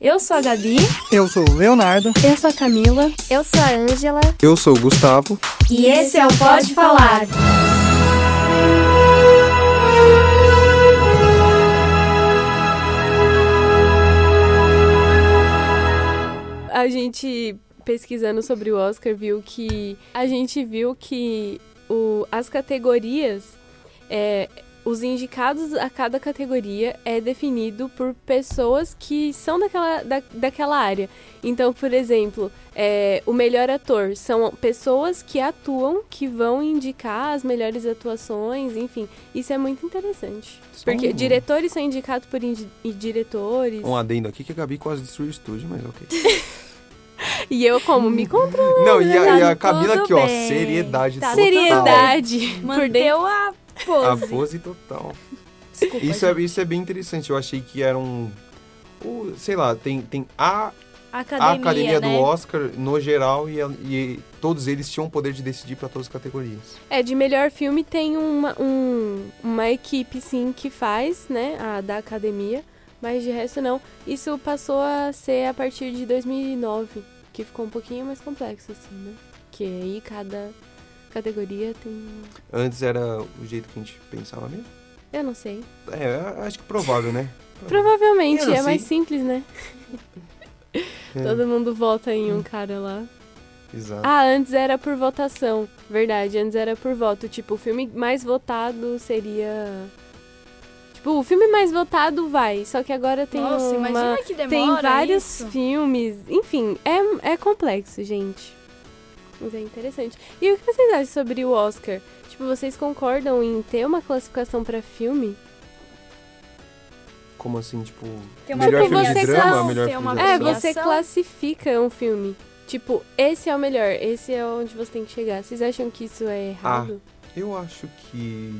Eu sou a Gabi. Eu sou o Leonardo. Eu sou a Camila. Eu sou a Ângela. Eu sou o Gustavo. E esse é o Pode Falar. A gente pesquisando sobre o Oscar viu que a gente viu que o, as categorias é, os indicados a cada categoria é definido por pessoas que são daquela, da, daquela área. Então, por exemplo, é, o melhor ator são pessoas que atuam, que vão indicar as melhores atuações, enfim. Isso é muito interessante. Porque um... diretores são indicados por indi diretores. Um adendo aqui que a Gabi quase destruiu o estúdio, mas ok. E eu como me controlando. Não, e a, né? e a Camila aqui, ó, bem. seriedade Tá total. Seriedade. Manteu a pose. A pose total. Desculpa, Isso é, isso é bem interessante. Eu achei que era um. o- sei lá, tem, tem a, a Academia, academia do né? Oscar no geral e, e todos eles tinham o poder de decidir para todas as categorias. É, de melhor filme tem uma, um- uma equipe, sim, que faz, né, a da academia, mas de resto não. Isso passou a ser a partir de 2009, que ficou um pouquinho mais complexo, assim, né? Que aí cada categoria tem... Antes era o jeito que a gente pensava mesmo. Eu não sei. É, acho que provável, né? Provavelmente, é mais sei. simples, né? É, Todo mundo vota em um cara lá. Exato. Ah, antes era por votação. Verdade, antes era por voto. Tipo, o filme mais votado seria. Tipo, o filme mais votado vai. Só que agora tem Nossa, uma. imagina que demora Tem vários isso. filmes. Enfim, é, é complexo, gente. Mas é interessante. E o que vocês acham sobre o Oscar? Tipo, vocês concordam em ter uma classificação pra filme? Como assim, tipo, Tem uma melhor Tipo, filme de você drama, melhor filme de É, você classifica um filme. Tipo, esse é o melhor, esse é onde você tem que chegar. Vocês acham que isso é errado? Eu acho que.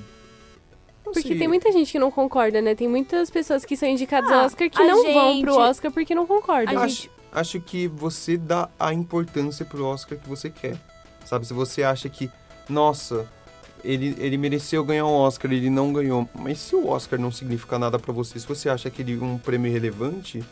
não Porque sei. tem muita gente que não concorda, né? Tem muitas pessoas que são indicadas Ah, ao Oscar que a não vão gente- pro Oscar porque não concordam. A Acho, gente- acho que você dá a importância pro Oscar que você quer. Sabe, se você acha que, nossa, ele, ele mereceu ganhar um Oscar, ele não ganhou. Mas se o Oscar não significa nada pra você, se você acha que ele é um prêmio relevante,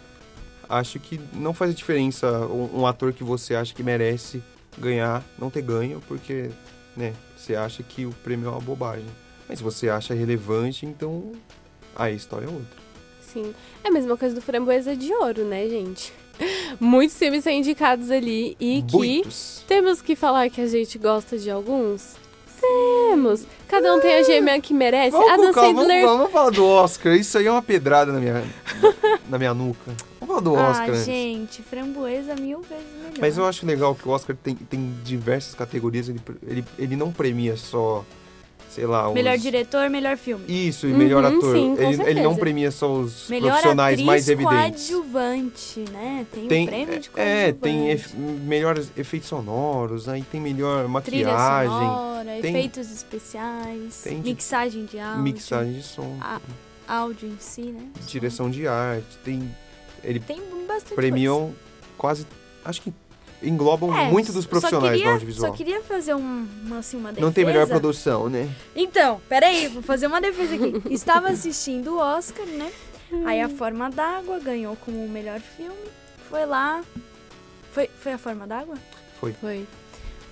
acho que não faz diferença um, um ator que você acha que merece ganhar não ter ganho, porque, né, você acha que o prêmio é uma bobagem. Mas se você acha relevante, então a história é outra. Sim. É a mesma coisa do Framboesa de Ouro, né, gente? Muitos filmes são indicados ali e que Muitos. temos que falar que a gente gosta de alguns. Temos. Cada um tem a gêmea que merece. Vamos, Adam calma, vamos, Sandler. vamos falar do Oscar. Isso aí é uma pedrada na minha, na minha nuca. Vamos falar do Oscar Ah, antes. gente, framboesa mil vezes melhor. Mas eu acho legal que o Oscar tem, tem diversas categorias. Ele, ele, ele não premia só, sei lá, os... Melhor diretor, melhor filme. Isso, e melhor Uhum, ator. sim, com ele, ele não premia só os Melhor profissionais atriz mais evidentes. coadjuvante, né? Tem, Tem, um prêmio de é, coadjuvante. tem efe- melhores efeitos sonoros, aí tem melhor Trilha maquiagem, sonora, tem- efeitos especiais, tem de- mixagem de áudio, mixagem de som, a- áudio em si, né? direção de arte, tem ele Tem bastante premiam quase, acho que englobam. É, muito dos profissionais queria, do audiovisual. Só queria fazer um, uma, assim, uma defesa. Não tem melhor produção, né? Então, peraí, vou fazer uma defesa aqui. Estava assistindo o Oscar, né? Aí A Forma d'Água ganhou como o melhor filme. Foi lá. Foi, foi A Forma d'Água? Foi.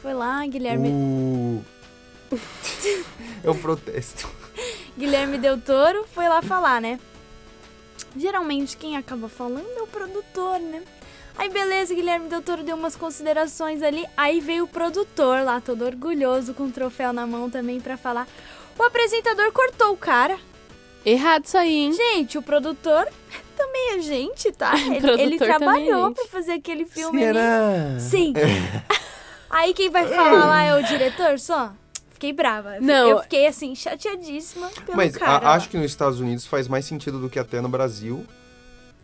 Foi lá, Guilherme, Uh... é um protesto. Guilherme Del Toro foi lá falar, né? Geralmente quem acaba falando é o produtor, né? Aí beleza, Guilherme Del Toro deu umas considerações ali. Aí veio o produtor lá, todo orgulhoso, com o troféu na mão também pra falar. O apresentador cortou o cara. Errado isso aí, hein? Gente, o produtor também é gente, tá? Ele, ele é trabalhou gente. pra fazer aquele filme ali. Será? Sim. Aí quem vai falar lá é o diretor só? Fiquei brava. Não. Eu fiquei assim, chateadíssima pelo Mas cara. lá. acho que nos Estados Unidos faz mais sentido do que até no Brasil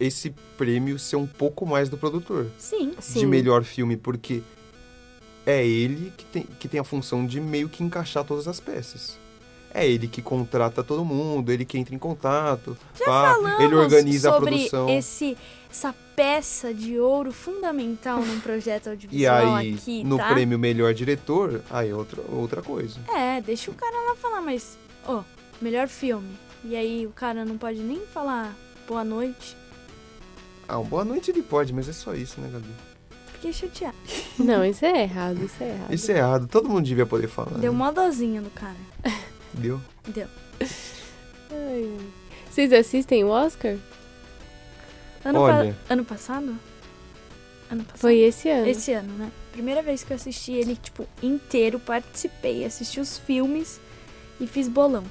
esse prêmio ser um pouco mais do produtor. Sim. Sim. de melhor filme, porque é ele que tem, que tem a função de meio que encaixar todas as peças. É ele que contrata todo mundo, ele que entra em contato, pá, Falamos ele organiza a sobre produção. esse essa peça de ouro fundamental num projeto E audiovisual aí, aqui, no tá? prêmio melhor diretor, aí é outra, outra coisa. É, deixa o cara lá falar, mas, ó, melhor filme. E aí o cara não pode nem falar boa noite. Ah, um boa noite ele pode, mas é só isso, né, Gabi? Fiquei chateada. Não, isso é errado, isso é errado. Isso é errado, todo mundo devia poder falar. Deu né? uma dozinha no cara. Deu. Deu. Ai. Vocês assistem o Oscar? Ano, Olha. pa- ano passado? Ano passado. Foi esse ano. Esse ano, né? Primeira vez que eu assisti ele, tipo, inteiro, participei, assisti os filmes e fiz bolão.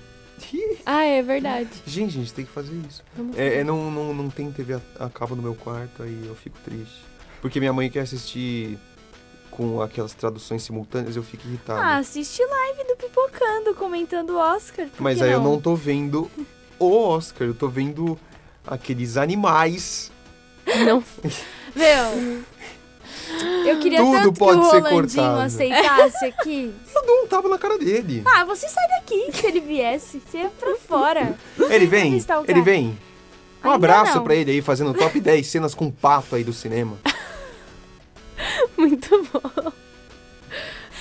Ah, é verdade. Gente, gente, tem que fazer isso. É, é, não, não, não tem TV a, a cabo no meu quarto, aí eu fico triste. Porque minha mãe quer assistir com aquelas traduções simultâneas, eu fico irritado. Ah, assisti live do Pipocando, comentando o Oscar. Mas aí eu não tô vendo o Oscar, eu tô vendo aqueles animais. Não. Meu, eu queria Tudo tanto pode que o ser Rolandinho cortado. aceitasse aqui. Eu dou um tapa na cara dele. Ah, você sai daqui se ele viesse. Você ia pra fora. Ele vem, ele vem. Um Ainda abraço não. pra ele aí, fazendo top 10 cenas com pato aí do cinema. Muito bom.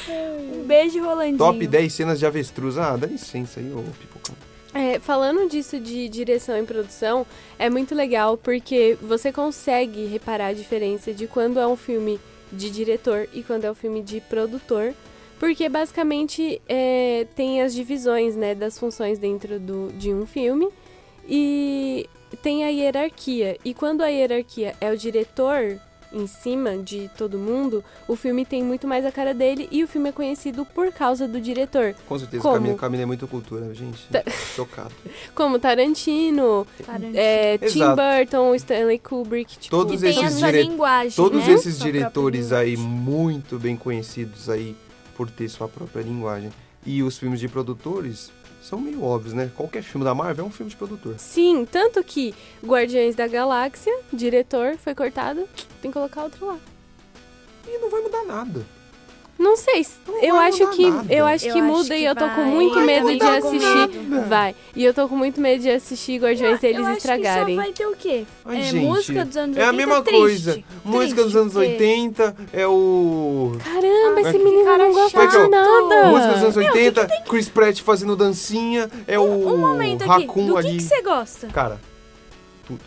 Um beijo, Rolandinho. Top 10 cenas de avestruz. Ah, dá licença aí, ô pipocão. É, falando disso de direção e produção, é muito legal porque você consegue reparar a diferença de quando é um filme de diretor e quando é um filme de produtor. Porque basicamente é, tem as divisões né, das funções dentro do, de um filme e tem a hierarquia. E quando a hierarquia é o diretor em cima de todo mundo, o filme tem muito mais a cara dele e o filme é conhecido por causa do diretor. Com certeza, Como? Camila, Camila é muito cultura, gente. Chocado. Como Tarantino, Tarantino. é, Tim Exato. Burton, Stanley Kubrick, tipo, Todos E tem esses dire- linguagem, Todos né? esses diretores aí, muito bem conhecidos aí por ter sua própria linguagem. E os filmes de produtores são meio óbvios, né? Qualquer filme da Marvel é um filme de produtor. Sim, tanto que Guardiões da Galáxia, diretor, foi cortado, tem que colocar outro lá. E não vai mudar nada. Não sei, Não eu acho que nada. eu acho Eu que acho muda que e eu tô com muito Vai medo de assistir. nada. Vai. E eu tô com muito medo de assistir Guardiões e eles eu estragarem. Que só vai ter o quê? Ai, é, gente, música dos anos É a 80 mesma triste. coisa. Música dos anos Triste, 80 é o. Caramba, Ah, esse que menino cara não gosta chato. de nada. Música dos anos 80, Chris Pratt fazendo dancinha, é o Um momento aqui, Raccoon do que ali. que você gosta? Cara, tudo.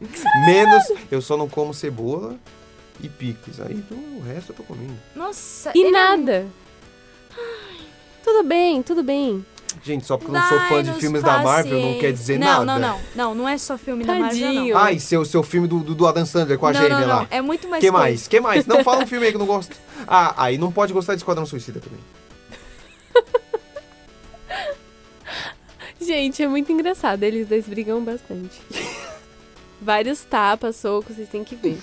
Menos, eu só não como cebola e picles. Aí então, o resto eu tô comendo. Nossa, E é nada. Tudo bem, tudo bem. Gente, só porque eu não sou fã de Dai-nos filmes da Marvel não quer dizer não, nada. Não, não, não. Não é só filme da Marvel, Tadinho. não. Ai, seu, seu filme do, do, do Adam Sandler com a não, gêmea não, lá. não. É muito mais que coisa. mais? Que mais? Não, fala um filme aí que eu não gosto. Ah, aí não pode gostar de Esquadrão Suicida também. Gente, é muito engraçado. Eles dois brigam bastante. Vários tapas, socos, vocês têm que ver.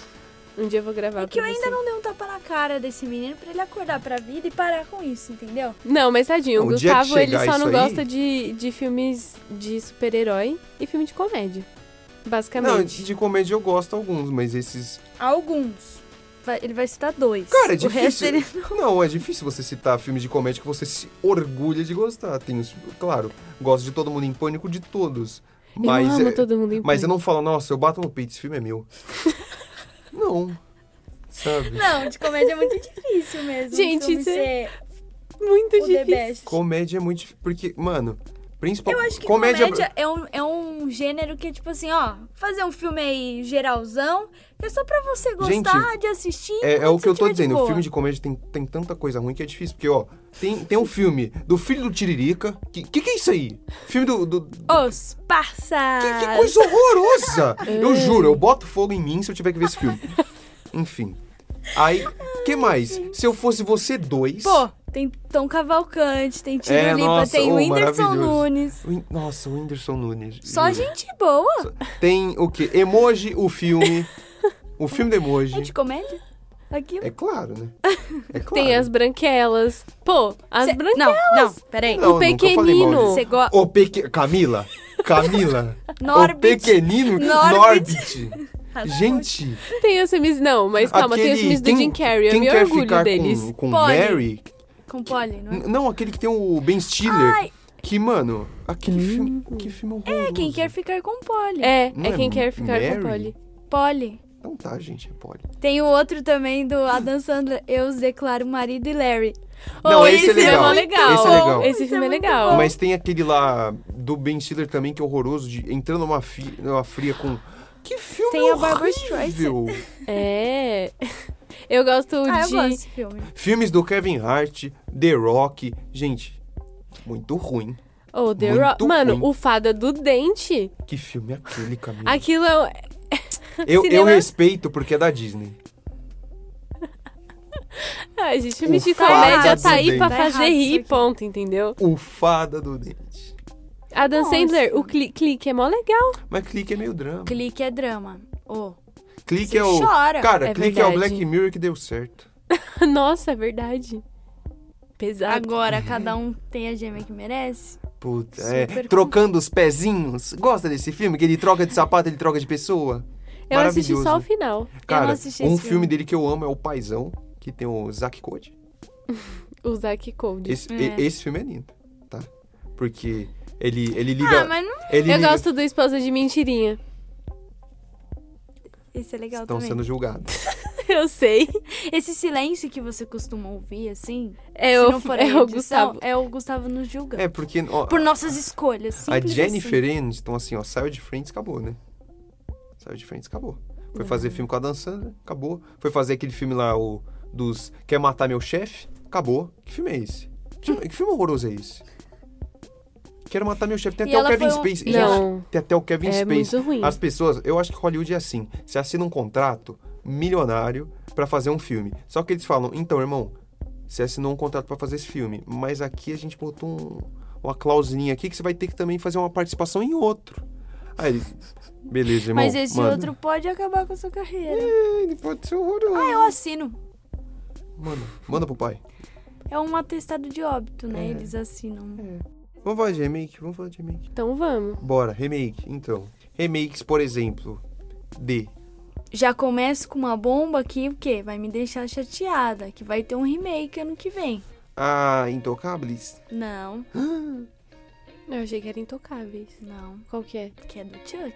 Um dia eu vou gravar É que eu ainda vocês. não dei um tapa na cara desse menino pra ele acordar pra vida e parar com isso, entendeu? Não, mas tadinho, o O Gustavo ele só não aí- gosta de, de filmes de super-herói e filme de comédia. Não, Basicamente. de comédia eu gosto alguns, mas esses. Alguns. Vai- ele vai citar dois. Cara, é O resto difícil. ele... Não, é difícil você citar filmes de comédia que você se orgulha de gostar. Tem os, claro, gosto de todo mundo em pânico de todos. Mas, eu amo é- todo mundo em mas eu pânico. não falo, nossa, eu bato no peito, esse filme é meu. não. Sabe? Não, de comédia é muito difícil mesmo. Gente, um isso é ser Muito o The difícil. Best. Comédia é muito difícil. Porque, mano, principal. Eu acho que comédia. comédia, é, um, é um gênero que, tipo assim, ó, fazer um filme aí geralzão, que é só pra você gostar Gente, de assistir. É, é o que eu tô dizendo, o filme de comédia tem, tem tanta coisa ruim que é difícil. Porque, ó, tem, tem um filme do filho do Tiririca. Que, que que é isso aí? Filme do. do Os Parças! que, que coisa horrorosa! eu juro, eu boto fogo em mim se eu tiver que ver esse filme. Enfim. Aí, que mais? Se eu fosse você dois. Pô, tem Tom Cavalcante, tem Tiro É, Lipa, tem o Whindersson. Nunes. Whin- Nossa, o Whindersson Nunes. Só juro. gente boa. Tem o quê? Emoji, o filme. o filme do É Emoji. de comédia? Aquilo. É claro, né? É claro. Tem as branquelas. Pô, as Cê- branquelas. Não, não, peraí. Não, o nunca falei mal pequenino. disso. Você gosta. O peque... Camila. Camila. O Norbit. pequenino Norbit. Norbit. Gente, Tem os filmes. Não, mas calma, tem os aquele- filmes do Jim Carrey. Eu quem me quer orgulho ficar deles. com, com Polly. Mary... Com Polly, não é? Não, aquele que tem o Ben Stiller. Ai, Que, mano, aquele filme... Que filme horroroso. é quem quer ficar com Polly. É, Não é é quem quer ficar Mary? com Polly. Polly. Então tá, gente, é Polly. Tem o outro também do Adam Sandler, Eu os declaro marido e Larry. Não, Oh, esse é legal. mó legal. Esse é legal. Esse Esse é filme é legal. bom. Mas tem aquele lá do Ben Stiller também que é horroroso, de entrando numa, fi, numa fria com... Que filme tem a Barbara Streisand. Horrível. É. Eu gosto Ah, eu de. gosto desse filme. Filmes do Kevin Hart, The Rock. Gente, muito ruim. Oh, The Muito Rock. Mano, ruim. o Fada do Dente. Que filme é aquele, Camila? Aquilo é. eu, eu cinema- respeito porque é da Disney. Ai, gente, filme O de Fada comédia do tá aí pra Dente. Tá fazer isso rir, ponto, entendeu? O Fada do Dente. Adam Nossa. Sandler, o cli clique é mó legal. Mas clique é meio drama. Clique é drama. Ô, Clique você é o. chora. Cara, É clique é o verdade. Black Mirror que deu certo. Nossa, é verdade. Pesado. agora cada um tem a gêmea que merece. Puta, é. Super Trocando os pezinhos. Gosta desse filme? Que ele troca de sapato, ele troca de pessoa? Eu assisti só o final. Cara, assisti um filme. filme. dele que eu amo é O Paizão, que tem o Zack Code. O Zack Code. Esse, É. esse filme é lindo, tá? Porque ele, ele liga. Ah, mas não... ele Eu liga- gosto do Esposa de Mentirinha. Esse é legal Estão também. sendo julgados. Eu sei. Esse silêncio que você costuma ouvir, assim, É se o, não for é a o edição, Gustavo. é o Gustavo nos julgando. É, porque. ó, Por nossas escolhas. a Jennifer assim. Aniston, assim, ó, saiu de Friends, acabou, né? Saiu de Friends, acabou. Foi fazer filme com a Dan Sandler, acabou. Foi fazer aquele filme lá, o dos Quer Matar Meu Chefe, acabou. Que filme é esse? Que filme, que filme horroroso é esse? Quero Matar Meu Chefe. Tem E até o Kevin um- e Não, Tem até o Kevin é Spacey. muito ruim. As pessoas, eu acho que Hollywood é assim. Você assina um contrato milionário pra fazer um filme. Só que eles falam, então, irmão, você assinou um contrato pra fazer esse filme, mas aqui a gente botou um- uma clausinha aqui que você vai ter que também fazer uma participação em outro. Aí ele, beleza, irmão. Mas esse manda. outro pode acabar com a sua carreira. Ele pode ser horroroso. Ah, eu assino. Manda, manda pro pai. É um atestado de óbito, né? É. Eles assinam. Vamos falar de remake? Vamos falar de remake. então vamos. Bora, remake, então. Remakes, por exemplo, de... Já começo com uma bomba que o quê? Vai me deixar chateada. Que vai ter um remake ano que vem. Ah, Intocables. Não, Eu achei que era intocáveis. não. Qual que é? Que é do Chuck.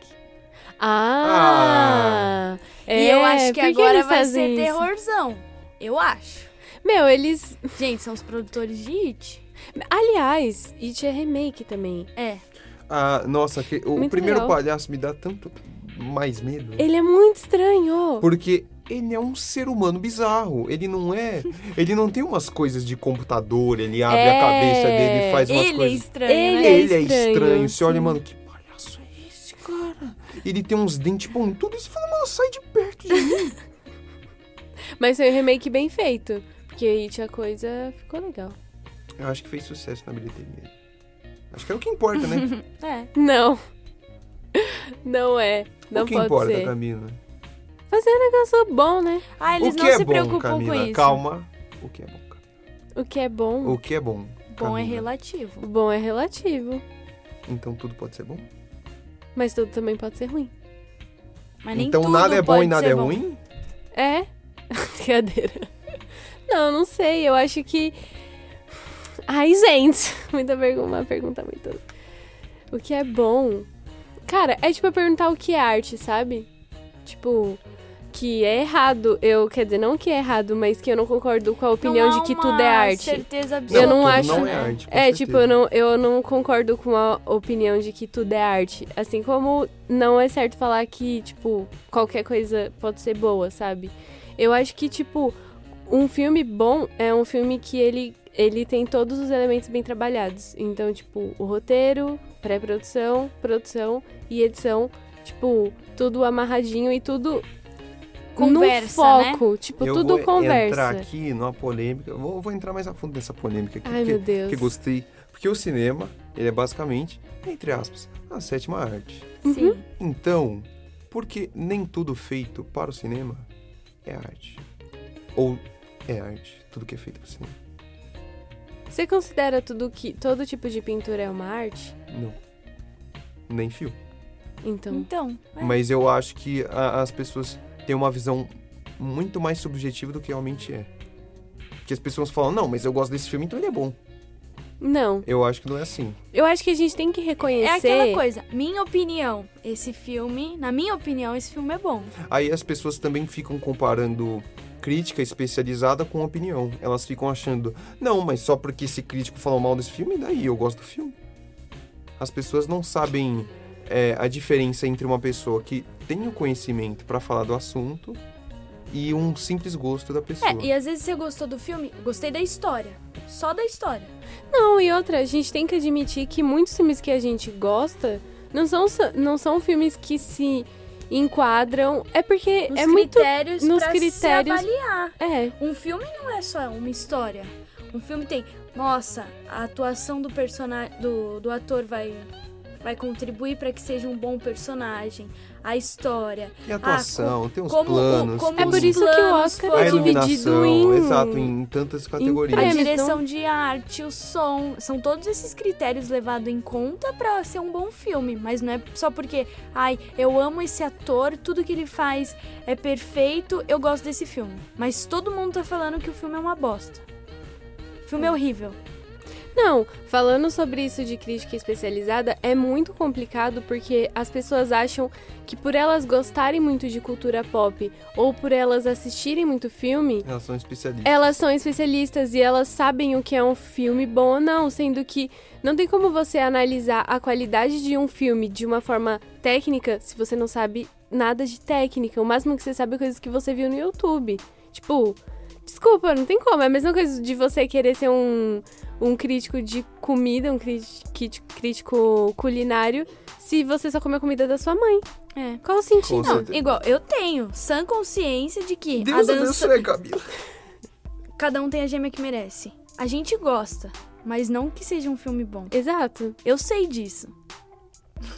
Ah! É, e eu acho que agora vai fazem ser isso? terrorzão. Eu acho. Meu, eles. Gente, são os produtores de It. Aliás, It é remake também. É. Ah, nossa, que- o Muito primeiro legal. palhaço me dá tanto mais medo. Ele é muito estranho. Porque ele é um ser humano bizarro. Ele não é. Ele não tem umas coisas de computador, ele abre É, a cabeça dele e faz umas Ele é coisas. estranho, Ele né? é ele é estranho, estranho. Você olha, mano, que palhaço é esse, cara? Ele tem uns dentes bom, tudo isso. Você fala, mano, sai de perto de mim. Mas foi um remake bem feito. Porque It a coisa ficou legal. Eu acho que fez sucesso na bilheteria. Acho que é o que importa, né? É. Não. Não é. Não o que pode importa, ser. Camila? Fazer um negócio bom, né? Ah, eles o que não é se bom, preocupam Camila? com isso. Calma. O que é bom? Camila? O que é bom. O que é bom? Bom é relativo. O bom é relativo. Então tudo pode ser bom? Mas tudo também pode ser ruim. Mas nem então tudo nada é bom e nada é ruim? É? Brincadeira. Não, não sei. Eu acho que. Ai, gente. Muita pergunta, uma pergunta muito. O que é bom? Cara, é tipo eu perguntar o que é arte, sabe? Tipo, que é errado. Eu, quer dizer, não que é errado, mas que eu não concordo com a opinião Não de que tudo é arte. certeza absoluta. Eu não tudo acho- Não é arte, com É, tipo, eu não, eu não concordo com a opinião de que tudo é arte. Assim como não é certo falar que, tipo, qualquer coisa pode ser boa, sabe? Eu acho que, tipo, um filme bom é um filme que ele, ele tem todos os elementos bem trabalhados. Então, tipo, o roteiro, pré-produção, produção e edição, tipo, tudo amarradinho e tudo Conversa, no né? foco. Tipo, eu tudo vou conversa. entrar aqui numa polêmica. Vou, vou entrar mais a fundo nessa polêmica aqui. Ai, porque, meu Deus. porque gostei. Porque o cinema, ele é basicamente, entre aspas, a sétima arte. Sim. Então, porque nem tudo feito para o cinema é arte. Ou é arte, tudo que é feito para o cinema. Você considera tudo que todo tipo de pintura é uma arte? Não. Nem fio. Então, Então, é. Mas eu acho que a- as pessoas têm uma visão muito mais subjetiva do que realmente é. Que as pessoas falam, não, mas eu gosto desse filme, então ele é bom. não. Eu acho que não é assim. Eu acho que a gente tem que reconhecer. é aquela coisa. Minha opinião, esse filme, na minha opinião, esse filme é bom. Aí as pessoas também ficam comparando crítica especializada com opinião. Elas ficam achando, não, mas só porque esse crítico falou mal desse filme, daí eu gosto do filme. As pessoas não sabem é, a diferença entre uma pessoa que tem o conhecimento pra falar do assunto e um simples gosto da pessoa. É, e às vezes você gostou do filme, gostei da história. Só da história. Não, e outra, a gente tem que admitir que muitos filmes que a gente gosta não são, não são filmes que se enquadram. É porque Nos é muito. nos pra critérios- se avaliar. É, Um filme não é só uma história. Um filme tem, nossa, a atuação do personagem do, do ator vai vai contribuir para que seja um bom personagem. A história, E a atuação, tem uns como planos. como é por isso que o Oscar a é dividido em. exato, em tantas categorias. a É, mas direção de arte, o som, são todos esses critérios levados em conta para ser um bom filme, mas não é só porque, ai, eu amo esse ator, tudo que ele faz é perfeito, eu gosto desse filme. Mas todo mundo tá falando que o filme é uma bosta. O filme é horrível. Não, falando sobre isso de crítica especializada, é muito complicado porque as pessoas acham que por elas gostarem muito de cultura pop ou por elas assistirem muito filme, Elas são especialistas. elas são especialistas e elas sabem o que é um filme bom ou não, sendo que não tem como você analisar a qualidade de um filme de uma forma técnica se você não sabe nada de técnica. O máximo que você sabe é coisas que você viu no YouTube. Tipo, desculpa, não tem como. É a mesma coisa de você querer ser um, um crítico de comida, um cri- crítico culinário, se você só come a comida da sua mãe. É. Qual o sentido? Não, igual, eu tenho sã consciência de que a Deus dança, abençoe, Camila. cada um tem a gêmea que merece. A gente gosta, mas não que seja um filme bom. Exato. Eu sei disso.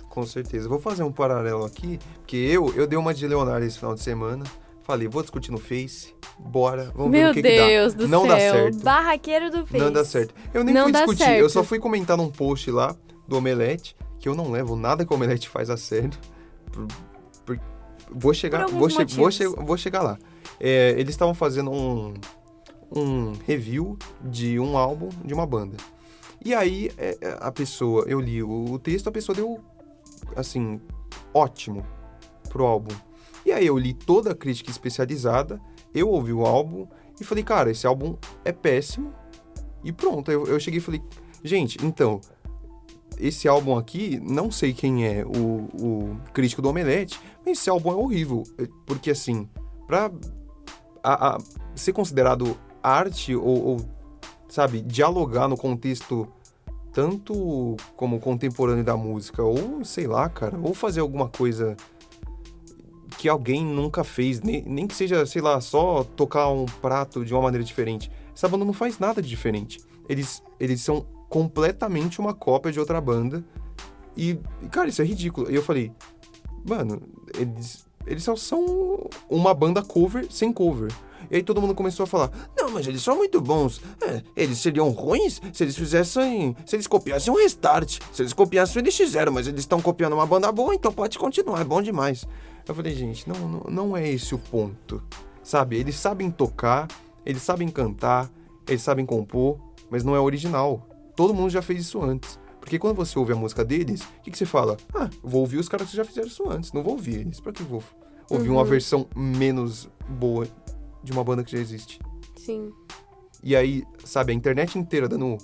Com certeza. Vou fazer um paralelo aqui, porque eu, eu dei uma de Leonardo esse final de semana. Falei, vou discutir no Face. Bora, vamos ver Meu o que, Deus que dá. do Não dá céu. certo. Barraqueiro do Face. Não dá certo. Eu nem Não fui dá discutir, certo. eu só fui comentar num post lá do Omelete, que eu não levo nada que o Omelete faz a sério. Por- por- vou chegar, Por vou, che- vou, che- vou chegar lá. É, eles estavam fazendo um, um review de um álbum de uma banda. E aí é, é, a pessoa, eu li o texto, a pessoa deu assim, ótimo pro álbum. E aí eu li toda a crítica especializada, eu ouvi o álbum e falei, cara, esse álbum é péssimo. E pronto, eu, eu cheguei e falei, gente, então, esse álbum aqui, não sei quem é o, o crítico do Omelete, mas esse álbum é horrível. É, Porque assim, pra a- a- ser considerado arte ou, ou, sabe, dialogar no contexto tanto como contemporâneo da música, ou sei lá, cara, ou fazer alguma coisa que alguém nunca fez, nem, nem que seja, sei lá, só tocar um prato de uma maneira diferente. Essa banda não faz nada de diferente. Eles, eles são completamente uma cópia de outra banda. E, cara, isso é ridículo. E eu falei, mano, eles, eles só são uma banda cover sem cover. E aí todo mundo começou a falar, não, mas eles são muito bons. É, eles seriam ruins se eles fizessem. Se eles copiassem um restart. Se eles copiassem o NX0, mas eles estão copiando uma banda boa, então pode continuar, é bom demais. Eu falei, gente, não, não, não é esse o ponto. Sabe, eles sabem tocar, eles sabem cantar, eles sabem compor, mas não é original. Todo mundo já fez isso antes. Porque quando você ouve a música deles, o que, que você fala? Ah, vou ouvir os caras que já fizeram isso antes, não vou ouvir eles. Pra que vou ouvir uma versão menos boa de uma banda que já existe? Sim. E aí, sabe, a internet inteira dando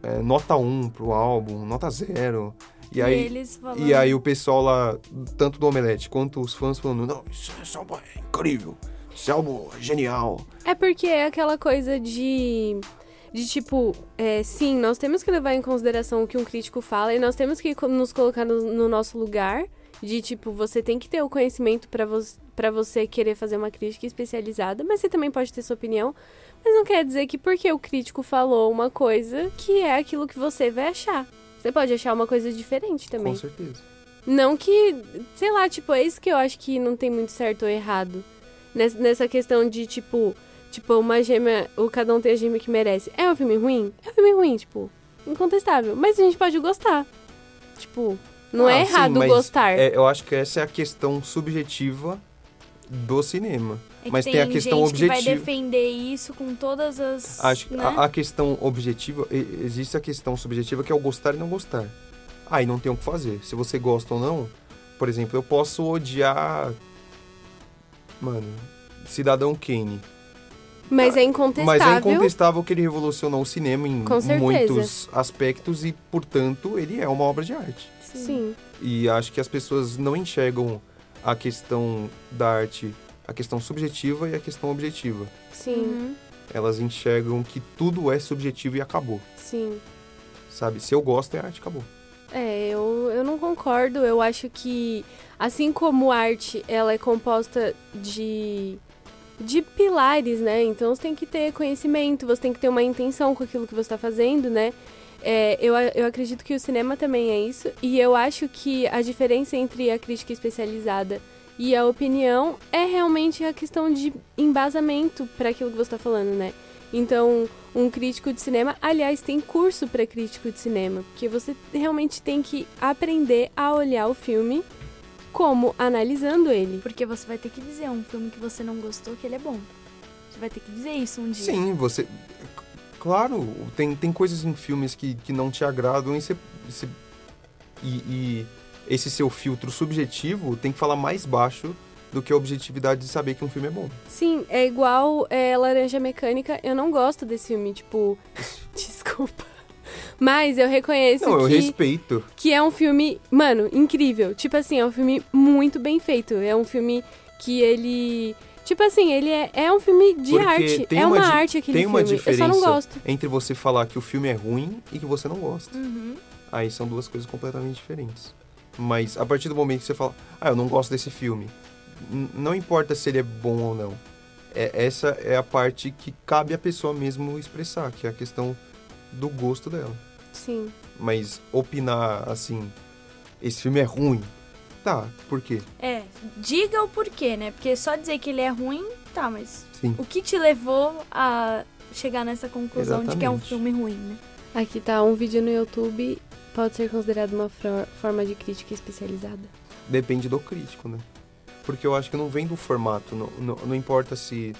é, nota 1 pro álbum, nota 0. E E aí, falando... e aí o pessoal lá, tanto do Omelete quanto os fãs falando, não, isso, esse álbum é incrível, álbum é genial. É porque é aquela coisa de. De tipo, é, sim, nós temos que levar em consideração o que um crítico fala e nós temos que nos colocar no, no nosso lugar. De tipo, você tem que ter o conhecimento pra vo pra você querer fazer uma crítica especializada, mas você também pode ter sua opinião. Mas não quer dizer que porque o crítico falou uma coisa que é aquilo que você vai achar. Você pode achar uma coisa diferente também. Com certeza. Não que, sei lá, tipo, é isso que eu acho que não tem muito certo ou errado. Nessa, nessa questão de, tipo, tipo, uma gêmea, o cada um tem a gêmea que merece. É um filme ruim? É um filme ruim, tipo, incontestável. Mas a gente pode gostar. Tipo, não é Ah, sim, errado mas gostar. é, eu acho que essa é a questão subjetiva do cinema. É mas tem a questão gente que vai objetiva. defender isso com todas as... Acho que né? a, a questão objetiva, existe a questão subjetiva que é o gostar e não gostar. Aí não tem o que fazer. Se você gosta ou não, por exemplo, eu posso odiar. Mano, Cidadão Kane. Mas é incontestável. Mas é incontestável que ele revolucionou o cinema em muitos aspectos e, portanto, ele é uma obra de arte. Sim. E acho que as pessoas não enxergam a questão da arte, a questão subjetiva e a questão objetiva. Sim. Uhum. Elas enxergam que tudo é subjetivo e acabou. Sim. Sabe? Se eu gosto, é arte, acabou. É, eu, eu não concordo. Eu acho que, assim como arte, ela é composta de, de pilares, né? Então você tem que ter conhecimento, você tem que ter uma intenção com aquilo que você está fazendo, né? É, eu, eu acredito que o cinema também é isso. E eu acho que a diferença entre a crítica especializada e a opinião é realmente a questão de embasamento para aquilo que você está falando, né? Então, um crítico de cinema, aliás, tem curso para crítico de cinema, porque você realmente tem que aprender a olhar o filme como analisando ele. Porque você vai ter que dizer um filme que você não gostou que ele é bom. Você vai ter que dizer isso um dia. Sim, você. Claro, tem, tem coisas em filmes que, que não te agradam e, você, você- e, e esse seu filtro subjetivo tem que falar mais baixo do que a objetividade de saber que um filme é bom. Sim, é igual é, Laranja Mecânica. Eu não gosto desse filme, tipo. Desculpa. Mas eu reconheço Não, eu que, respeito. que é um filme, mano, incrível. Tipo assim, é um filme muito bem feito. É um filme que ele. Tipo assim, ele é, é um filme de Porque arte. tem É uma uma, di- arte aquele tem uma filme. Eu só não diferença. gosto. Entre você falar que o filme é ruim e que você não gosta. Uhum. Aí são duas coisas completamente diferentes. Mas a partir do momento que você fala, ah, eu não gosto desse filme, não importa se ele é bom ou não. É, essa é a parte que cabe à pessoa mesmo expressar, que é a questão do gosto dela. Sim. Mas opinar assim, esse filme é ruim, tá, por quê? É, diga o porquê, né? Porque só dizer que ele é ruim, tá, mas Sim. o que te levou a chegar nessa conclusão de que é um Exatamente. filme ruim, né? Aqui tá um vídeo no YouTube. Pode ser considerado uma forma de crítica especializada. Depende do crítico, né? Porque eu acho que não vem do formato, não, não, não importa se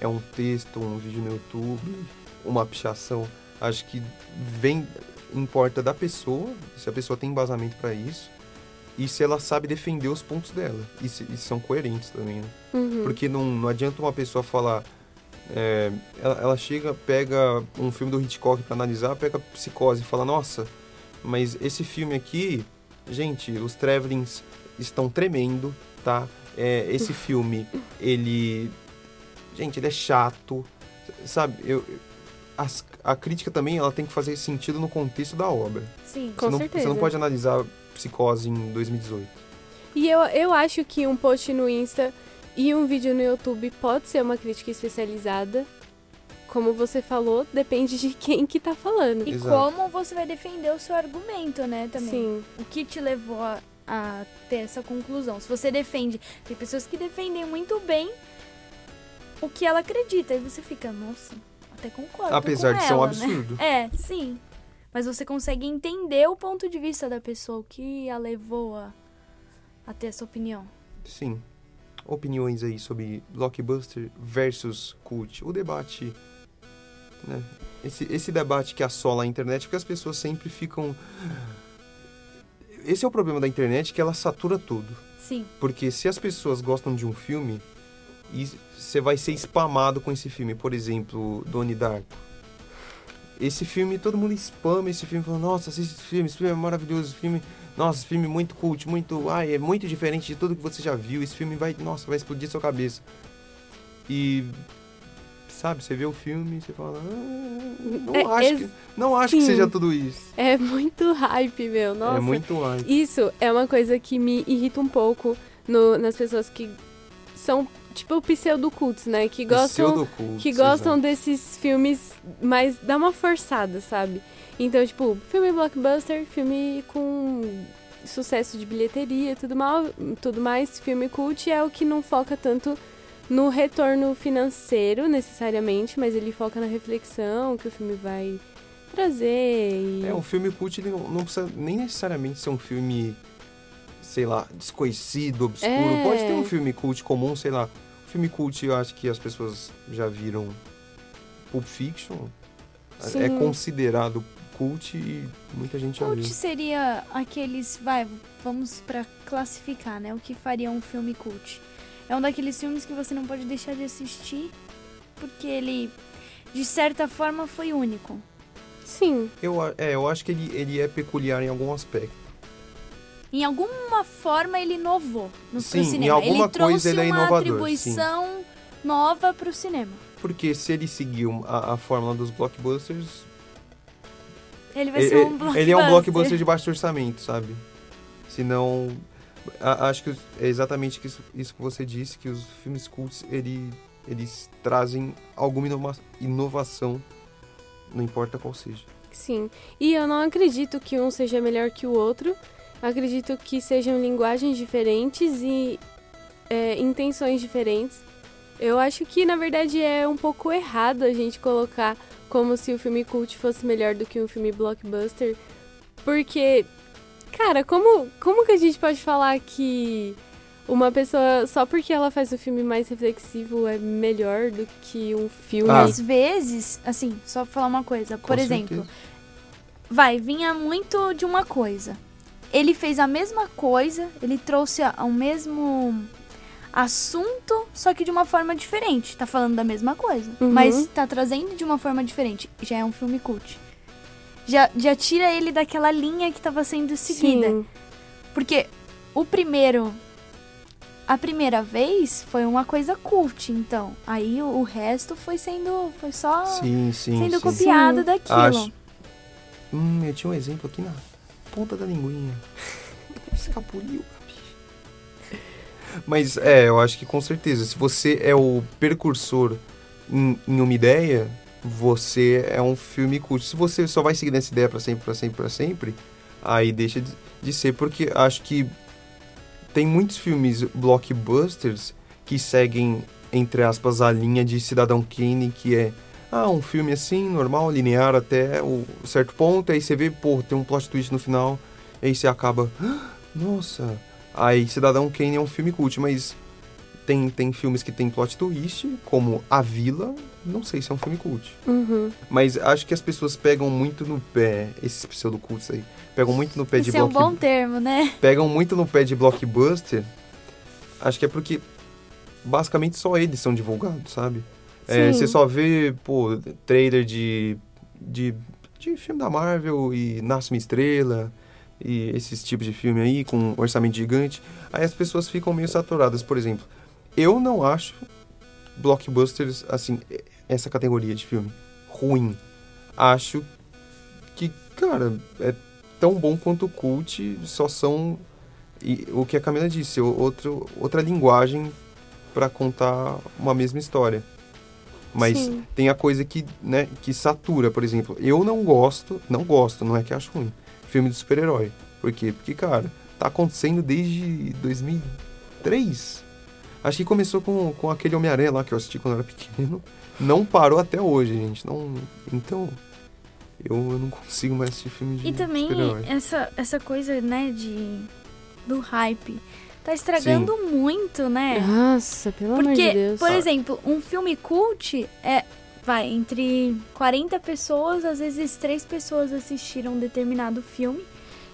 é um texto, um vídeo no YouTube, uma pichação. Acho que vem, importa da pessoa, se a pessoa tem embasamento pra isso, e se ela sabe defender os pontos dela. E, se, e são coerentes também, né? Uhum. Porque não, não adianta uma pessoa falar. é, ela, ela chega, pega um filme do Hitchcock pra analisar, pega Psicose e fala: Nossa, mas esse filme aqui, gente, os travelings estão tremendo, tá? É, esse filme, ele. Gente, ele é chato, sabe? Eu, as- a crítica também ela tem que fazer sentido no contexto da obra. Sim. Com você, não, certeza. você não pode analisar Psicose em 2018. E eu, eu acho que um post no Insta e um vídeo no YouTube pode ser uma crítica especializada. Como você falou, depende de quem que tá falando. E Exato. como você vai defender o seu argumento, né, também. Sim, O que te levou a, a ter essa conclusão? Se você defende, tem pessoas que defendem muito bem o que ela acredita, e você fica, nossa, até concordo Apesar com de ser um ela, absurdo. Né? É, sim. Mas você consegue entender o ponto de vista da pessoa, o que a levou a, a ter essa opinião. Sim. Opiniões aí sobre blockbuster versus cult. O debate, né? Esse, esse debate que assola a internet, porque as pessoas sempre ficam... Esse é o problema da internet, que ela satura tudo. Sim. Porque se as pessoas gostam de um filme, você vai ser spamado com esse filme. Por exemplo, Donnie Darko. Esse filme, todo mundo spama esse filme, falando, nossa, assiste esse filme, esse filme é maravilhoso, esse filme, nossa, esse filme é muito cult, muito, ai, é muito diferente de tudo que você já viu, esse filme vai, nossa, vai explodir sua cabeça. E, sabe, você vê o filme e você fala, ah, não É, acho, ex- que, não acho que sim. seja tudo isso. é muito hype, meu. Nossa. É muito hype. Isso é uma coisa que me irrita um pouco no- nas pessoas que são, tipo, pseudo-cultos, né? Que gostam, que gostam desses filmes, mas dá uma forçada, sabe? Então, tipo, filme blockbuster, filme com sucesso de bilheteria tudo, mal, tudo mais, filme cult é o que não foca tanto no retorno financeiro, necessariamente, mas ele foca na reflexão que o filme vai trazer. E... É, um filme cult ele não, não precisa nem necessariamente ser um filme, sei lá, desconhecido, obscuro. É. Pode ter um filme cult comum, sei lá. Um filme cult, eu acho que as pessoas já viram Pulp Fiction. É Sim. considerado cult e muita gente já Cult viu. seria aqueles, vai, vamos pra classificar, né? O que faria um filme cult? É um daqueles filmes que você não pode deixar de assistir porque ele, de certa forma, foi único. Sim. Eu, é, eu acho que ele, ele é peculiar em algum aspecto. Em alguma forma ele inovou no Sim, pro em cinema. alguma ele trouxe coisa ele é uma inovador, atribuição nova pro cinema. Porque se ele seguiu a, a fórmula dos blockbusters, Ele vai ele, ser um blockbuster. ele é um blockbuster de baixo orçamento, sabe? Senão, a- acho que é exatamente isso, isso que você disse, que os filmes cults, ele, eles trazem alguma inova- inovação, não importa qual seja. Sim. E eu não acredito que um seja melhor que o outro. Acredito que sejam linguagens diferentes e é, intenções diferentes. Eu acho que, na verdade, é um pouco errado a gente colocar como se o filme cult fosse melhor do que um filme blockbuster. Porque, cara, como, como que a gente pode falar que uma pessoa, só porque ela faz o filme mais reflexivo, é melhor do que um filme... Ah. Às vezes, assim, só pra falar uma coisa. Por Com exemplo, certeza. vai, vinha muito de uma coisa. Ele fez a mesma coisa, ele trouxe a- o mesmo assunto, só que de uma forma diferente. Tá falando da mesma coisa, Uhum. mas tá trazendo de uma forma diferente. Já é um filme cult. Já, já tira ele daquela linha que tava sendo seguida. Sim. Porque o primeiro. A primeira vez foi uma coisa cult, então. Aí o, o resto foi sendo. Foi só Sim, sim, sendo sim. copiado Sim. daquilo. Acho. Hum, eu tinha um exemplo aqui na ponta da linguinha. Escapuliu. Mas é, eu acho que com certeza, se você é o precursor em, em uma ideia, você é um filme cult. Se você só vai seguir nessa ideia pra sempre, pra sempre, pra sempre, aí deixa de, de ser, porque acho que tem muitos filmes blockbusters que seguem, entre aspas, a linha de Cidadão Kane, que é ah, um filme assim, normal, linear até o certo ponto, aí você vê, pô, tem um plot twist no final, aí você acaba, "Ah, nossa, aí Cidadão Kane é um filme cult, mas tem, tem filmes que tem plot twist, como A Vila, não sei se é um filme cult. Uhum. Mas acho que as pessoas pegam muito no pé, esses pseudo-cults aí, pegam muito no pé de Esse é um blockbuster bom termo, né? pegam muito no pé de blockbuster, acho que é porque basicamente só eles são divulgados, sabe? É, você só vê, pô, trailer de, de, de filme da Marvel e Nasce uma Estrela e esses tipos de filme aí com orçamento gigante. Aí as pessoas ficam meio saturadas. Por exemplo, eu não acho blockbusters, assim, essa categoria de filme ruim. Acho que, cara, é tão bom quanto o cult, só são e o que a Camila disse, outro, outra linguagem para contar uma mesma história. Mas Sim. tem a coisa que, né, que satura, por exemplo. Eu não gosto, não gosto, não é que acho ruim, filme de super-herói. Por quê? Porque, cara, tá acontecendo desde 2003. Acho que começou com, com aquele Homem-Aranha lá que eu assisti quando eu era pequeno. Não parou até hoje, gente. Não, então, eu, eu não consigo mais assistir filme de E também essa, essa coisa, né, de. do hype. Tá estragando muito, né? Nossa, pelo amor de Porque, Deus. por exemplo, um filme cult é. Vai, entre 40 pessoas, às vezes três pessoas assistiram um determinado filme.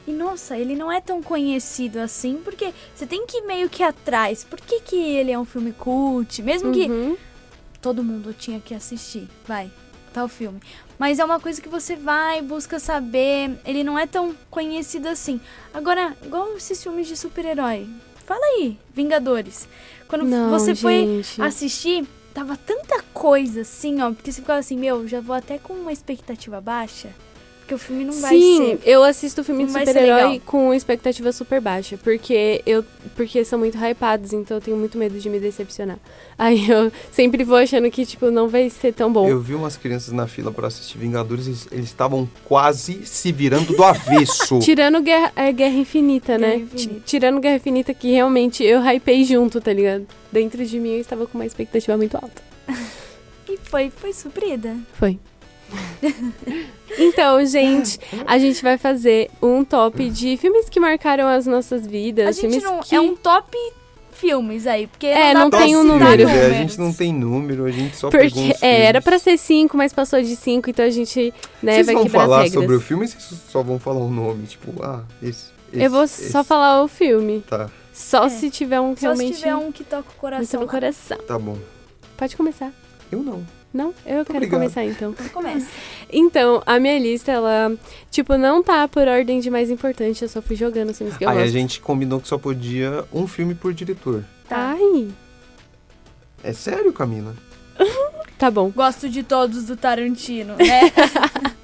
E nossa, ele não é tão conhecido assim, porque você tem que ir meio que atrás. Por que, que ele é um filme cult? Mesmo que Uhum. Todo mundo tinha que assistir, vai, tal filme. Mas é uma coisa que você vai, busca saber, ele não é tão conhecido assim. Agora, igual esses filmes de super-herói. Fala aí, Vingadores. Quando Não, você foi gente. assistir, tava tanta coisa assim, ó, porque você ficava assim, meu, já vou até com uma expectativa baixa, porque o filme não vai Sim, ser. eu assisto filme de super-herói com expectativa super baixa, porque eu porque são muito hypados, então eu tenho muito medo de me decepcionar. Aí eu sempre vou achando que tipo não vai ser tão bom. Eu vi umas crianças na fila para assistir Vingadores e eles estavam quase se virando do avesso. Tirando Guerra, é, Guerra Infinita, né? Guerra Infinita. Ti- Tirando Guerra Infinita, que realmente eu hypei junto, tá ligado? Dentro de mim eu estava com uma expectativa muito alta. E foi, foi suprida. Foi. então, gente, a gente vai fazer um top de filmes que marcaram as nossas vidas. A gente não. que... É um top filmes aí, porque. É, não pra tem um número. É, a gente não tem número, a gente só pegou Porque uns é, era pra ser cinco, mas passou de cinco, então a gente né, Vocês vai vão falar sobre o filme ou vocês só vão falar o nome? Tipo, ah, esse. esse Eu vou esse. só falar o filme. Tá, Só É. se tiver um Só realmente se tiver um que toca o coração. no coração. tá bom. Pode começar. Eu não. Não? Eu quero obrigado. começar então. Começa. Então, a minha lista, ela, tipo, não tá por ordem de mais importante, eu só fui jogando os filmes que eu Aí a gosto. gente combinou que só podia um filme por diretor. Tá. Ai, É sério, Camila? tá bom. Gosto de todos do Tarantino, né?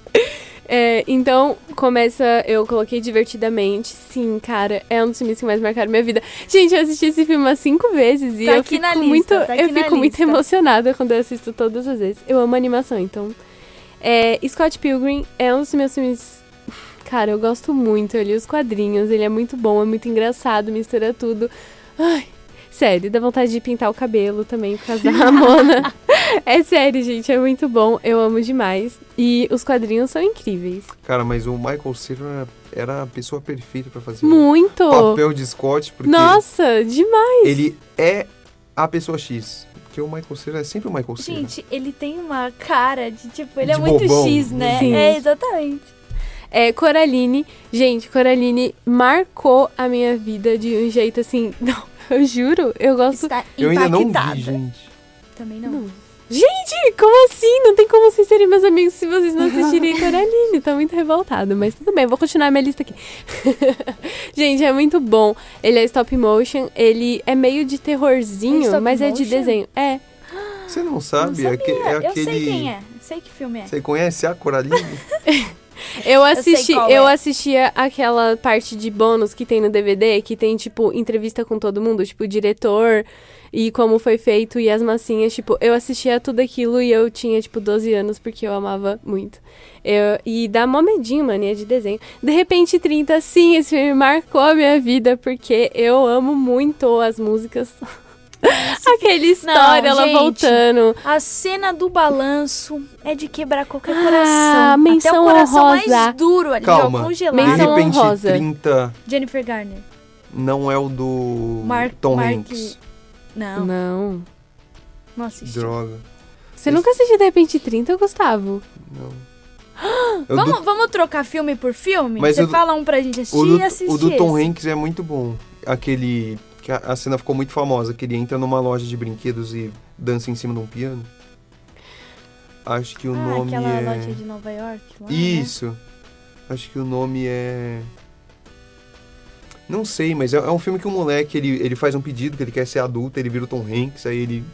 É, então, começa, eu coloquei divertidamente. Sim, cara, é um dos filmes que mais marcaram minha vida. Gente, eu assisti esse filme umas cinco vezes e Tá eu aqui fico lista, muito, tá eu fico muito emocionada quando eu assisto todas as vezes. Eu amo animação, então. É, Scott Pilgrim é um dos meus filmes. Cara, eu gosto muito. Eu li os quadrinhos, ele é muito bom, é muito engraçado, mistura tudo. Ai, sério, dá vontade de pintar o cabelo também por causa da Ramona. é sério, gente, é muito bom. Eu amo demais. E os quadrinhos são incríveis. Cara, mas o Michael Cera era, a pessoa perfeita pra fazer Muito! o papel de Scott, porque Nossa, demais! ele é a pessoa X. Porque o Michael Cera é sempre o Michael Cera. Gente, ele tem uma cara de tipo, ele é De muito bobão. X, né? Sim. É, exatamente. É, Coraline. Gente, Coraline marcou a minha vida de um jeito assim. Não, eu juro, eu gosto. Está Eu ainda não vi, gente. Também não. Não. Gente, como assim? Não tem como vocês serem meus amigos se vocês não assistirem Coraline. Tô muito revoltada, mas tudo bem, vou continuar minha lista aqui. Gente, é muito bom. Ele é stop motion, ele é meio de terrorzinho, É mas é de motion? desenho. É. Você não Não sabe? sabia. é, aque- é Eu aquele. sei quem é. Sei que filme é. Você conhece a Coraline? Eu assisti, qual eu é. assistia aquela parte de bônus que tem no DVD, que tem, tipo, entrevista com todo mundo, tipo, o diretor e como foi feito e as massinhas, tipo, eu assistia tudo aquilo e eu tinha, tipo, 12 anos porque eu amava muito. Eu, e dá mó medinho, mania de desenho. De repente, 30, sim, esse filme marcou a minha vida porque eu amo muito as músicas. Aquela história, ela gente. voltando. A cena do balanço é de quebrar qualquer Ah, coração. Até menção o coração honrosa. mais duro ali, Calma. ó, congelado. De Menção repente, honrosa. 30 Jennifer Garner. não é o do Mark- Tom Mark- Hanks. Não, Não. não assisti. Droga. Você nunca assistiu De repente 30, Gustavo? Não. Eu Vamos, do- vamos trocar filme por filme? Mas Você do- fala um pra gente assistir o do, e assistir o do Tom esse. Hanks é muito bom. Aquele. Que a, a cena ficou muito famosa, que ele entra numa loja de brinquedos e dança em cima de um piano. Acho que o ah, nome aquela é. loja de Nova York lá, né? Isso. Acho que o nome é. Não sei, mas é, é um filme que um moleque ele, ele faz um pedido que ele quer ser adulto, ele vira o Tom Hanks, aí ele.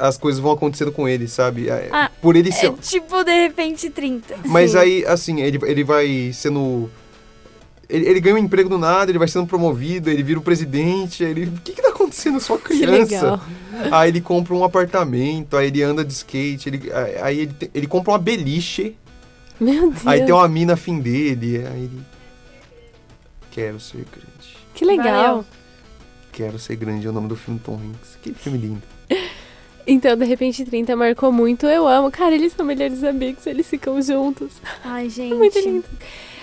As coisas vão acontecendo com ele, sabe? É, Ah, Por ele ser. É tipo, de repente, 30. Mas Sim. aí, assim, ele, ele vai sendo. Ele, ele ganha um emprego do nada, ele vai sendo promovido, ele vira o presidente, aí ele. O que que tá acontecendo? Só Que criança. legal. Aí ele compra um apartamento, aí ele anda de skate, ele, aí ele, te- ele compra uma beliche, Meu Deus. aí tem uma mina afim dele, aí ele. Quero ser grande. Que legal. Valeu. Quero ser grande é o nome do filme Tom Hanks. Que filme lindo. Então, de repente, 30 marcou muito. Eu amo. Cara, eles são melhores amigos, eles ficam juntos. Ai, gente. Muito lindo.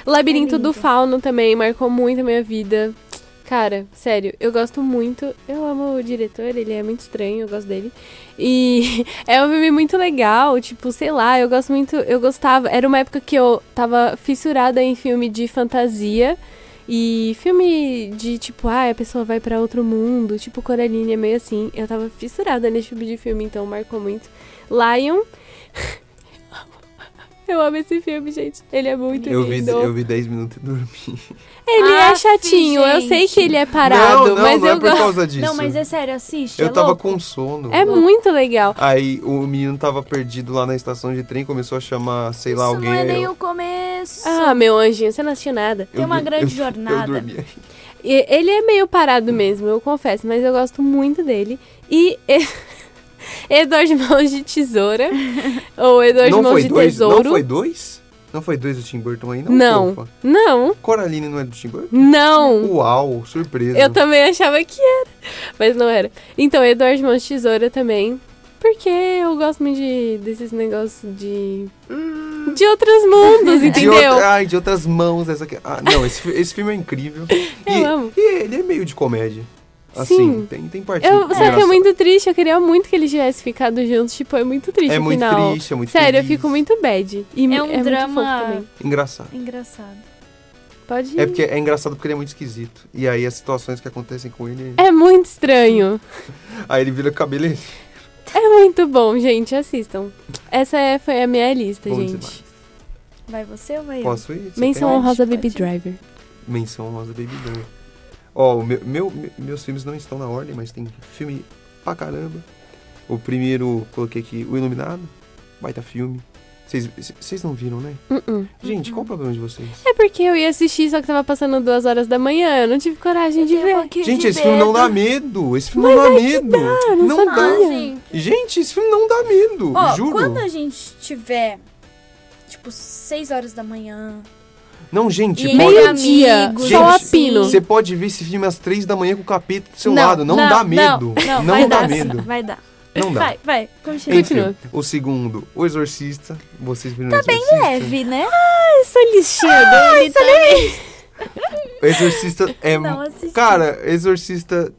Labirinto É do Fauno também marcou muito a minha vida. Cara, sério, eu gosto muito. Eu amo o diretor, ele é muito estranho, eu gosto dele. E é um filme muito legal, tipo, sei lá, eu gosto muito, eu gostava. Era uma época que eu tava fissurada em filme de fantasia. E filme de tipo, ah, a pessoa vai pra outro mundo, tipo Coraline, é meio assim. Eu tava fissurada nesse tipo de filme, então marcou muito. Lion. Eu amo esse filme, gente. Ele é muito Eu vi, lindo. eu vi 10 minutos e dormi. Ele é Aff, chatinho, eu sei que ele é parado, não, não, mas não eu é por gosto. causa disso. Não, mas é sério, assiste. Eu é tava louco. com sono. É muito legal. Aí o menino tava perdido lá na estação de trem, começou a chamar, sei lá, Isso alguém. não é aí nem eu, o começo. Ah, meu anjinho, você não assistiu nada. tem uma eu- grande eu- jornada. Eu dormi. E ele é meio parado mesmo, eu confesso, mas eu gosto muito dele. E Eduardo Mãos de Tesoura, ou Eduardo Mãos de dois? Tesouro. Não foi dois? Não foi dois do Tim Burton aí, não? Não. fofa? Não, Coraline não é do Tim Burton? não. Uau, surpresa. Eu também achava que era, mas não era. Então, Eduardo Mãos de Tesoura também, porque eu gosto muito de, desses negócios de... De outros mundos, De entendeu? outra- ai, de outras mãos. Essa aqui. Ah, não, esse, esse filme é incrível. Eu e, amo. e ele é meio de comédia. Assim, Sim. tem, tem parte Eu, só que é muito triste, eu queria muito que eles tivessem ficado juntos, tipo, é muito triste É muito final. triste, é muito Sério, eu feliz. fico muito bad. E É um muito fofo drama- também. Engraçado. Engraçado. Pode ir. É porque é engraçado porque ele é muito esquisito. E aí as situações que acontecem com ele. É muito estranho. Aí ele vira cabeleireiro. É muito bom, gente. Assistam. Essa é- foi a minha lista, Bom gente. demais. Vai você ou vai eu? Posso ir? Você Menção honrosa Baby. Driver. Menção honrosa Baby Driver. Ó, meu, meu- me- meus filmes não estão na ordem, mas tem filme pra caramba. O primeiro, coloquei aqui, O Iluminado. Baita filme. Vocês- Vocês não viram, né? Uh-uh. Gente, qual o problema de vocês? É porque eu ia assistir, só que tava passando duas horas da manhã. Eu não tive coragem de Eu um ver. pouquinho Gente, de esse filme não medo. dá medo. Esse filme não dá medo. não não sabia. dá. Ah, gente. Gente, esse filme não dá medo. Ó, juro. quando a gente tiver, tipo, 6 horas da manhã, Não, gente, e pode... Meio-dia, só a pino. Você pode ver esse filme às três da manhã com o capeta do seu Não, lado. Não, não, dá não, medo. não, Não, dá dar, medo. Vai dar. Não dá. Vai, vai, continua. Enfim, o segundo, O Exorcista. Vocês viram tá bem Leve, né? Essa listinha dele também. O Exorcista é... Cara, Exorcista...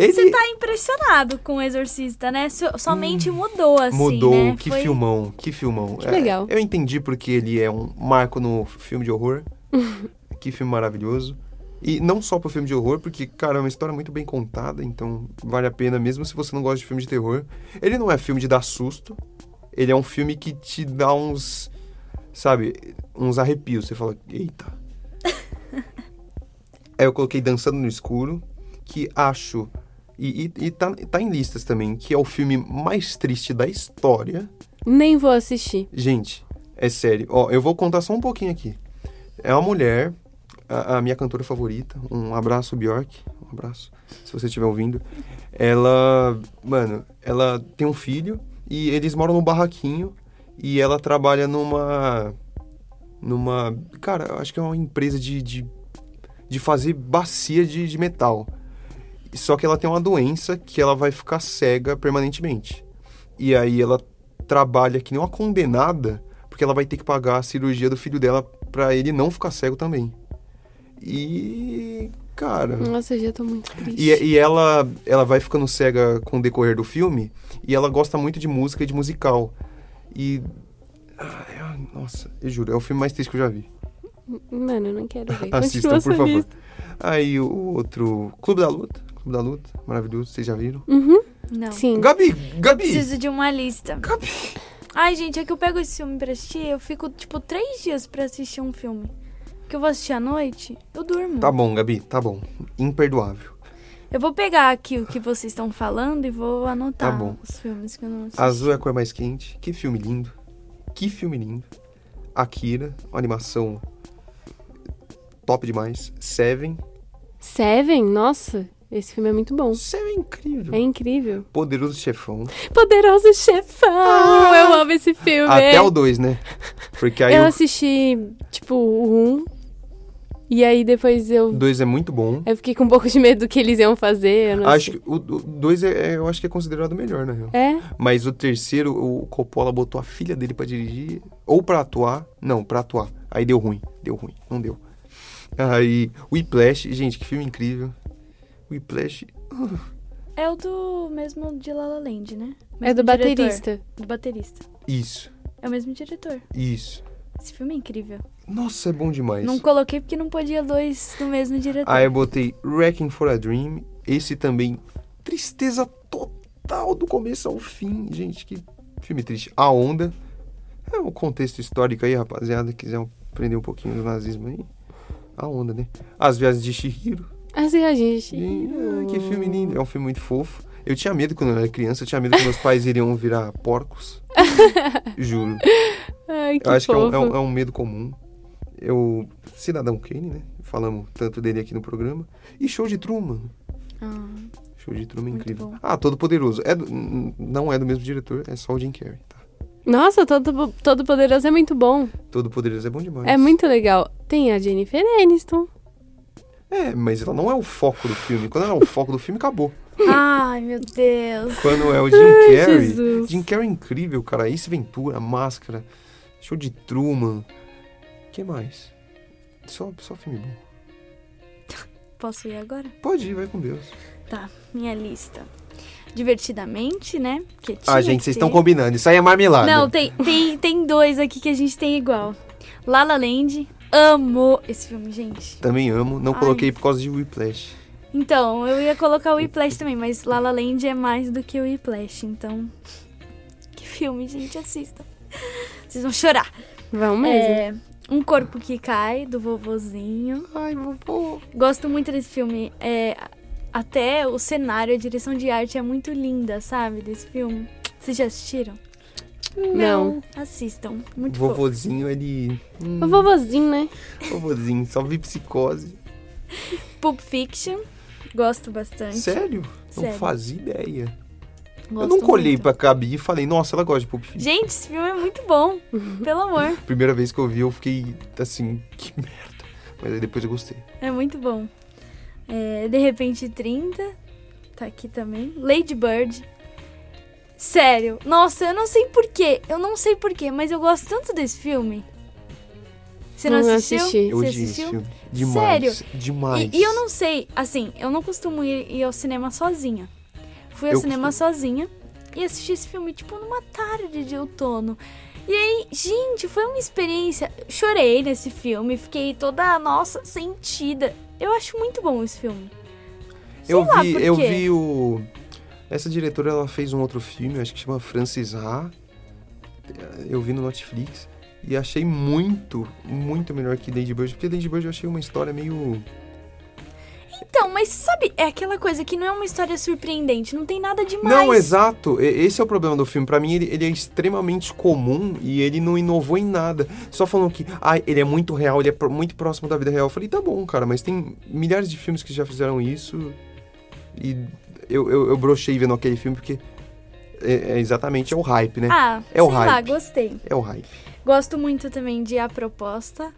Ele Você tá impressionado com o Exorcista, né? So- somente mudou, assim, mudou. né? Que Foi- filmão, que filmão. Que É, legal. Eu entendi porque ele é um marco no filme de horror. que filme maravilhoso. E não só pro filme de horror, porque, cara, é uma história muito bem contada, então vale a pena, mesmo se você não gosta de filme de terror. Ele não é filme de dar susto, ele é um filme que te dá uns, sabe, uns arrepios. Você fala, eita. Aí eu coloquei Dançando no Escuro, que acho, e, e, e tá, tá em listas também, que é o filme mais triste da história. Nem vou assistir. Gente, é sério. Ó, eu vou contar só um pouquinho aqui. É uma mulher, a, a minha cantora favorita. Um abraço, Bjork. Um abraço, se você estiver ouvindo. Ela, mano, ela tem um filho e eles moram num barraquinho e ela trabalha numa. Numa. Cara, eu acho que é uma empresa de. de, de fazer bacia de, de metal. Só que ela tem uma doença que ela vai ficar cega permanentemente. E aí ela trabalha que nem uma condenada, porque ela vai ter que pagar a cirurgia do filho dela pra ele não ficar cego também. E. Cara. Nossa, eu já tô muito triste. E, e ela, ela vai ficando cega com o decorrer do filme, e ela gosta muito de música e de musical. E. nossa, eu juro, é o filme mais triste que eu já vi. Mano, eu não quero ver. Assistam, por favor. Aí o outro. Clube da Luta. Clube da Luta, maravilhoso, vocês já viram? Uhum, Não. sim. Gabi! Gabi! Preciso de uma lista. Gabi! Ai, gente, é que eu pego esse filme pra assistir, eu fico, tipo, três dias pra assistir um filme. Que eu vou assistir à noite, eu durmo. Tá bom, Gabi, tá bom. Imperdoável. Eu vou pegar aqui o que vocês estão falando e vou anotar Tá bom. os filmes que eu não assisti. Azul é a cor mais quente. Que filme lindo. Que filme lindo. Akira, uma animação top demais. Seven. Seven? Nossa, esse filme é muito bom. Seven é incrível. É incrível. Poderoso Chefão. Poderoso Chefão! Eu amo esse filme. Até o 2, né? Porque aí Eu o assisti, tipo, o 1. E aí depois eu. 2 é muito bom. Eu fiquei com um pouco de medo do que eles iam fazer. Eu não Acho sei. que o 2 é, é- eu acho que é considerado o melhor, na real. É? Mas o terceiro, o Coppola botou a filha dele pra dirigir, ou pra atuar. Não, pra atuar. Aí deu ruim, deu ruim, não deu. Aí, Whiplash, gente, que filme incrível. Whiplash, É o do mesmo de La La Land, né? É do Mesmo diretor. baterista. Do baterista. isso, É o mesmo diretor. isso. Esse filme é incrível. Nossa, é bom demais. Não coloquei porque não podia dois do mesmo diretor. Aí eu botei Wrecking for a Dream. Esse também, tristeza total do começo ao fim. Gente, que filme triste. A Onda. É um contexto histórico aí, rapaziada. Quiser aprender um pouquinho do nazismo aí. A Onda, né? As Viagens de Shihiro. As viagens. E, ah, que filme lindo. É um filme muito fofo. Eu tinha medo quando eu era criança. Eu tinha medo que meus pais iriam virar porcos. Juro. Ai, que Eu acho que é um, fofo. é um- é um medo comum. Eu. Cidadão Kane, né? Falamos tanto dele aqui no programa. E Show de Truman. Ah, Show de Truman é incrível. bom. Ah, Todo Poderoso. É do- não é do mesmo diretor, é só o Jim Carrey, tá? Nossa, todo, todo Poderoso é muito bom. Todo Poderoso é bom demais. É muito legal. Tem a Jennifer Aniston. É, mas ela não é o foco do filme. Quando ela é o foco do filme, acabou. Ai, meu Deus. Quando é o Jim Carrey. Jesus. Jim Carrey é incrível, cara. Ace Ventura, Máscara, Show de Truman. que mais? Só, só filme bom. Posso ir agora? Pode ir, vai com Deus. Tá, minha lista. Divertidamente, né? Que Ah, gente, vocês estão combinando. Isso aí é marmelada. Não, tem, tem, tem dois aqui que a gente tem igual. La La Land. Amo esse filme, gente. Também amo. Não Ai. coloquei por causa de Whiplash. Então, eu ia colocar o Whiplash também, mas La La Land é mais do que o Whiplash, então... Que filme, gente, assistam. Vocês vão chorar. Vamos mesmo. É, um Corpo que Cai, do vovozinho. Ai, vovô. Gosto muito desse filme. É, até o cenário, a direção de arte é muito linda, sabe? Desse filme. Vocês já assistiram? Não. Assistam. Muito fofo. Vovozinho, ele. Hum, O vovozinho, né? vovozinho, só vi psicose. Pulp Fiction. Gosto bastante. Sério? Não Sério. fazia ideia. eu Gosto colhei muito. pra Gabi e falei, nossa, ela gosta de Pulp Fiction. Gente, esse filme é muito bom. Pelo amor. Primeira vez que eu vi, eu fiquei assim, que merda. Mas aí depois eu gostei. É muito bom. É, de repente 30. Tá aqui também. Lady Bird. Sério. Nossa, eu não sei porquê. Eu não sei porquê, mas eu gosto tanto desse filme. Você não, Não assistiu? assisti. Eu Você assistiu? Demais. Demais. E, e eu não sei, assim, eu não costumo ir, ir ao cinema sozinha. Fui ao Eu cinema costumo. sozinha e assisti esse filme, tipo, numa tarde de outono. E aí, gente, foi uma experiência. Chorei nesse filme, fiquei toda, nossa, sentida. Eu acho muito bom esse filme. Sei eu lá vi, eu vi o. Essa diretora ela fez um outro filme, acho que chama Francis Ha. Eu vi no Netflix. E achei muito, muito melhor que Lady Bird. Porque Lady Bird eu achei uma história meio. Então, mas sabe, é aquela coisa que não é uma história surpreendente, não tem nada demais. Não, exato. Esse é o problema do filme. Pra mim, ele, ele é extremamente comum e ele não inovou em nada. Só falando que, ah, ele é muito real, ele é muito próximo da vida real. Eu falei, tá bom, cara, mas tem milhares de filmes que já fizeram isso. E eu, eu, eu brochei vendo aquele filme porque é, é exatamente é o hype, né? Ah, É o sei lá, hype. gostei. É o hype. Gosto muito também de A Proposta,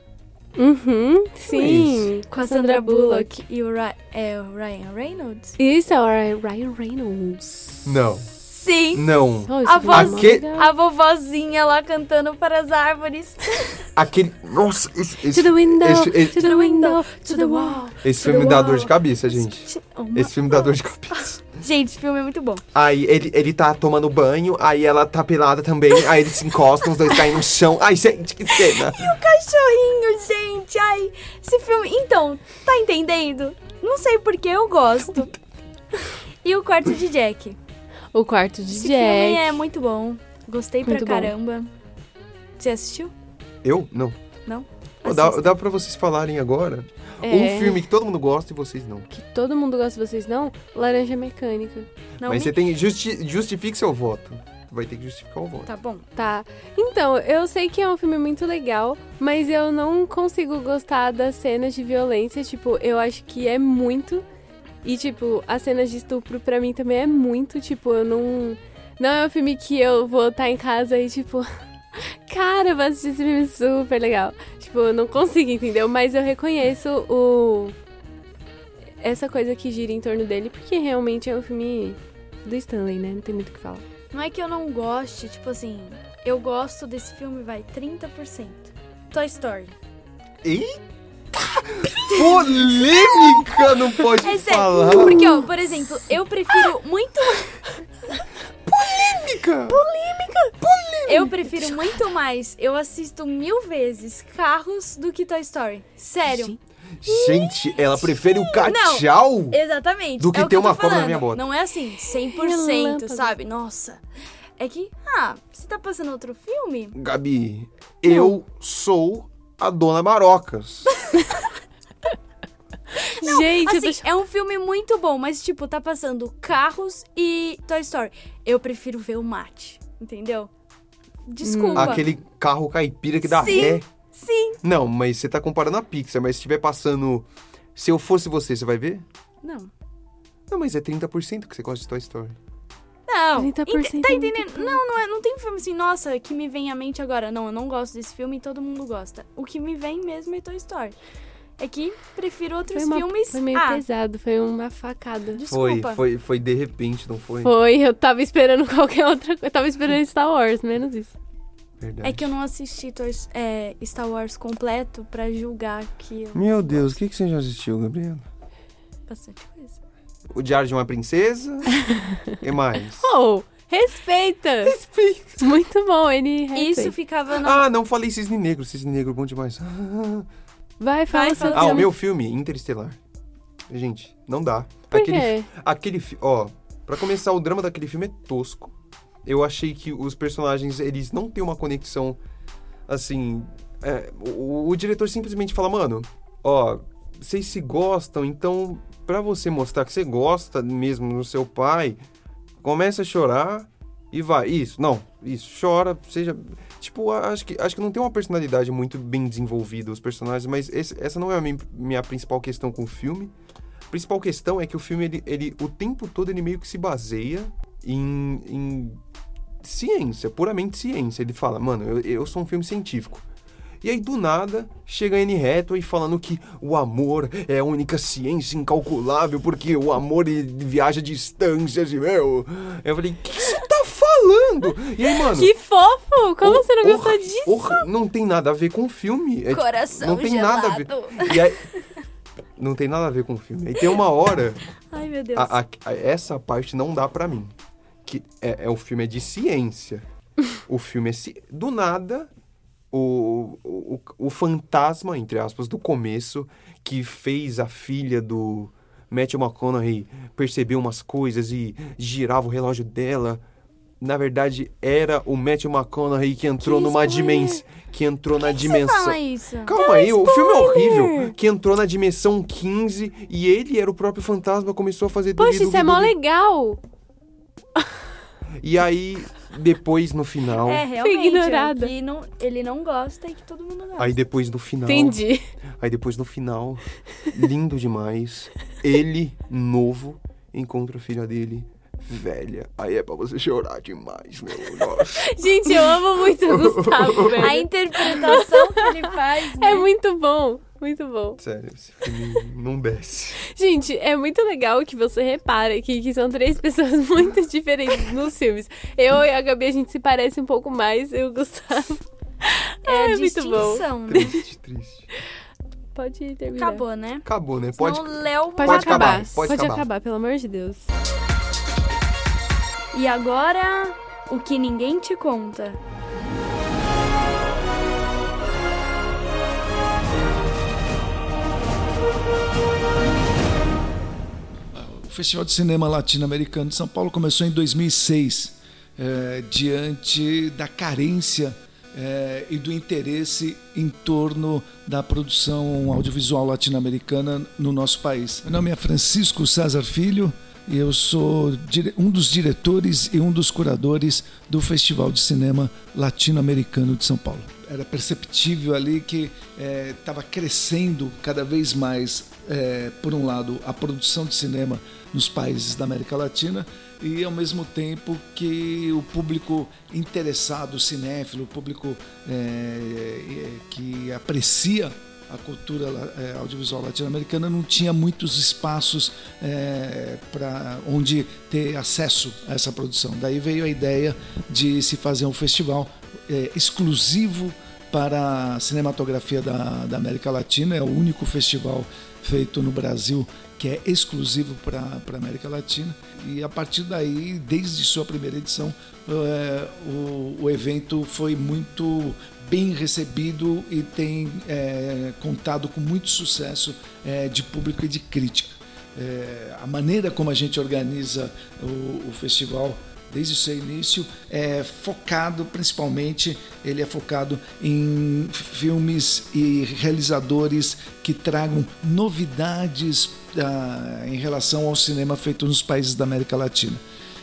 Uhum, sim. com a Sandra Bullock e o, Ry é, o Ryan Reynolds. Isso é o Ryan Reynolds. Não. Sim, Não. Oh, A voz- Aque- a vovozinha lá cantando para as árvores. Aquele. Nossa, esse, To esse, the window, esse- esse- to the window, to the wall. esse to filme dá dor de cabeça, gente. Esse filme dá dor de cabeça. Gente, esse filme é muito bom. Aí ele, ele tá tomando banho, aí ela tá pelada também, aí eles se encostam, os dois caem no chão. Ai, gente, que cena! Cachorrinho, gente. Ai, esse filme. Então, tá entendendo? Não sei porque eu gosto. E o quarto de Jack. O quarto de Esse Jack. filme é muito bom. Gostei Muito pra bom. caramba. Você assistiu? Eu? Não. Não? Pô, dá, dá pra vocês falarem agora É, um filme que todo mundo gosta e vocês não. que todo mundo gosta, vocês não? Laranja Mecânica. Não Mas me- você tem. Justi justifique seu voto. Vai ter que justificar o voto. Tá bom. Tá. Então, eu sei que é um filme muito legal, mas eu não consigo gostar das cenas de violência. Tipo, eu acho que é muito. E, tipo, as cenas de estupro pra mim também é muito. Tipo, eu não. Não é um filme que eu vou estar em casa e, tipo. Cara, eu vou assistir esse filme super legal. Tipo, eu não consigo, entendeu? Mas eu reconheço o. Essa coisa que gira em torno dele, porque realmente é um filme do Stanley, né? Não tem muito o que falar. Não é que eu não goste, tipo assim, eu gosto desse filme, vai, 30%. Toy Story. Eita! Polêmica! Não pode É sério, falar! porque, ó, por exemplo, eu prefiro muito. Polêmica! Eu prefiro muito mais. Eu assisto mil vezes Carros do que Toy Story. Sério. Gente, ela prefere o cachau? Exatamente. Do que é ter eu tô uma cobra na minha bota. Não é assim, 100%, Relâmpago. sabe? Nossa. É que, ah, você tá passando outro filme? Gabi, eu sou a dona Marocas. Gente, eu tô Assim, é um filme muito bom, mas, tipo, tá passando Carros e Toy Story. Eu prefiro ver o mate, entendeu? Desculpa. Aquele carro caipira que dá Sim. ré. Sim. Não, mas você tá comparando a Pixar, mas se estiver passando. Se eu fosse você, você vai ver? Não. Não, mas é 30% que você gosta de Toy Story. Não. 30% Ente- tá é entendendo? Não, não, é, não tem filme assim, nossa, que me vem à mente agora. Não, eu não gosto desse filme e todo mundo gosta. O que me vem mesmo é Toy Story. É que prefiro outros Foi, uma, filmes. foi meio ah, pesado, foi uma facada. desculpa. Foi, foi, foi de repente, não foi? Foi, eu tava esperando qualquer outra coisa. Eu tava esperando Star Wars, menos isso. Verdade. É que eu não assisti Toy- é, Star Wars completo pra julgar que eu Meu Deus, o que, que você já assistiu, Gabriela? bastante coisa. O Diário de uma Princesa? e mais? Oh, respeita! Respeito. Muito bom, ele respeita. Isso ficava na. Ah, não falei Cisne Negro. Cisne Negro, bom demais. Ah, Vai, fala Vai, seu ah o meu filme, Interestelar. Gente, não dá. Por aquele, quê? aquele, fi- ó, pra começar, o drama daquele filme é tosco. Eu achei que os personagens, eles não têm uma conexão, assim, é, o, o diretor simplesmente fala, mano, ó, vocês se gostam, então, pra você mostrar que você gosta mesmo do seu pai, começa a chorar e vai. Isso, não, isso, chora, seja... Tipo, acho que, acho que não tem uma personalidade muito bem desenvolvida os personagens, mas esse- essa não é a minha, minha principal questão com o filme. A principal questão é que o filme, ele, ele o tempo todo, ele meio que se baseia em, em ciência, puramente ciência. Ele fala, mano, eu, eu sou um filme científico. E aí, do nada, chega Anne Hathaway falando que o amor é a única ciência incalculável, porque o amor viaja distâncias e, meu... Eu falei, o que você tá falando? E aí, mano... Que fofo! Como hor- você não gostou disso? hor- não tem nada a ver com o filme. É, tipo, Coração não tem nada a ver. gelado. E aí, não tem nada a ver com o filme. Aí tem uma hora Ai, meu Deus. a- a- a- essa parte não dá pra mim. Que é, é o filme é de ciência. o filme é ci... do nada o, o, o fantasma entre aspas do começo que fez a filha do Matthew McConaughey perceber umas coisas e girava o relógio dela. Na verdade, era o Matthew McConaughey que entrou Que numa spoiler! dimensão. Que entrou na Você dimensão. fala isso? Calma aí, o filme é horrível. Que entrou na dimensão 15 e ele era o próprio fantasma, começou a fazer Poxa, duvido, isso é mó legal! E aí, depois no final. É, realmente. ignorada. Que não, ele não gosta e que todo mundo gosta. Aí depois no final. Entendi. Aí depois no final, lindo demais. Ele, novo, encontra a filha dele, velha. Aí é pra você chorar demais, meu. Nossa. Gente, eu amo muito o Gustavo, velho. A interpretação que ele faz, né? É muito bom, muito bom. Sério, esse filme não desce. Gente, é muito legal que você repara aqui que são três pessoas muito diferentes nos filmes. Eu e a Gabi, a gente se parece um pouco mais, eu e o Gustavo. É a é muito bom. né? Triste, triste. Pode terminar. Acabou, né? Acabou, né? Pode. Senão o Léo Pode, Pode acabar. acabar, pode Pode acabar. acabar, pelo amor de Deus. E agora, o que ninguém te conta. O Festival de Cinema Latino-Americano de São Paulo começou em 2006, eh, diante da carência eh, e do interesse em torno da produção audiovisual latino-americana no nosso país. Meu nome é Francisco César Filho e eu sou um dos diretores e um dos curadores do Festival de Cinema Latino-Americano de São Paulo. Era perceptível ali que estava crescendo cada vez mais, eh, por um lado, a produção de cinema nos países da América Latina e ao mesmo tempo que o público interessado, cinéfilo, o público eh, eh, que aprecia a cultura eh, audiovisual latino-americana não tinha muitos espaços para onde ter acesso a essa produção. Daí veio a ideia de se fazer um festival eh, exclusivo para a cinematografia da, da América Latina. É o único festival feito no Brasil que é exclusivo para a América Latina. E a partir daí, desde sua primeira edição, eh, o, o evento foi muito bem recebido e tem eh, contado com muito sucesso eh, de público e de crítica. A maneira como a gente organiza o, o festival desde o seu início é focado principalmente ele é focado em filmes e realizadores que tragam novidades em relação ao cinema feito nos países da América Latina.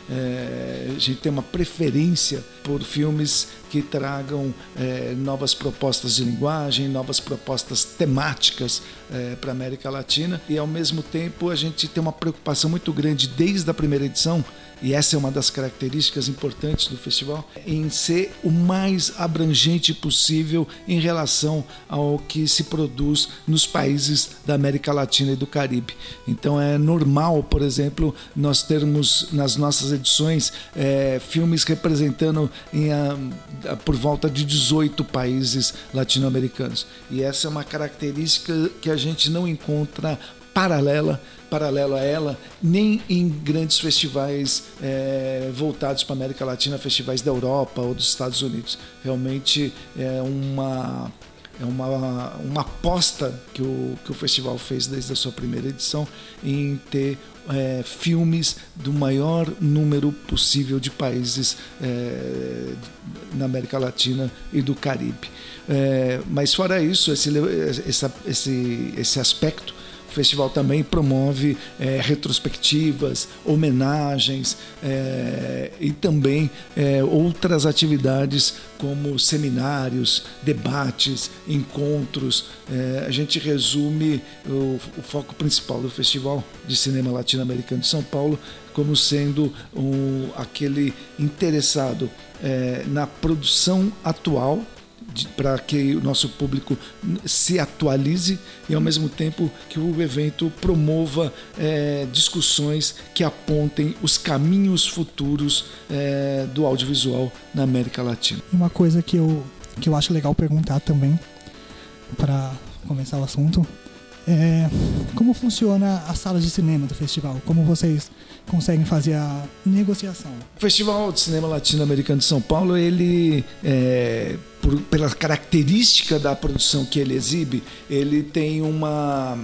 É, a gente tem uma preferência por filmes que tragam é, novas propostas de linguagem, novas propostas temáticas é, para a América Latina. E ao mesmo tempo a gente tem uma preocupação muito grande desde a primeira edição e essa é uma das características importantes do festival, em ser o mais abrangente possível em relação ao que se produz nos países da América Latina e do Caribe. Então é normal, por exemplo, nós termos nas nossas edições é, filmes representando em, a, a, por volta de 18 países latino-americanos. E essa é uma característica que a gente não encontra paralela paralelo a ela, nem em grandes festivais é, voltados para a América Latina, festivais da Europa ou dos Estados Unidos. Realmente é uma é uma, uma aposta que o, que o festival fez desde a sua primeira edição em ter é, filmes do maior número possível de países é, na América Latina e do Caribe. É, mas fora isso, esse, esse, esse aspecto festival também promove é, retrospectivas, homenagens é, e também é, outras atividades como seminários, debates, encontros. É, a gente resume o, o, foco principal do Festival de Cinema Latino-Americano de São Paulo como sendo um, aquele interessado é, na produção atual para que o nosso público se atualize e ao mesmo tempo que o evento promova é, discussões que apontem os caminhos futuros é, do audiovisual na América Latina. Uma coisa que eu, que eu acho legal perguntar também para começar o assunto é, como funciona a sala de cinema do festival? Como vocês conseguem fazer a negociação? O Festival de Cinema Latino-Americano de São Paulo, ele, é, por, pela característica da produção que ele exibe, ele tem uma,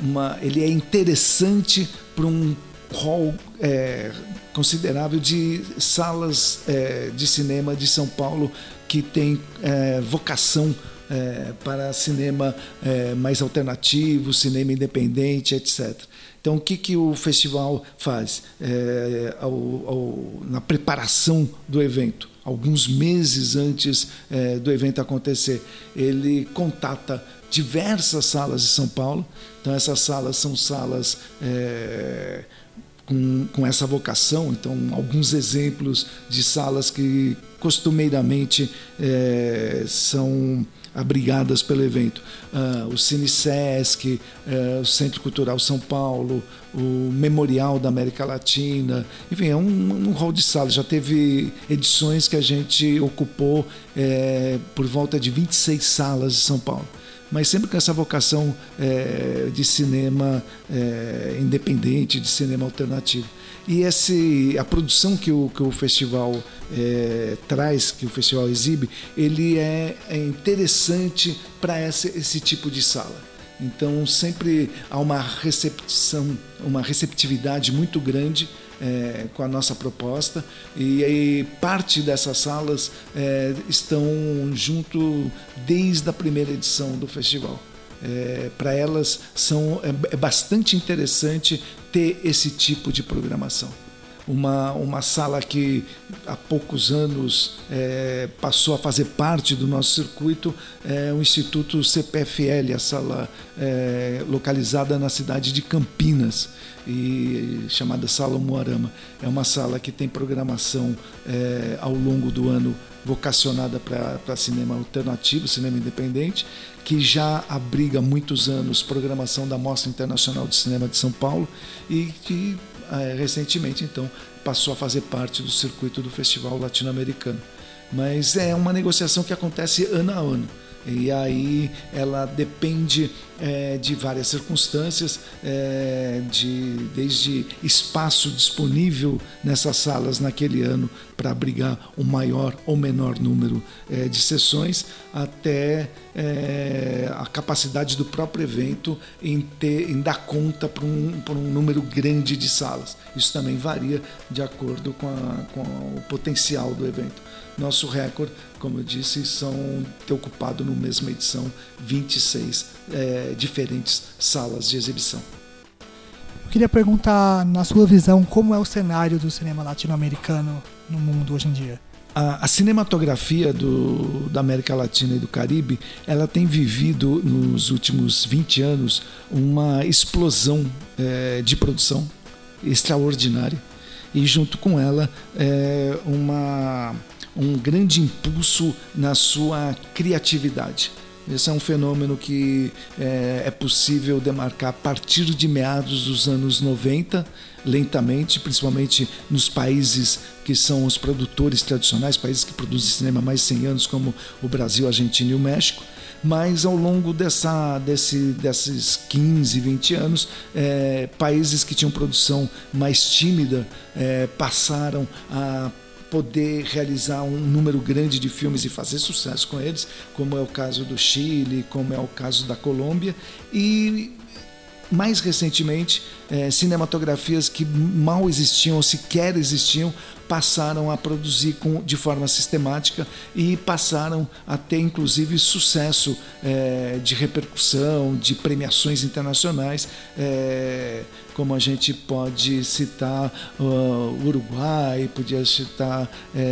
uma ele é interessante para um hall é, considerável de salas é, de cinema de São Paulo que tem é, vocação é, para cinema é, mais alternativo, cinema independente, etc. Então, o que, que o festival faz é, ao, ao, na preparação do evento? Alguns meses antes é, do evento acontecer, ele contata diversas salas de São Paulo. Então, essas salas são salas é, com, com essa vocação. Então, alguns exemplos de salas que costumeiramente é, são abrigadas pelo evento. Uh, o Cine Sesc, uh, o Centro Cultural São Paulo, o Memorial da América Latina, enfim, é um, um hall de salas. Já teve edições que a gente ocupou é, por volta de 26 salas de São Paulo mas sempre com essa vocação é, de cinema é, independente, de cinema alternativo. E esse, a produção que o, que o festival é, traz, que o festival exibe, ele é, é interessante para esse, esse tipo de sala. Então sempre há uma recepção, uma receptividade muito grande é, com a nossa proposta e aí parte dessas salas é, estão junto desde a primeira edição do festival. É, para elas são, é, é bastante interessante ter esse tipo de programação. Uma, uma sala que há poucos anos é, passou a fazer parte do nosso circuito é o Instituto CPFL, a sala é, localizada na cidade de Campinas e chamada Sala Moarama. É uma sala que tem programação é, ao longo do ano vocacionada para cinema alternativo, cinema independente, que já abriga há muitos anos programação da Mostra Internacional de Cinema de São Paulo e que é, recentemente então passou a fazer parte do circuito do Festival Latino-Americano. Mas é uma negociação que acontece ano a ano. E aí ela depende é, de várias circunstâncias, é, de, desde espaço disponível nessas salas naquele ano para abrigar um maior ou menor número é, de sessões, até é, a capacidade do próprio evento em, ter, em dar conta para um, um número grande de salas. Isso também varia de acordo com, a, com o potencial do evento. Nosso recorde, como eu disse, são ter ocupado no mesma edição 26 é, diferentes salas de exibição. Eu queria perguntar, na sua visão, como é o cenário do cinema latino-americano no mundo hoje em dia? A, a, cinematografia do, da América Latina e do Caribe ela tem vivido nos últimos 20 anos uma explosão é, de produção extraordinária e junto com ela é, uma um grande impulso na sua criatividade. Esse é um fenômeno que é, é, possível demarcar a partir de meados dos anos 90, lentamente, principalmente nos países que são os produtores tradicionais, países que produzem cinema há mais de 100 anos, como o Brasil, a Argentina e o México. Mas ao longo dessa, desse, desses 15, 20 anos, é, países que tinham produção mais tímida é, passaram a poder realizar um número grande de filmes e fazer sucesso com eles, como é o caso do Chile, como é o caso da Colômbia, e mais recentemente, é, cinematografias que mal existiam ou sequer existiam passaram a produzir com, de forma sistemática e passaram a ter inclusive sucesso é, de repercussão, de premiações internacionais, é, como a gente pode citar uh, Uruguai, podia citar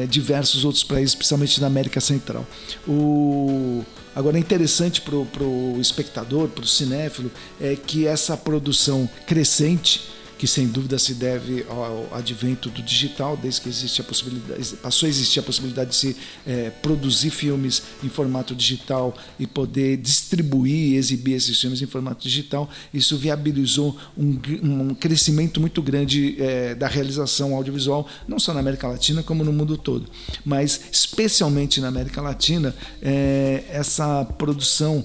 diversos outros países, principalmente na América Central. O Agora, é interessante para o espectador, para o cinéfilo, é que essa produção crescente que sem dúvida se deve ao advento do digital, desde que existe a possibilidade, passou a existir a possibilidade de se é, produzir filmes em formato digital e poder distribuir e exibir esses filmes em formato digital, isso viabilizou um, um crescimento muito grande é, da realização audiovisual, não só na América Latina, como no mundo todo. Mas, especialmente na América Latina, é, essa produção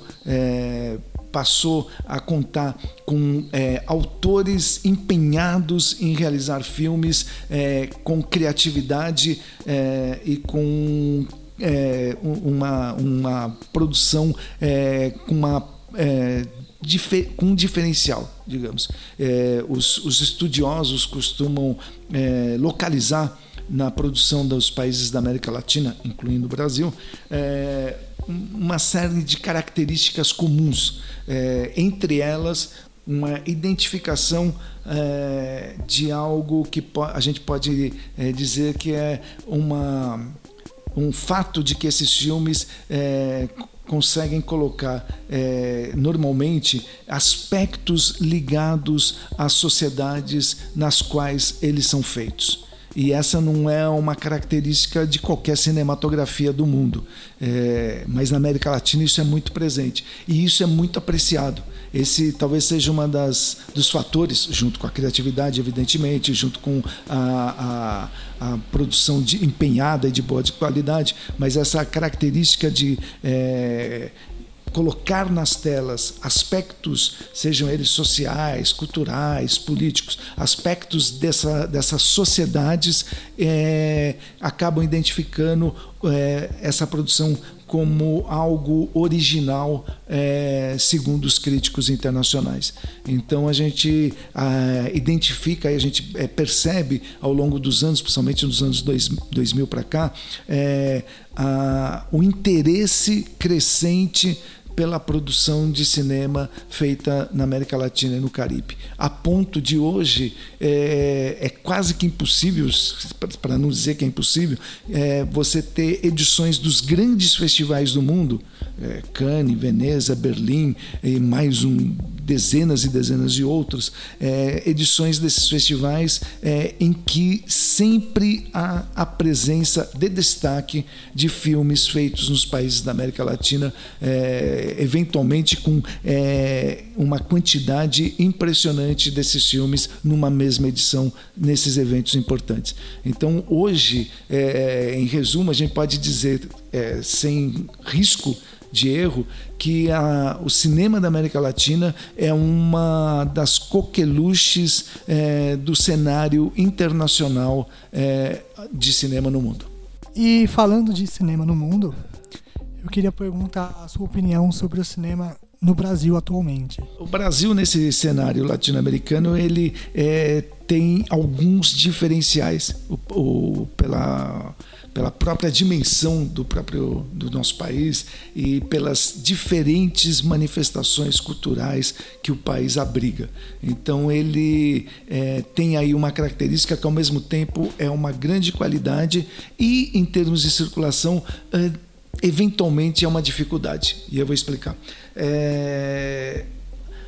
passou a contar com é, autores empenhados em realizar filmes é, com criatividade é, e com é, uma, uma produção é, com uma é, com um diferencial, digamos. Os, os, estudiosos costumam localizar na produção dos países da América Latina, incluindo o Brasil, uma série de características comuns, é, entre elas uma identificação é, de algo que a gente pode é, dizer que é uma, um fato de que esses filmes é, conseguem colocar é, normalmente aspectos ligados às sociedades nas quais eles são feitos. E essa não é uma característica de qualquer cinematografia do mundo. É, mas na América Latina isso é muito presente. E isso é muito apreciado. Esse talvez seja uma das dos fatores, junto com a criatividade, evidentemente, junto com a, a, a produção de, empenhada e de boa de qualidade, mas essa característica de é, colocar nas telas aspectos, sejam eles sociais, culturais, políticos, aspectos dessa, dessas sociedades, é, acabam identificando é, essa produção como algo original, é, segundo os críticos internacionais. Então a gente a, identifica e a gente é, percebe ao longo dos anos, principalmente nos anos dois, 2000 para cá, é, a, o interesse crescente pela produção de cinema feita na América Latina e no Caribe. A ponto de hoje é, é quase que impossível, para não dizer que é impossível, é, você ter edições dos grandes festivais do mundo, é, Cannes, Veneza, Berlim e mais um, dezenas e dezenas de outros, é, edições desses festivais é, em que sempre há a presença de destaque de filmes feitos nos países da América Latina é, eventualmente com é, uma quantidade impressionante desses filmes numa mesma edição nesses eventos importantes. Então, hoje, é, em resumo, a gente pode dizer, é, sem risco de erro, que a, o cinema da América Latina é uma das coqueluches é, do cenário internacional é, de cinema no mundo. E falando de cinema no mundo, eu queria perguntar a sua opinião sobre o cinema no Brasil atualmente. O Brasil nesse cenário latino-americano ele é, tem alguns diferenciais o, o, pela pela própria dimensão do próprio do nosso país e pelas diferentes manifestações culturais que o país abriga. Então ele é, tem aí uma característica que ao mesmo tempo é uma grande qualidade e em termos de circulação é, eventualmente é uma dificuldade. E eu vou explicar. É,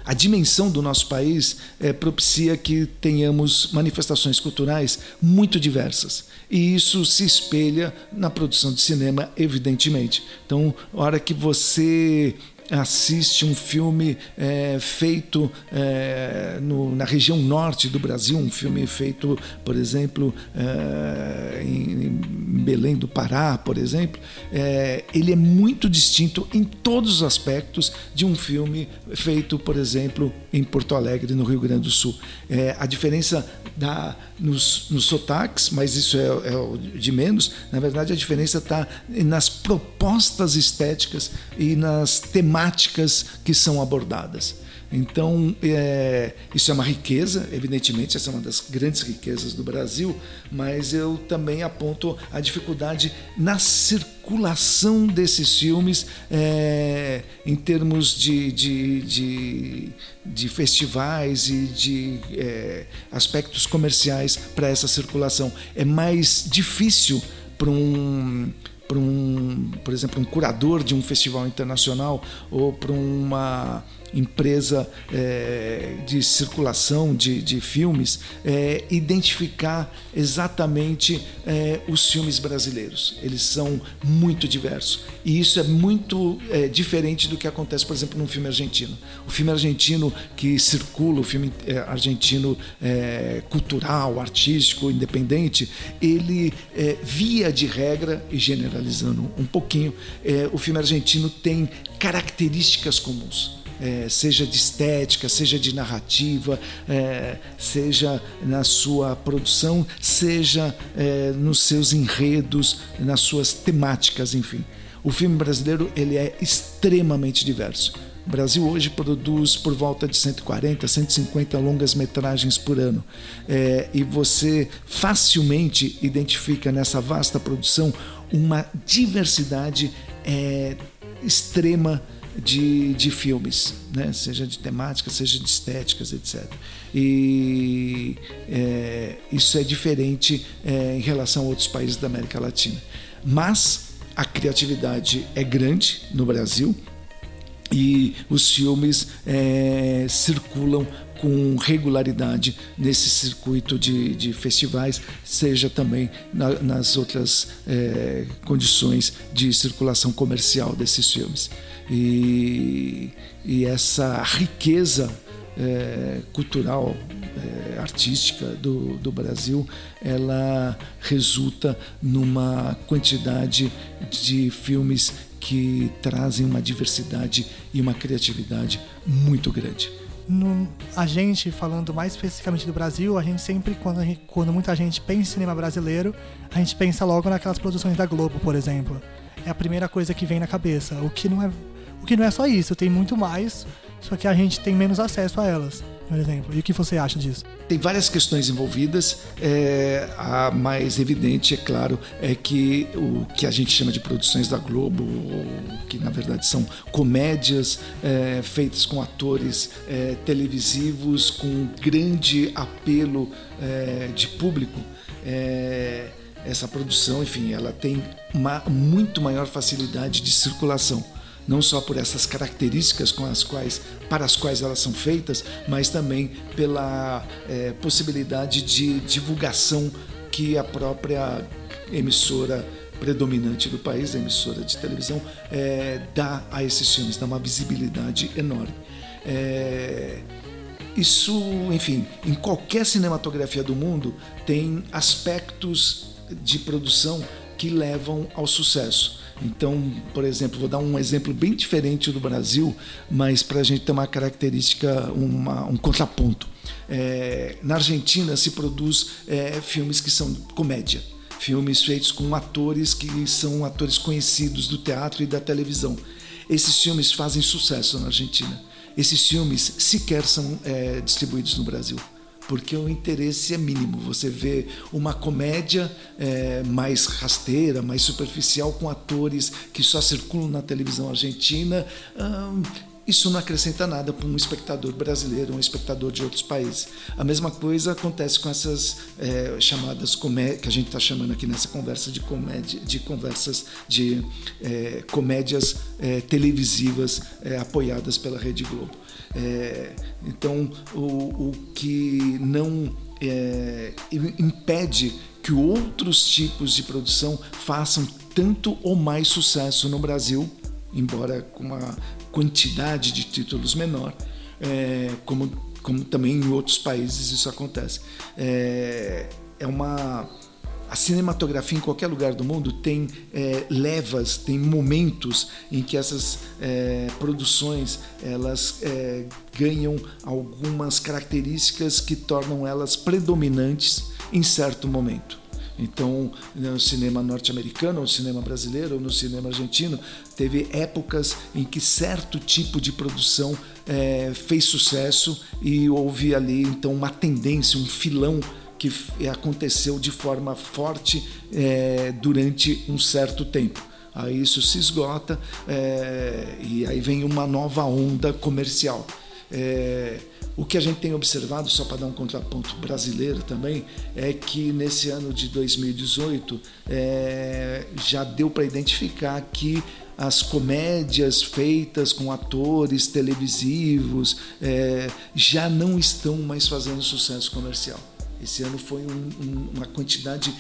a dimensão do nosso país é, propicia que tenhamos manifestações culturais muito diversas. E isso se espelha na produção de cinema, evidentemente. Então, a hora que você assiste um filme é, feito é, no, na região norte do Brasil, um filme feito, por exemplo, é, em, Belém do Pará, por exemplo, é, ele é muito distinto em todos os aspectos de um filme feito, por exemplo, em Porto Alegre, no Rio Grande do Sul. É, a diferença da, nos, nos sotaques, mas isso é, é de menos, na verdade a diferença está nas propostas estéticas e nas temáticas que são abordadas. Então, é, isso é uma riqueza, evidentemente, essa é uma das grandes riquezas do Brasil, mas eu também aponto a dificuldade na circulação desses filmes é, em termos de, de, de, de, festivais e de é, aspectos comerciais para essa circulação. É mais difícil para um para um, por exemplo, um curador de um festival internacional ou para uma empresa é, de circulação de, de filmes, é, identificar exatamente é, os filmes brasileiros. Eles são muito diversos. E isso é muito é, diferente do que acontece, por exemplo, num filme argentino. O filme argentino que circula, o filme é, argentino é, cultural, artístico, independente, ele, via de regra, e generalizando um pouquinho, o filme argentino tem características comuns é, seja de estética, seja de narrativa, é, seja na sua produção, seja é, nos seus enredos, nas suas temáticas, enfim. O filme brasileiro ele é extremamente diverso. O Brasil hoje produz por volta de 140, 150 longas metragens por ano. É, e você facilmente identifica nessa vasta produção uma diversidade é, extrema de, de filmes, né? seja de temática, seja de estéticas, etc. E é, isso é diferente é, em relação a outros países da América Latina. Mas a criatividade é grande no Brasil e os filmes é, circulam com regularidade nesse circuito de, de festivais, seja também na, nas outras é, condições de circulação comercial desses filmes. E, e essa riqueza é, cultural, é, artística do, do Brasil, ela resulta numa quantidade de filmes que trazem uma diversidade e uma criatividade muito grande. No, a gente, falando mais especificamente do Brasil, a gente sempre, quando, gente, quando muita gente pensa em cinema brasileiro, a gente pensa logo naquelas produções da Globo, por exemplo. É a primeira coisa que vem na cabeça. O que não é o que não é só isso, tem muito mais, só que a gente tem menos acesso a elas, por exemplo. E o que você acha disso? Tem várias questões envolvidas. É, a mais evidente, é claro, é que o que a gente chama de produções da Globo, que na verdade são comédias é, feitas com atores é, televisivos, com grande apelo é, de público é, essa produção, enfim, ela tem uma muito maior facilidade de circulação não só por essas características com as quais, para as quais elas são feitas, mas também pela é, possibilidade de divulgação que a própria emissora predominante do país, a emissora de televisão, é, dá a esses filmes, dá uma visibilidade enorme. É, isso, enfim, em qualquer cinematografia do mundo tem aspectos de produção que levam ao sucesso. Então, por exemplo, vou dar um exemplo bem diferente do Brasil, mas para a gente ter uma característica, uma, um contraponto. É, na Argentina se produz é, filmes que são comédia, filmes feitos com atores que são atores conhecidos do teatro e da televisão. Esses filmes fazem sucesso na Argentina. Esses filmes sequer são é, distribuídos no Brasil porque o interesse é mínimo. Você vê uma comédia é, mais rasteira, mais superficial, com atores que só circulam na televisão argentina. Hum, isso não acrescenta nada para um espectador brasileiro, um espectador de outros países. A mesma coisa acontece com essas é, chamadas que a gente está chamando aqui nessa conversa de comédia, de conversas de é, comédias é, televisivas é, apoiadas pela Rede Globo. É, então, o, o, que não é, impede que outros tipos de produção façam tanto ou mais sucesso no Brasil embora com uma quantidade de títulos menor, é, como, como também em outros países isso acontece. É, é uma a cinematografia em qualquer lugar do mundo tem é, levas, tem momentos em que essas é, produções elas é, ganham algumas características que tornam elas predominantes em certo momento. Então, no cinema norte-americano, no cinema brasileiro, no cinema argentino, teve épocas em que certo tipo de produção é, fez sucesso e houve ali então uma tendência, um filão que aconteceu de forma forte é, durante um certo tempo. Aí isso se esgota é, e aí vem uma nova onda comercial. É, o que a gente tem observado, só para dar um contraponto brasileiro também, é que nesse ano de 2018 é, já deu para identificar que as comédias feitas com atores televisivos é, já não estão mais fazendo sucesso comercial. Esse ano foi um, um, uma quantidade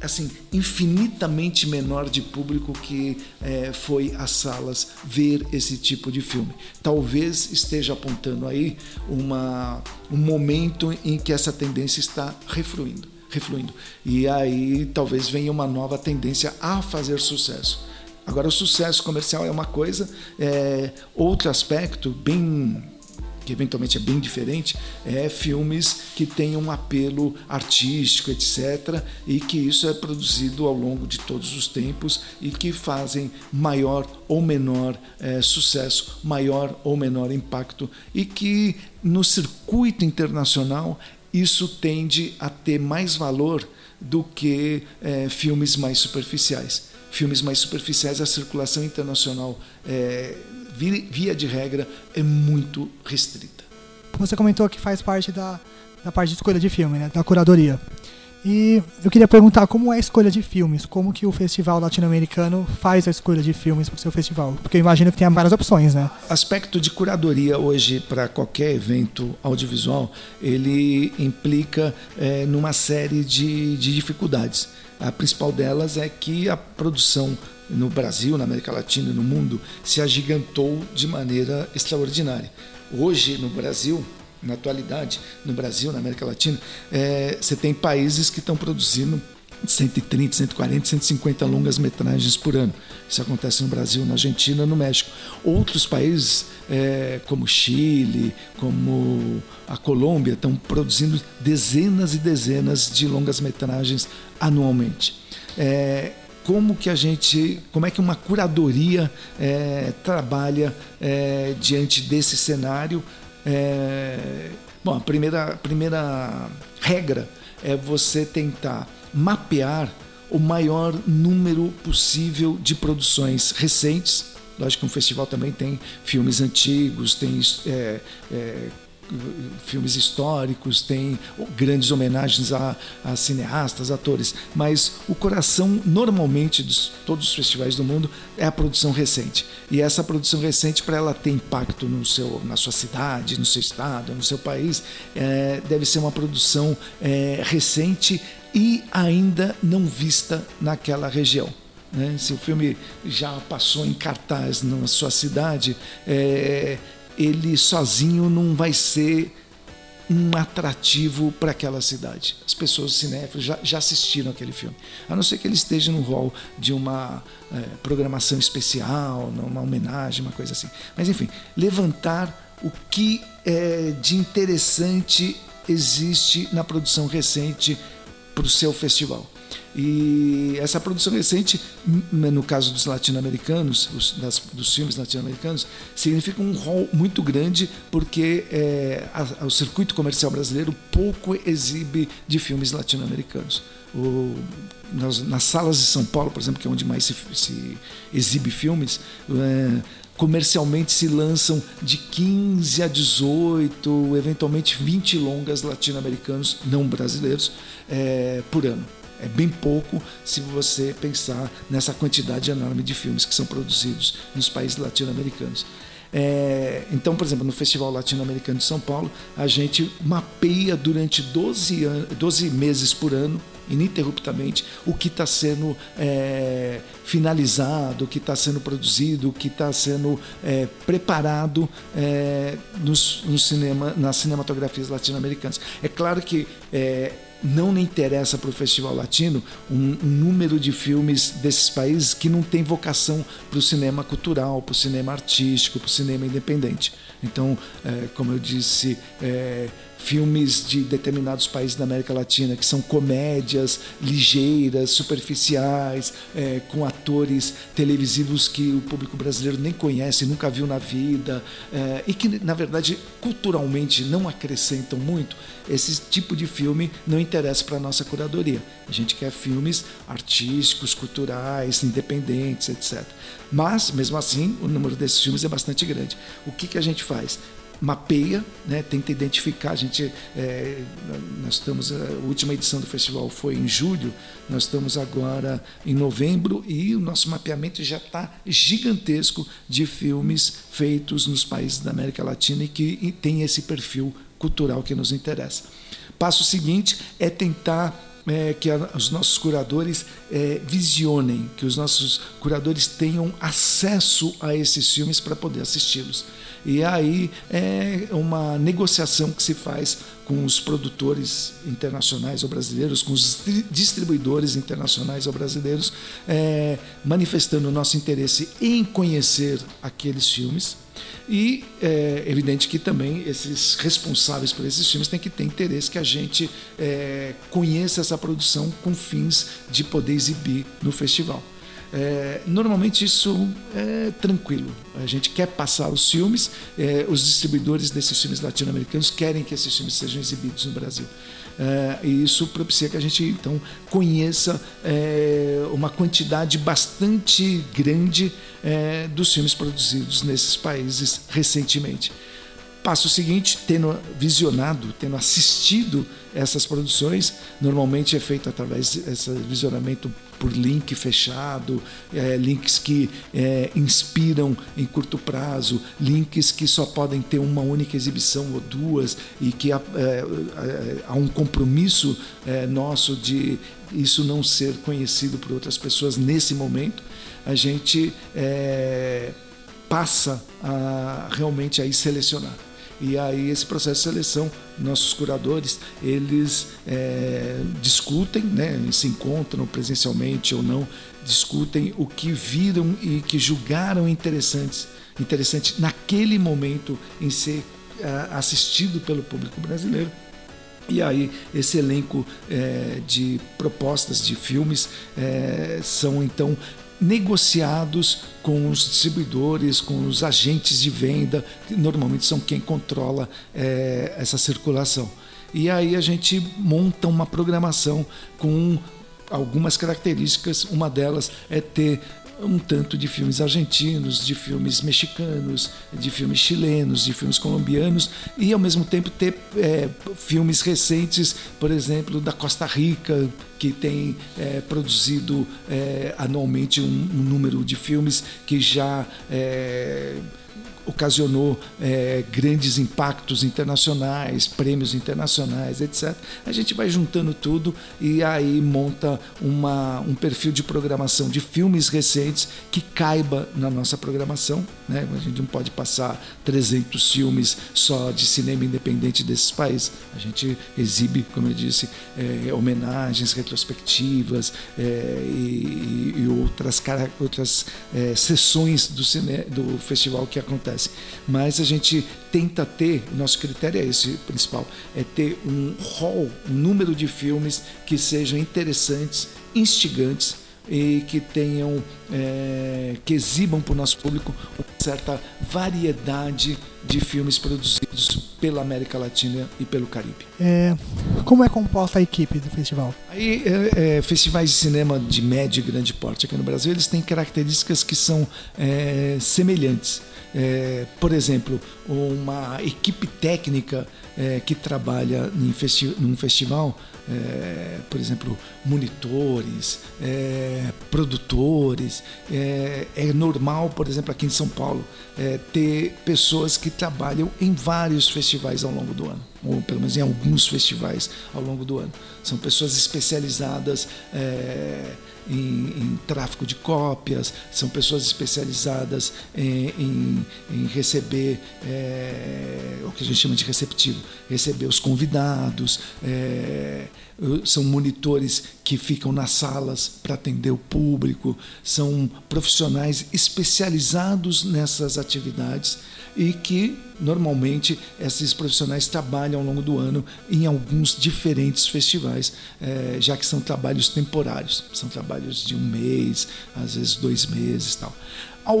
assim infinitamente menor de público que é, foi às salas ver esse tipo de filme. Talvez esteja apontando aí uma, um momento em que essa tendência está refluindo, refluindo. E aí talvez venha uma nova tendência a fazer sucesso. Agora o sucesso comercial é uma coisa, é, outro aspecto bem que eventualmente é bem diferente, é filmes que têm um apelo artístico, etc., e que isso é produzido ao longo de todos os tempos e que fazem maior ou menor é, sucesso, maior ou menor impacto, e que no circuito internacional isso tende a ter mais valor do que é, filmes mais superficiais. Filmes mais superficiais, a circulação internacional é, via de regra, é muito restrita. Você comentou que faz parte da, da parte de escolha de filme, né? da curadoria. E eu queria perguntar como é a escolha de filmes, como que o festival latino-americano faz a escolha de filmes para o seu festival? Porque eu imagino que tem várias opções, né? Aspecto de curadoria hoje para qualquer evento audiovisual, ele implica é, numa série de, de dificuldades. A principal delas é que a produção no Brasil, na América Latina e no mundo se agigantou de maneira extraordinária. Hoje, no Brasil, na atualidade, no Brasil, na América Latina, é, você tem países que estão produzindo 130, 140, 150 longas metragens por ano. Isso acontece no Brasil, na Argentina, no México. Outros países, é, como Chile, como a Colômbia, estão produzindo dezenas e dezenas de longas metragens anualmente. É, como que a gente, como é que uma curadoria é, trabalha é, diante desse cenário. É, bom, a primeira, primeira regra é você tentar mapear o maior número possível de produções recentes. Lógico que um festival também tem filmes antigos, tem é, é, filmes históricos, tem grandes homenagens a, a, cineastas, atores, mas o coração, normalmente, de todos os festivais do mundo, é a produção recente. E essa produção recente, para ela ter impacto no seu, na sua cidade, no seu estado, no seu país, é, deve ser uma produção é, recente e ainda não vista naquela região. Né? Se o filme já passou em cartaz na sua cidade, é, ele sozinho não vai ser um atrativo para aquela cidade. As pessoas cinéfilas já, já, assistiram aquele filme, a não ser que ele esteja no rol de uma é, programação especial, uma homenagem, uma coisa assim. Mas enfim, levantar o que é, de interessante existe na produção recente para o seu festival. E essa produção recente, no caso dos latino-americanos, dos filmes latino-americanos, significa um rol muito grande porque é, a, o circuito comercial brasileiro pouco exibe de filmes latino-americanos. Nas, nas, salas de São Paulo, por exemplo, que é onde mais se, se exibe filmes, é, comercialmente se lançam de 15 a 18, eventualmente 20 longas latino-americanos, não brasileiros, é, por ano. É bem pouco se você pensar nessa quantidade enorme de filmes que são produzidos nos países latino-americanos. É, então, por exemplo, no Festival Latino-Americano de São Paulo, a gente mapeia durante 12, 12 meses por ano ininterruptamente o que está sendo é, finalizado, o que está sendo produzido, o que está sendo é, preparado é, nos, no cinema, nas cinematografias latino-americanas. É claro que é, não me interessa para o Festival Latino um, um, número de filmes desses países que não tem vocação para o cinema cultural, para o cinema artístico, para o cinema independente. Então, é, como eu disse, é, filmes de determinados países da América Latina que são comédias ligeiras, superficiais, é, com atores televisivos que o público brasileiro nem conhece, nunca viu na vida é, e que, na verdade, culturalmente não acrescentam muito. Esse tipo de filme não interessa para a nossa curadoria. A gente quer filmes artísticos, culturais, independentes, etc. Mas, mesmo assim, o número desses filmes é bastante grande. O que, que a gente faz? Mapeia, né, tenta identificar. A gente, é, nós estamos, a última edição do festival foi em julho, nós estamos agora em novembro e o nosso mapeamento já está gigantesco de filmes feitos nos países da América Latina e que tem esse perfil cultural que nos interessa. Passo seguinte é tentar é, que a, os nossos curadores é, visionem, que os nossos curadores tenham acesso a esses filmes para poder assisti-los. E aí é uma negociação que se faz com os produtores internacionais ou brasileiros, com os distribuidores internacionais ou brasileiros, é, manifestando o nosso interesse em conhecer aqueles filmes. E é evidente que também esses responsáveis por esses filmes têm que ter interesse que a gente é, conheça essa produção com fins de poder exibir no festival. É, normalmente isso é tranquilo. A gente quer passar os filmes, é, os distribuidores desses filmes latino-americanos querem que esses filmes sejam exibidos no Brasil. É, e isso propicia que a gente então conheça é, uma quantidade bastante grande é, dos filmes produzidos nesses países recentemente. Passo seguinte, tendo visionado, tendo assistido essas produções, normalmente é feito através desse visionamento por link fechado, é, links que é, inspiram em curto prazo, links que só podem ter uma única exibição ou duas e que há, é, há um compromisso é, nosso de isso não ser conhecido por outras pessoas nesse momento, a gente é, passa a realmente aí selecionar. E aí esse processo de seleção, nossos curadores, eles é, discutem, né, se encontram presencialmente ou não, discutem o que viram e que julgaram interessantes, interessante naquele momento em ser é, assistido pelo público brasileiro. E aí, esse elenco é, de propostas de filmes é, são então negociados com os distribuidores, com os agentes de venda, que normalmente são quem controla é, essa circulação. E aí a gente monta uma programação com algumas características. Uma delas é ter um tanto de filmes argentinos, de filmes mexicanos, de filmes chilenos, de filmes colombianos e ao mesmo tempo ter é, filmes recentes, por exemplo, da Costa Rica, que tem é, produzido é, anualmente um, um, número de filmes que já é, ocasionou é, grandes impactos internacionais, prêmios internacionais, etc. A gente vai juntando tudo e aí monta uma, um perfil de programação de filmes recentes que caiba na nossa programação. Né? A gente não pode passar 300 filmes só de cinema independente desses países. A gente exibe, como eu disse, é, homenagens, retrospectivas é, e, e, outras, outras é, sessões do, cine, do festival que acontece acontece. Mas a gente tenta ter, o nosso critério é esse principal, é ter um hall, um número de filmes que sejam interessantes, instigantes e que tenham, é, que exibam para o nosso público uma certa variedade de filmes produzidos pela América Latina e pelo Caribe. É, como é composta a equipe do festival? Aí, é, é, festivais de cinema de médio e grande porte aqui no Brasil, eles têm características que são é, semelhantes. É, por exemplo, uma equipe técnica é, que trabalha em festi num festival, é, por exemplo, monitores, é, produtores. É, é, normal, por exemplo, aqui em São Paulo, é, ter pessoas que trabalham em vários festivais ao longo do ano. ou pelo menos em alguns festivais ao longo do ano. São pessoas especializadas é, em, em, tráfico de cópias, são pessoas especializadas em, em, em receber é, o que a gente chama de receptivo, receber os convidados, é, são monitores que ficam nas salas para atender o público, são profissionais especializados nessas atividades e que normalmente esses profissionais trabalham ao longo do ano em alguns diferentes festivais, é, já que são trabalhos temporários, são trabalhos de um mês, às vezes dois meses, tal. Ao,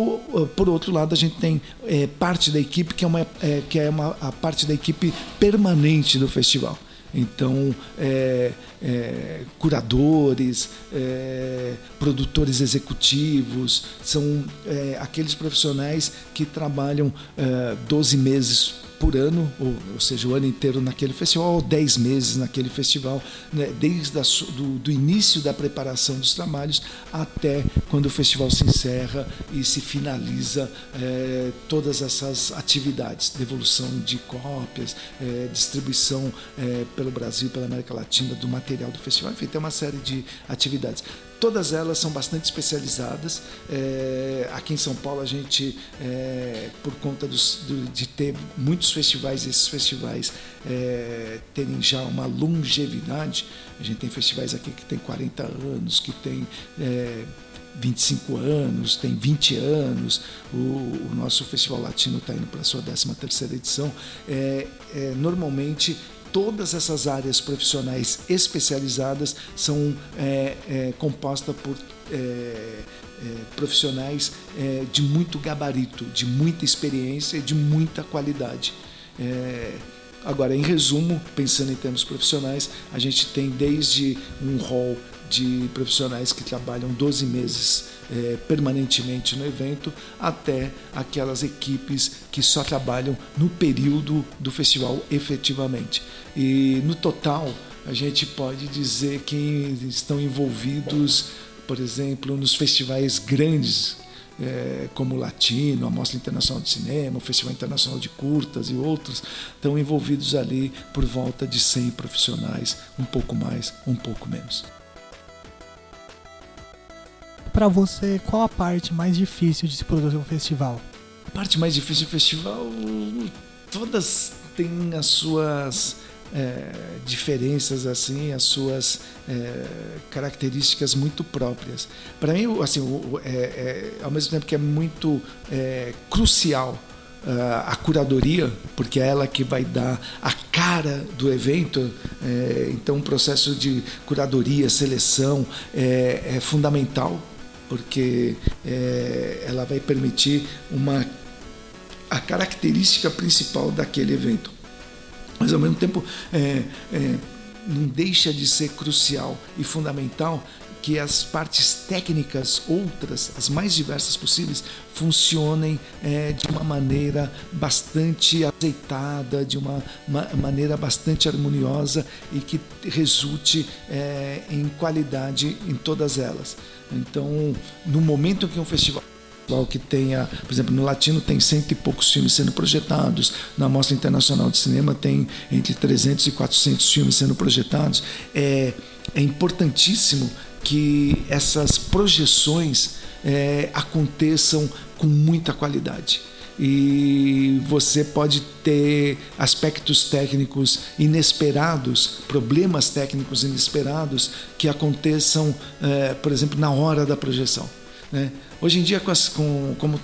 por outro lado, a gente tem é, parte da equipe que é, uma, é, que é uma, a parte da equipe permanente do festival. Então, é, é, curadores, é, produtores executivos, são é, aqueles profissionais que trabalham 12 é, meses por ano, ou, ou, seja, o ano inteiro naquele festival, ou 10 meses naquele festival, né, desde a, do, do, início da preparação dos trabalhos até quando o festival se encerra e se finaliza é, todas essas atividades, devolução de cópias, é, distribuição é, pelo Brasil, pela América Latina do material do festival, enfim, tem uma série de atividades. Todas elas são bastante especializadas. É, aqui em São Paulo, a gente, é, por conta dos, do, de ter muitos festivais, esses festivais é, terem já uma longevidade, a gente tem festivais aqui que tem 40 anos, que tem. 25 anos, tem 20 anos, o, o nosso Festival Latino está indo para a sua 13 terceira edição. É, é, normalmente todas essas áreas profissionais especializadas são é, é, compostas por é, é, profissionais é, de muito gabarito, de muita experiência e de muita qualidade. Agora, em resumo, pensando em termos profissionais, a gente tem desde um rol de profissionais que trabalham 12 meses é, permanentemente no evento, até aquelas equipes que só trabalham no período do festival efetivamente. E no total, a gente pode dizer que estão envolvidos, por exemplo, nos festivais grandes é, como o Latino, a Mostra Internacional de Cinema, o Festival Internacional de Curtas e outros, estão envolvidos ali por volta de 100 profissionais, um pouco mais, um pouco menos. Para você, qual a parte mais difícil de se produzir um festival? A parte mais difícil do festival, todas têm as suas é, diferenças assim, as suas é, características muito próprias. Para mim, assim, é, é, ao mesmo tempo que é muito é, crucial uh, a curadoria, porque é ela que vai dar a cara do evento. É, então, o processo de curadoria, seleção é, é fundamental, porque ela vai permitir uma a característica principal daquele evento. Mas ao mesmo tempo é, é, não deixa de ser crucial e fundamental que as partes técnicas, outras, as mais diversas possíveis, funcionem é, de uma maneira bastante azeitada, de uma, uma, maneira bastante harmoniosa e que resulte é, em qualidade em todas elas. Então, no momento que um festival que tenha, por exemplo, no Latino tem cento e poucos filmes sendo projetados, na Mostra Internacional de Cinema tem entre 300 e 400 filmes sendo projetados. É, é importantíssimo que essas projeções é, aconteçam com muita qualidade e você pode ter aspectos técnicos inesperados, problemas técnicos inesperados que aconteçam, é, por exemplo, na hora da projeção. Né? Hoje em dia, com, as, com como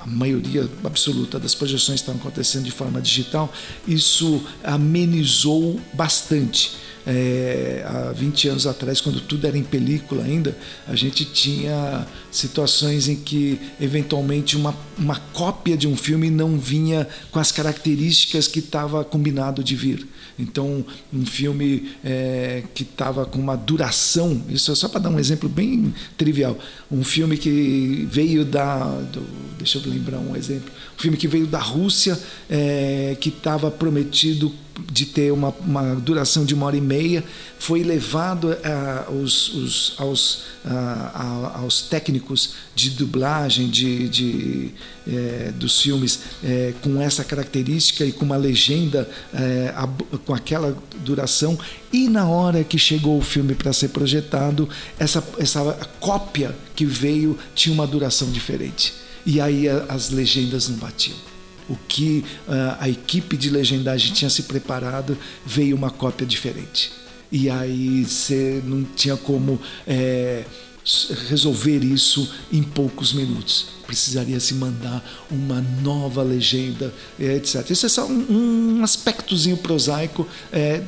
a maioria absoluta das projeções estão acontecendo de forma digital, isso amenizou bastante. É, há 20 anos atrás, quando tudo era em película ainda, a gente tinha situações em que, eventualmente, uma, uma cópia de um filme não vinha com as características que estava combinado de vir. Então, um filme é, que estava com uma duração, isso é só para dar um exemplo bem trivial, um filme que veio da. Do, deixa eu lembrar um exemplo. Um filme que veio da Rússia, é, que estava prometido de ter uma, uma duração de uma hora e meia, foi levado uh, os, os, aos, uh, aos técnicos de dublagem de, de eh, dos filmes eh, com essa característica e com uma legenda eh, com aquela duração. E na hora que chegou o filme para ser projetado, essa, essa cópia que veio tinha uma duração diferente. E aí as legendas não batiam o que uh, a equipe de legendagem tinha se preparado, veio uma cópia diferente. E aí você não tinha como é, resolver isso em poucos minutos. Precisaria se mandar uma nova legenda, etc. Isso é só um, um aspectozinho prosaico é,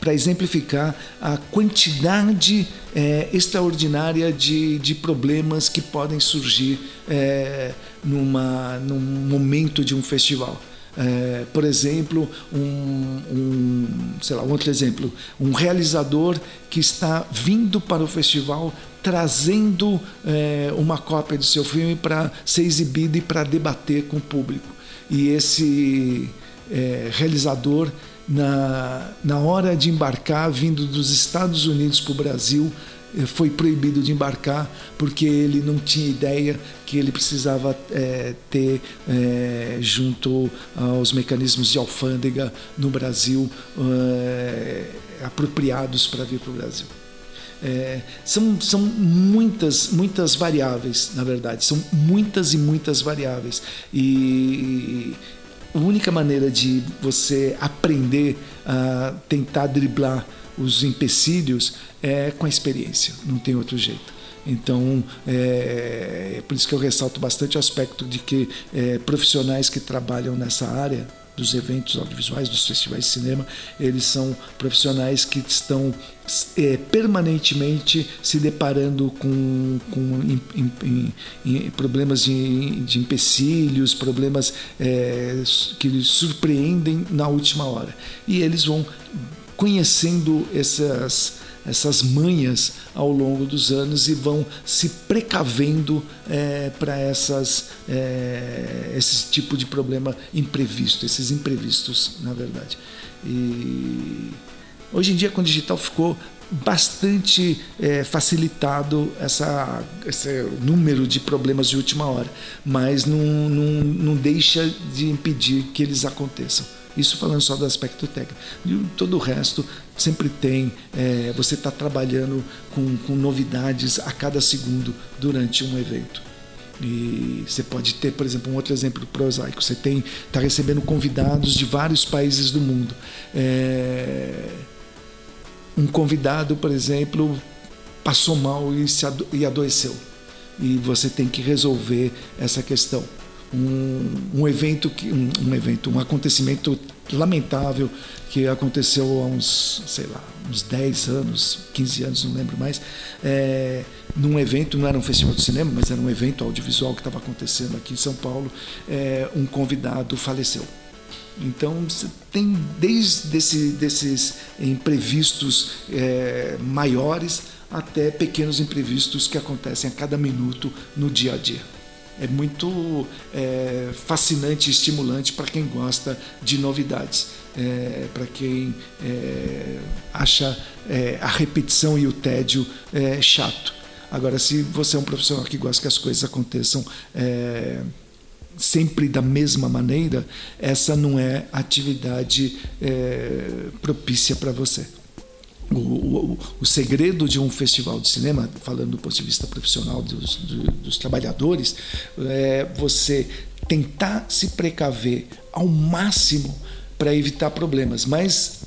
para exemplificar a quantidade é, extraordinária de, de problemas que podem surgir é, numa, num momento de um festival. É, por exemplo, um, um, sei lá, outro exemplo, um realizador que está vindo para o festival trazendo é, uma cópia do seu filme para ser exibido e para debater com o público. E esse é, realizador, na, na hora de embarcar, vindo dos Estados Unidos para o Brasil, foi proibido de embarcar porque ele não tinha ideia que ele precisava é, ter é, junto aos mecanismos de alfândega no Brasil é, apropriados para vir para o Brasil. são, são muitas, muitas variáveis, na verdade, são muitas e muitas variáveis. E a única maneira de você aprender a tentar driblar os empecilhos é com a experiência, não tem outro jeito. Então, é, é por isso que eu ressalto bastante o aspecto de que é, profissionais que trabalham nessa área dos eventos audiovisuais, dos festivais de cinema, eles são profissionais que estão é, permanentemente se deparando com, com em, em, em, problemas de, de, empecilhos, problemas é, que surpreendem na última hora. E eles vão conhecendo essas, essas manhas ao longo dos anos e vão se precavendo é, para essas é, esse tipo de problema imprevisto, esses imprevistos, na verdade. E hoje em dia com o digital ficou bastante é, facilitado essa, esse número de problemas de última hora, mas não, não, não deixa de impedir que eles aconteçam. Isso falando só do aspecto técnico. E todo o resto sempre tem. É, você está trabalhando com, com novidades a cada segundo durante um evento. E você pode ter, por exemplo, um outro exemplo prosaico. Você tem está recebendo convidados de vários países do mundo. É, um convidado, por exemplo, passou mal e, se ado e adoeceu. E você tem que resolver essa questão um, um evento que um, um, evento, um acontecimento lamentável que aconteceu há uns, sei lá, uns 10 anos, 15 anos, não lembro mais, é, num evento, não era um festival de cinema, mas era um evento audiovisual que estava acontecendo aqui em São Paulo, é, um convidado faleceu. Então tem desde esse, desses imprevistos é, maiores até pequenos imprevistos que acontecem a cada minuto no dia a dia é muito é, fascinante e estimulante para quem gosta de novidades, é, para quem é, acha é, a repetição e o tédio é, chato. Agora, se você é um profissional que gosta que as coisas aconteçam é, sempre da mesma maneira, essa não é atividade propícia para você. O, o, o, segredo de um festival de cinema, falando do ponto de vista profissional dos, do, dos trabalhadores, é você tentar se precaver ao máximo para evitar problemas, mas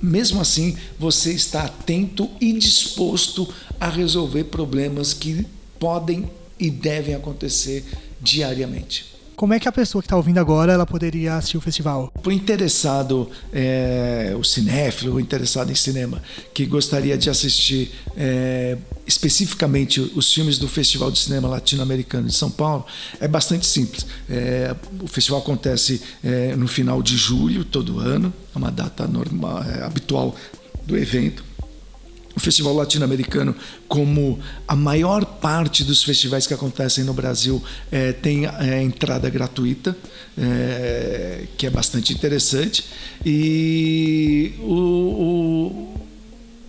mesmo assim você está atento e disposto a resolver problemas que podem e devem acontecer diariamente. Como é que a pessoa que está ouvindo agora ela poderia assistir o festival? Para o interessado, é, o cinéfilo, o interessado em cinema, que gostaria de assistir é, especificamente os filmes do Festival de Cinema Latino-Americano de São Paulo, é bastante simples. É, o festival acontece é, no final de julho, todo ano, é uma data normal, é, habitual do evento. O Festival Latino-Americano, como a maior parte dos festivais que acontecem no Brasil, é, tem é, entrada gratuita, é, que é bastante interessante. E o,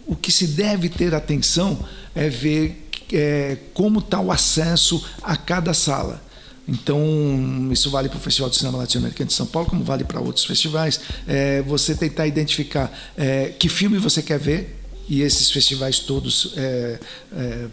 o, o que se deve ter atenção é ver é, como está o acesso a cada sala. Então, isso vale para o Festival de Cinema Latino-Americano de São Paulo, como vale para outros festivais. É, você tentar identificar é, que filme você quer ver, e esses festivais todos é, é,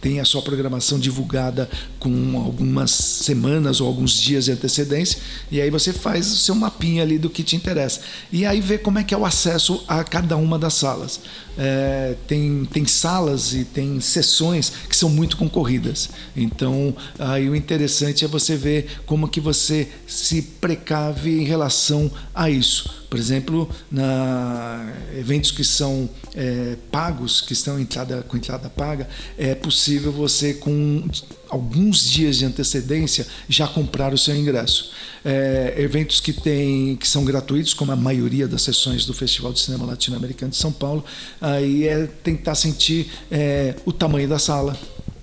tem a sua programação divulgada com algumas semanas ou alguns dias de antecedência, e aí você faz o seu mapinha ali do que te interessa. E aí vê como é que é o acesso a cada uma das salas é, tem, tem salas e tem sessões que são muito concorridas. Então, aí o interessante é você ver como que você se precave em relação a isso. Por exemplo, na eventos que são é, pagos, que estão entrada, com entrada paga, é possível você com alguns dias de antecedência já comprar o seu ingresso. É, eventos que, tem, que são gratuitos, como a maioria das sessões do Festival de Cinema Latino-Americano de São Paulo, aí é tentar sentir é, o tamanho da sala.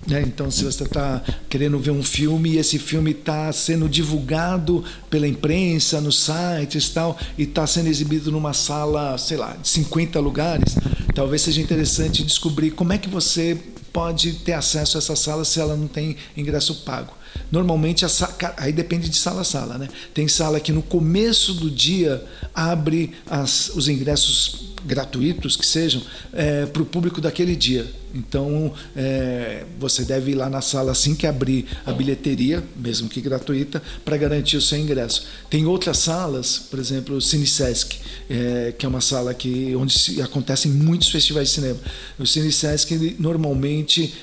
Né? Então, se você está querendo ver um filme e esse filme está sendo divulgado pela imprensa, nos sites e tal, e está sendo exibido numa sala, sei lá, de 50 lugares, talvez seja interessante descobrir como é que você pode ter acesso a essa sala se ela não tem ingresso pago. Normalmente, a, aí depende de sala a sala, né? Tem sala que no começo do dia abre as, os ingressos gratuitos que sejam é, para o público daquele dia. Então é, você deve ir lá na sala assim que abrir a bilheteria, mesmo que gratuita, para garantir o seu ingresso. Tem outras salas, por exemplo, o Cine Sesc, é, que é uma sala que onde se, acontecem muitos festivais de cinema. O Cine Sesc normalmente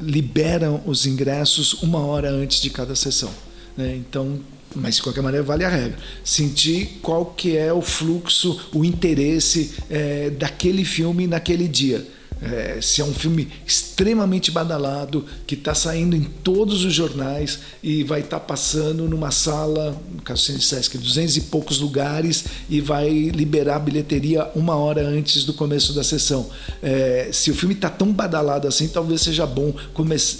liberam os ingressos uma hora antes de cada sessão. Né? Então, mas de qualquer maneira vale a regra. Sentir qual que é o fluxo, o interesse é, daquele filme naquele dia. É, se é um filme extremamente badalado, que está saindo em todos os jornais e vai estar tá passando numa sala, no caso do Sesc, 200 e poucos lugares e vai liberar a bilheteria uma hora antes do começo da sessão. É, se o filme está tão badalado assim, talvez seja bom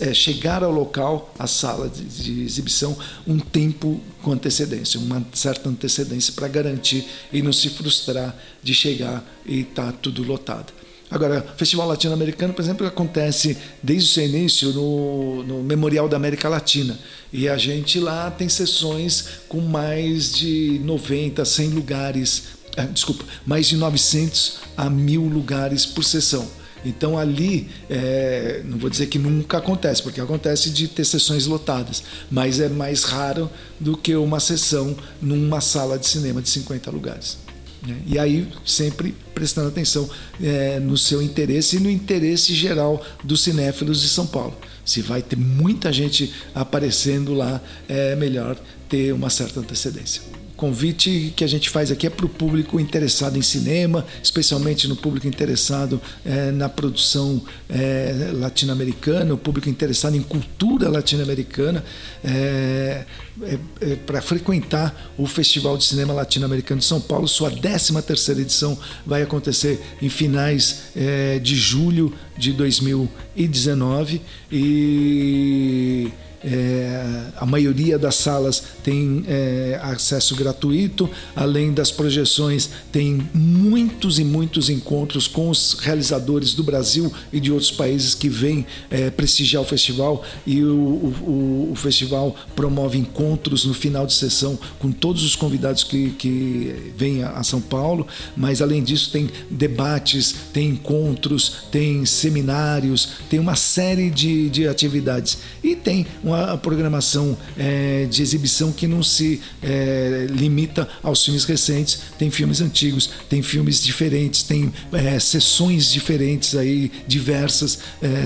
é, chegar ao local, à sala de, de exibição, um tempo com antecedência, uma certa antecedência para garantir e não se frustrar de chegar e estar tá tudo lotado. Agora, o Festival Latino-Americano, por exemplo, acontece desde o seu início no, no, Memorial da América Latina. E a gente lá tem sessões com mais de 90, 100 lugares, ah, desculpa, mais de 900 a 1000 lugares por sessão. Então ali, é, não vou dizer que nunca acontece, porque acontece de ter sessões lotadas, mas é mais raro do que uma sessão numa sala de cinema de 50 lugares. Né? E aí sempre prestando atenção é, no seu interesse e no interesse geral dos cinéfilos de São Paulo. Se vai ter muita gente aparecendo lá, é melhor ter uma certa antecedência convite que a gente faz aqui é para o público interessado em cinema, especialmente no público interessado é, na produção é, latino-americana, o público interessado em cultura latino-americana, é, é, é para frequentar o Festival de Cinema Latino-Americano de São Paulo. Sua 13 terceira edição vai acontecer em finais é, de julho de 2019 e é, a maioria das salas tem é, acesso gratuito, além das projeções, tem muitos e muitos encontros com os realizadores do Brasil e de outros países que vêm é, prestigiar o festival. E o, o, o, festival promove encontros no final de sessão com todos os convidados que, que vêm a, a São Paulo, mas além disso, tem debates, tem encontros, tem seminários, tem uma série de, de atividades. E tem uma uma programação é, de exibição que não se é, limita aos filmes recentes, tem filmes antigos, tem filmes diferentes, tem é, sessões diferentes aí, diversas,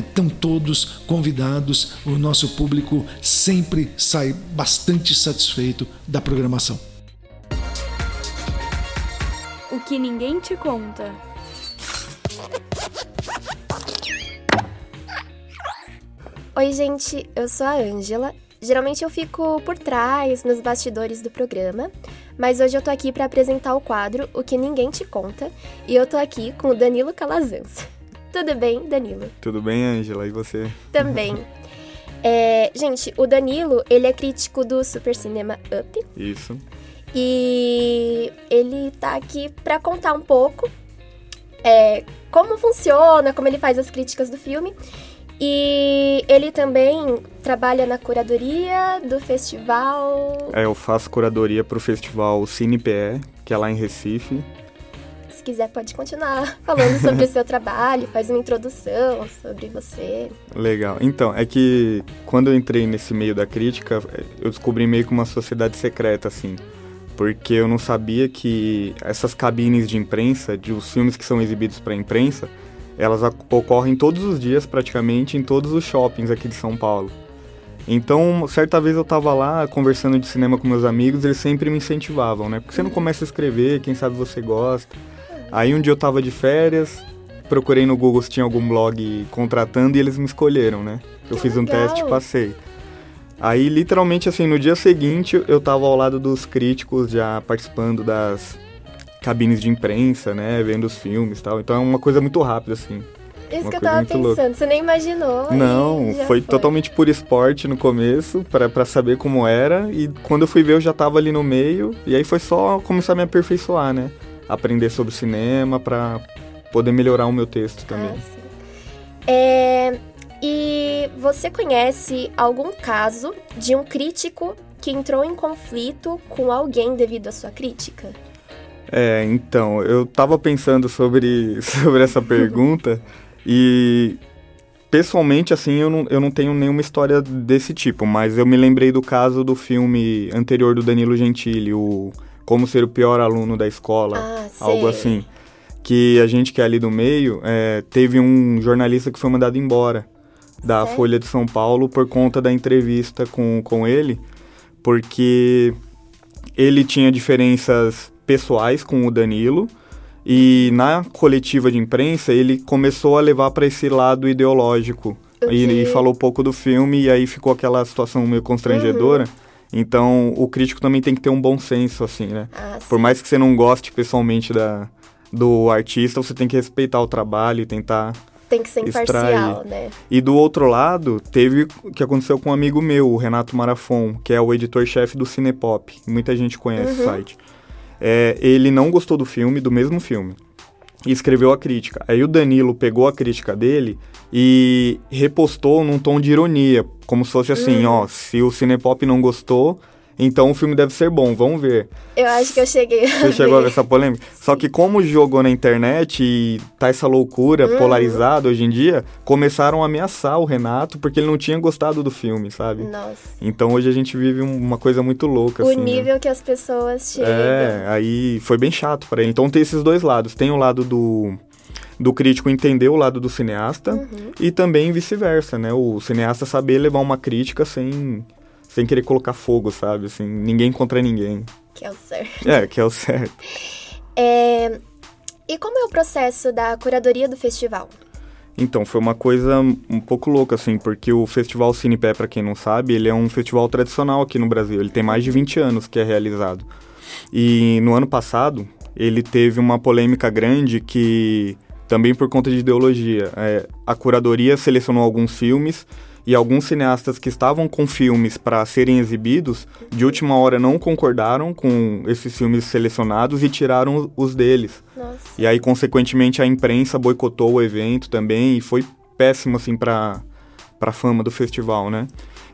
estão é, todos convidados. O nosso público sempre sai bastante satisfeito da programação. O que ninguém te conta. Oi, gente, eu sou a Ângela geralmente eu fico por trás, nos bastidores do programa, mas hoje eu tô aqui para apresentar o quadro O que Ninguém Te Conta, e eu tô aqui com o Danilo Calazans. Tudo bem, Danilo? Tudo bem, Angela? E você? Também. É, gente, o Danilo, ele é crítico do Super Cinema Up. Isso. E ele tá aqui para contar um pouco é, como funciona, como ele faz as críticas do filme. E ele também trabalha na curadoria do festival. É, eu faço curadoria pro festival CinePE, que é lá em Recife. Se quiser, pode continuar falando sobre o seu trabalho, faz uma introdução sobre você. Legal. Então, é que quando eu entrei nesse meio da crítica, eu descobri meio que uma sociedade secreta, assim. Porque eu não sabia que essas cabines de imprensa, de os filmes que são exibidos para imprensa, elas ocorrem todos os dias praticamente em todos os shoppings aqui de São Paulo. Então, certa vez eu tava lá conversando de cinema com meus amigos, eles sempre me incentivavam, né? Porque você não começa a escrever, quem sabe você gosta. Aí um dia eu tava de férias, procurei no Google se tinha algum blog contratando e eles me escolheram, né? Eu fiz um legal. teste e passei. Aí, literalmente, assim, no dia seguinte, eu tava ao lado dos críticos, já participando das cabines de imprensa, né? Vendo os filmes e tal. Então é uma coisa muito rápida, assim. Isso que eu tava muito louca. pensando, você nem imaginou. Não, já foi totalmente por esporte no começo, pra pra saber como era. E quando eu fui ver, eu já tava ali no meio. E aí foi só começar a me aperfeiçoar, né? Aprender sobre cinema pra poder melhorar o meu texto também. Ah, sim. É, e você conhece algum caso de um crítico que entrou em conflito com alguém devido à sua crítica? É, então, eu tava pensando sobre, sobre essa pergunta e pessoalmente, assim, eu não, eu não tenho nenhuma história desse tipo, mas eu me lembrei do caso do filme anterior do Danilo Gentili, o Como Ser o Pior Aluno da Escola, Ah, algo assim. Que a gente que é ali do meio, é, teve um jornalista que foi mandado embora da? Folha de São Paulo por conta da entrevista com, com ele, porque ele tinha diferenças pessoais com o Danilo e na coletiva de imprensa ele começou a levar para esse lado ideológico e, e falou pouco do filme e aí ficou aquela situação meio constrangedora. Uhum. Então o crítico também tem que ter um bom senso assim, né? Ah, Por mais que você não goste pessoalmente da, do artista, você tem que respeitar o trabalho e tentar Tem que ser extrair. imparcial, né? e do outro lado, teve o que aconteceu com um amigo meu, o Renato Marafon, que é o editor-chefe do Cinepop. Muita gente conhece o site. É, ele não gostou do filme, do mesmo filme. E escreveu a crítica. Aí o Danilo pegou a crítica dele e repostou num tom de ironia. Como se fosse assim, ó, se o Cinepop não gostou, então o filme deve ser bom, vamos ver. Eu acho que eu cheguei a Você chegou a ver ver. essa polêmica? Só que como jogou na internet e tá essa loucura Uhum. polarizada hoje em dia, começaram a ameaçar o Renato porque ele não tinha gostado do filme, sabe? Nossa. Então hoje a gente vive um- uma coisa muito louca, O assim. né? nível que as pessoas chegam. É, aí foi bem chato pra ele. Então tem esses dois lados. Tem o lado do, do crítico entender o lado do cineasta Uhum. e também vice-versa, né? O cineasta saber levar uma crítica sem, sem querer colocar fogo, sabe? Assim, ninguém contra ninguém. Que é o certo. É, que é o certo. É, E como é o processo da curadoria do festival? Então, foi uma coisa um pouco louca, assim, porque o Festival Cinepé, pra quem não sabe, ele é um festival tradicional aqui no Brasil. Ele tem mais de 20 anos que é realizado. E no ano passado, ele teve uma polêmica grande que, também por conta de ideologia, é, a curadoria selecionou alguns filmes e alguns cineastas que estavam com filmes para serem exibidos, de última hora não concordaram com esses filmes selecionados e tiraram os deles. Nossa. E aí, consequentemente, a imprensa boicotou o evento também e foi péssimo, assim, pra, pra fama do festival, né?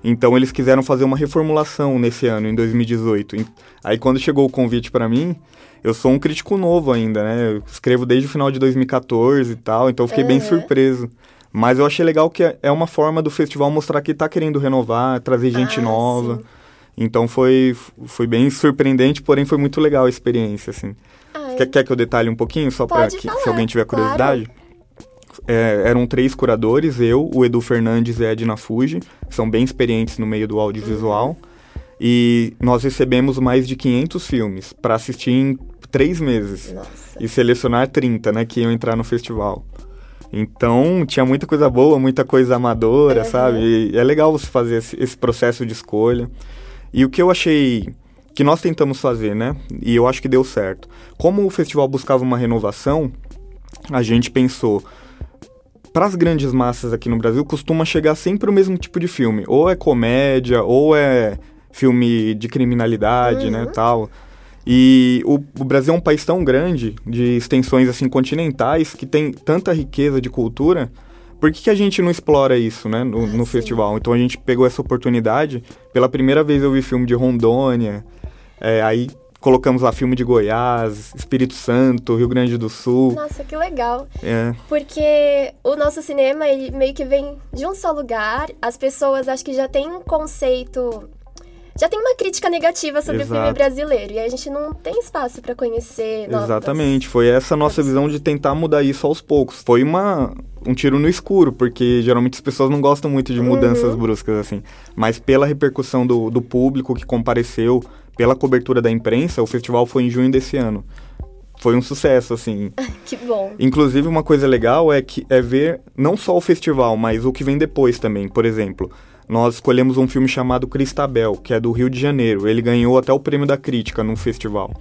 Então, eles quiseram fazer uma reformulação nesse ano, em 2018. E Aí, quando chegou o convite pra mim, eu sou um crítico novo ainda, né? Eu escrevo desde o final de 2014 e tal, então eu fiquei bem Aham. surpreso. Mas eu achei legal que é- é uma forma do festival mostrar que tá querendo renovar, trazer gente Ah, nova. sim. Então foi, foi bem surpreendente, porém foi muito legal a experiência, assim. Ah, Quer, quer que eu detalhe um pouquinho, só para que falar, se alguém tiver claro. curiosidade? É, eram três curadores, eu, o Edu Fernandes e a Edna Fuji, são bem experientes no meio do audiovisual. E nós recebemos mais de 500 filmes para assistir em três meses Nossa. e selecionar 30, né, que iam entrar no festival. Então tinha muita coisa boa, muita coisa amadora, Uhum. sabe? E é legal você fazer esse, esse processo de escolha. E o que eu achei que nós tentamos fazer, né? E eu acho que deu certo. Como o festival buscava uma renovação, a gente pensou para as grandes massas aqui no Brasil costuma chegar sempre o mesmo tipo de filme, ou é comédia, ou é filme de criminalidade, né, tal. E o, o Brasil é um país tão grande, de extensões assim continentais, que tem tanta riqueza de cultura. Por que, que a gente não explora isso, né, no, no festival? Então a gente pegou essa oportunidade. Pela primeira vez eu vi filme de Rondônia, é, aí colocamos lá filme de Goiás, Espírito Santo, Rio Grande do Sul. Nossa, que legal. É, Porque o nosso cinema, ele meio que vem de um só lugar. As pessoas acho que já têm um conceito. Já tem uma crítica negativa sobre o filme Exato. brasileiro. E a gente não tem espaço pra conhecer. novas- Exatamente, foi essa a nossa visão de tentar mudar isso aos poucos. Foi uma, um tiro no escuro, porque geralmente as pessoas não gostam muito de mudanças bruscas assim. Mas pela repercussão do, do público que compareceu, pela cobertura da imprensa, o festival foi em junho desse ano. Foi um sucesso, assim. Que bom. Inclusive, uma coisa legal é que é ver não só o festival, mas o que vem depois também. Por exemplo, nós escolhemos um filme chamado Cristabel, que é do Rio de Janeiro. Ele ganhou até o prêmio da crítica no festival.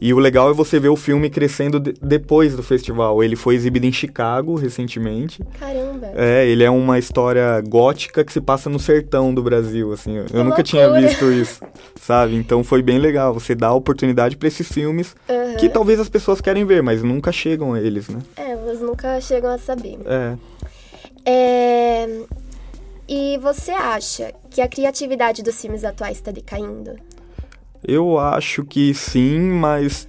E o legal é você ver o filme crescendo de- depois do festival. Ele foi exibido em Chicago recentemente. Caramba. É, ele é uma história gótica que se passa no sertão do Brasil, assim. Eu Que nunca tinha loucura. visto isso, sabe? Então foi bem legal. Você dá oportunidade para esses filmes Aham. que talvez as pessoas querem ver, mas nunca chegam a eles, né? É, elas nunca chegam a saber. É. É... E você acha que a criatividade dos filmes atuais está decaindo? Eu acho que sim, mas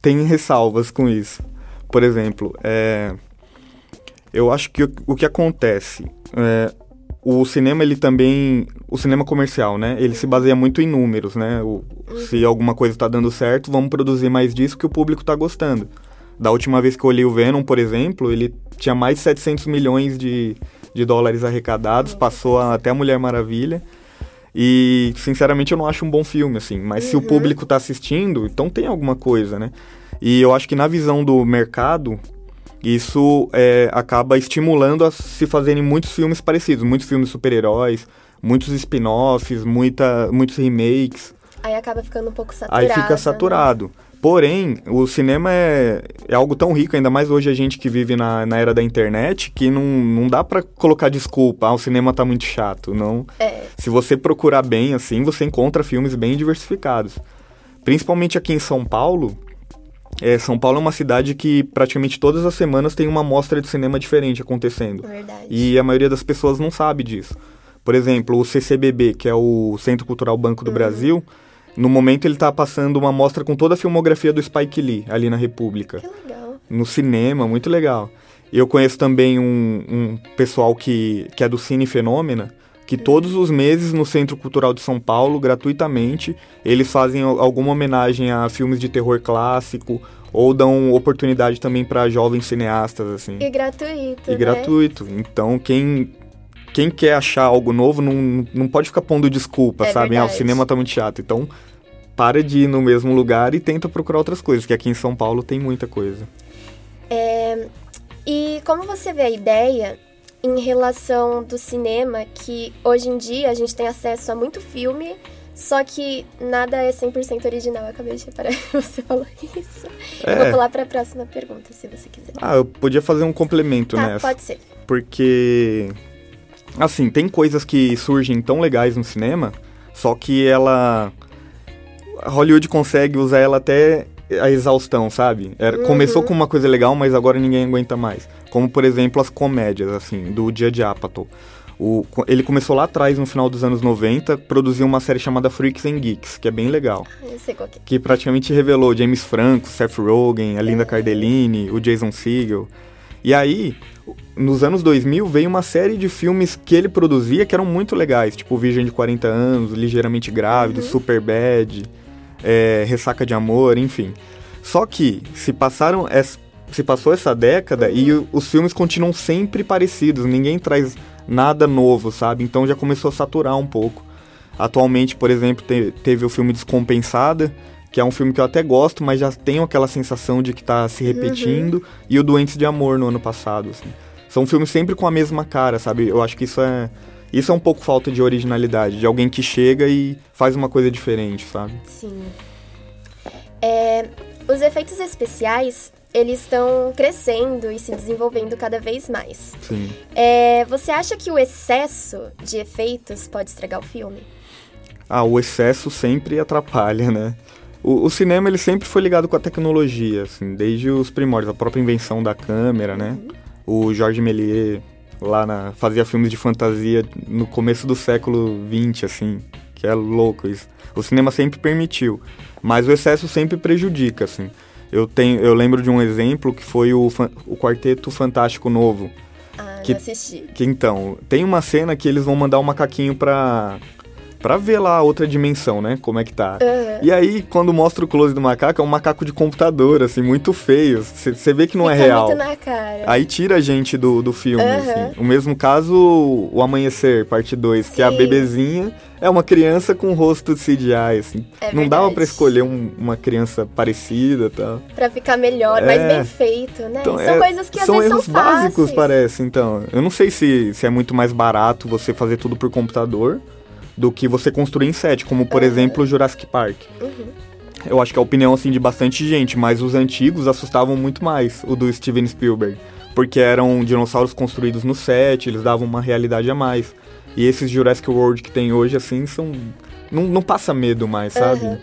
tem ressalvas com isso. Por exemplo, é, eu acho que o, que acontece, é, o cinema ele também, o cinema comercial, né? Ele se baseia muito em números, né? O- se alguma coisa está dando certo, vamos produzir mais disso que o público está gostando. Da última vez que eu olhei o Venom, por exemplo, ele tinha mais de 700 milhões de, de dólares arrecadados, passou a- até a Mulher Maravilha. E, sinceramente, eu não acho um bom filme, assim. Mas se o público tá assistindo, então tem alguma coisa, né? E eu acho que na visão do mercado, isso é, acaba estimulando a se fazerem muitos filmes parecidos. Muitos filmes super-heróis, muitos spin-offs, muita, muitos remakes. Aí acaba ficando um pouco saturado. Aí fica saturado. Porém, o cinema é, é algo tão rico, ainda mais hoje a gente que vive na, na era da internet, que não, não dá pra colocar desculpa, ah, o cinema tá muito chato. Não. É. Se você procurar bem, assim, você encontra filmes bem diversificados. Principalmente aqui em São Paulo. É, São Paulo é uma cidade que praticamente todas as semanas tem uma mostra de cinema diferente acontecendo. Verdade. E a maioria das pessoas não sabe disso. Por exemplo, o CCBB, que é o Centro Cultural Banco do Brasil, no momento ele está passando uma mostra com toda a filmografia do Spike Lee, ali na República. Que legal. No cinema, muito legal. Eu conheço também um, um pessoal que, que é do Cine Fenômena, que todos os meses no Centro Cultural de São Paulo, gratuitamente, eles fazem al- alguma homenagem a filmes de terror clássico ou dão oportunidade também para jovens cineastas, assim. E gratuito. E né? gratuito. Então, quem, quem quer achar algo novo não, não pode ficar pondo desculpa, É sabe? Ah, o cinema tá muito chato. Então, para de ir no mesmo lugar e tenta procurar outras coisas, que aqui em São Paulo tem muita coisa. E como você vê a ideia em relação do cinema, que hoje em dia a gente tem acesso a muito filme, só que nada é 100% original. Eu acabei de reparar que você falou isso. Eu vou É. pular para a próxima pergunta, se você quiser. Ah, eu podia fazer um complemento tá, nessa. pode ser. Porque, assim, tem coisas que surgem tão legais no cinema, só que ela. Hollywood consegue usar ela até a exaustão, sabe? Era, Começou com uma coisa legal, mas agora ninguém aguenta mais. Como, por exemplo, as comédias, assim, do Dia de Apatow. O, ele começou lá atrás, no final dos anos 90, produziu uma série chamada Freaks and Geeks, que é bem legal. Eu sei qual que é. Que praticamente revelou James Franco, Seth Rogen, a Linda Cardellini, o Jason Segel. E aí, nos anos 2000, veio uma série de filmes que ele produzia que eram muito legais, tipo Virgem de 40 anos, Ligeiramente Grávido, Super Bad, é, Ressaca de Amor, enfim. Só que se passaram es- se passou essa década e o- os filmes continuam sempre parecidos, ninguém traz nada novo, sabe? Então já começou a saturar um pouco. Atualmente, por exemplo, te- teve o filme Descompensada, que é um filme que eu até gosto, mas já tenho aquela sensação de que tá se repetindo, e o Doentes de Amor no ano passado, assim. São filmes sempre com a mesma cara, sabe? Eu acho que isso é isso é um pouco falta de originalidade, de alguém que chega e faz uma coisa diferente, sabe? Sim. É, os efeitos especiais, eles estão crescendo e se desenvolvendo cada vez mais. Sim. É, você acha que o excesso de efeitos pode estragar o filme? Ah, o excesso sempre atrapalha, né? O, o cinema ele sempre foi ligado com a tecnologia, assim, desde os primórdios, a própria invenção da câmera, né? O Georges Méliès lá na, fazia filmes de fantasia no começo do século XX, assim, que é louco isso. O cinema sempre permitiu, mas o excesso sempre prejudica, assim. Eu, tenho, eu lembro de um exemplo que foi o, o Quarteto Fantástico Novo. Ah, Que- assisti. Que então, tem uma cena que eles vão mandar o macaquinho pra, pra ver lá a outra dimensão, né? Como é que tá. Aham. E aí, quando mostra o close do macaco, é um macaco de computador, assim, muito feio. Você vê que não é Fica real. muito na cara. Aí tira a gente do, do filme, Aham. assim. O mesmo caso, o Amanhecer, parte 2, que a Sim. bebezinha é uma criança com rosto de CGI, assim. É não dava pra escolher um- uma criança parecida e tal. Pra ficar melhor, mais É. bem feito, né? Então, são é- coisas que às são vezes erros são básicos, fáceis. parece, então. Eu não sei se, se é muito mais barato você fazer tudo por computador do que você construir em set, como, por exemplo, o Jurassic Park. Uhum. Eu acho que é a opinião, assim, de bastante gente, mas os antigos assustavam muito mais, o do Steven Spielberg. Porque eram dinossauros construídos no set, eles davam uma realidade a mais. E esses Jurassic World que tem hoje, assim, são... Não, não passa medo mais, sabe? Aham.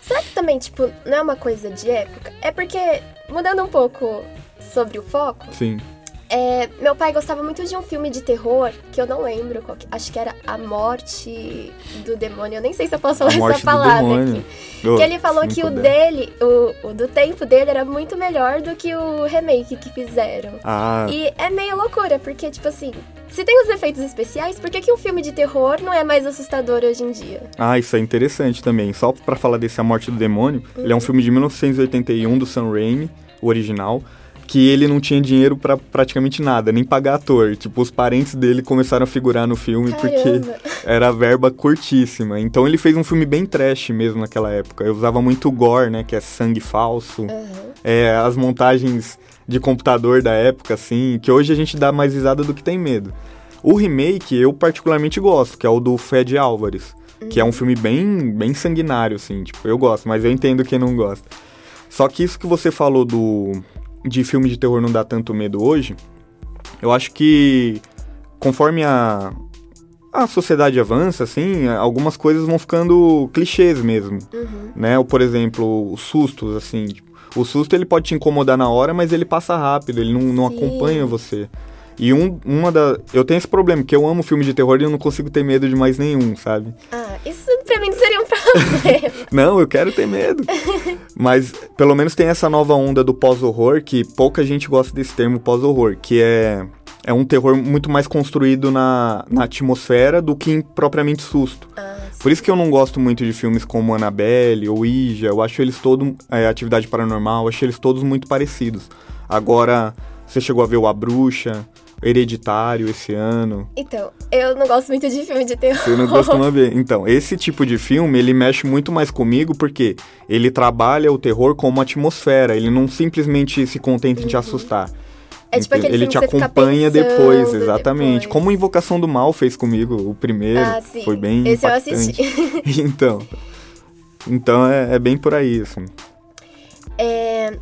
Será que também, tipo, não é uma coisa de época? É porque, mudando um pouco sobre o foco, Sim. É, meu pai gostava muito de um filme de terror, que eu não lembro qual que, acho que era A Morte do Demônio, eu nem sei se eu posso falar essa palavra aqui. Oh, Que ele falou que o dele, o, o do tempo dele era muito melhor do que o remake que fizeram. Ah, E é meio loucura, porque, tipo assim, se tem os efeitos especiais, por que, que um filme de terror não é mais assustador hoje em dia? Ah, isso é interessante também. Só pra falar desse A Morte do Demônio, ele é um filme de 1981 do Sam Raimi, o original, que ele não tinha dinheiro pra praticamente nada, nem pagar ator. Tipo, os parentes dele começaram a figurar no filme porque Caramba. era verba curtíssima. Então ele fez um filme bem trash mesmo naquela época. Eu usava muito gore, né, que é sangue falso. Aham. É, as montagens de computador da época, assim, que hoje a gente dá mais risada do que tem medo. O remake eu particularmente gosto, que é o do Fed Álvares, que é um filme bem, bem sanguinário, assim, tipo, eu gosto, mas eu entendo quem não gosta. Só que isso que você falou do de filme de terror não dá tanto medo hoje, eu acho que conforme a, a sociedade avança, assim, algumas coisas vão ficando clichês mesmo, Uhum. né? Ou, por exemplo, os sustos, assim, o susto ele pode te incomodar na hora, mas ele passa rápido, ele não, não acompanha você. E um, uma da. Eu tenho esse problema, que eu amo filme de terror e eu não consigo ter medo de mais nenhum, sabe? Ah, isso não eu quero ter medo. Mas pelo menos tem essa nova onda do pós-horror, que pouca gente gosta desse termo pós-horror, que é, é um terror muito mais construído na, na atmosfera do que em propriamente susto. ah, Por isso que eu não gosto muito de filmes como Annabelle ou Ouija, eu acho eles todos, é, Atividade Paranormal, eu acho eles todos muito parecidos. Agora, você chegou a ver o A Bruxa, Hereditário esse ano, Então, eu não gosto muito de filme de terror. você não costuma ver. Então, esse tipo de filme, ele mexe muito mais comigo porque ele trabalha o terror como atmosfera, ele não simplesmente se contenta em te assustar. É tipo aquele ele te acompanha depois, exatamente. depois. Como Invocação do Mal fez comigo, o primeiro. Ah, sim. Foi bem Esse eu impactante. assisti. então, então é, é bem por aí, assim. É,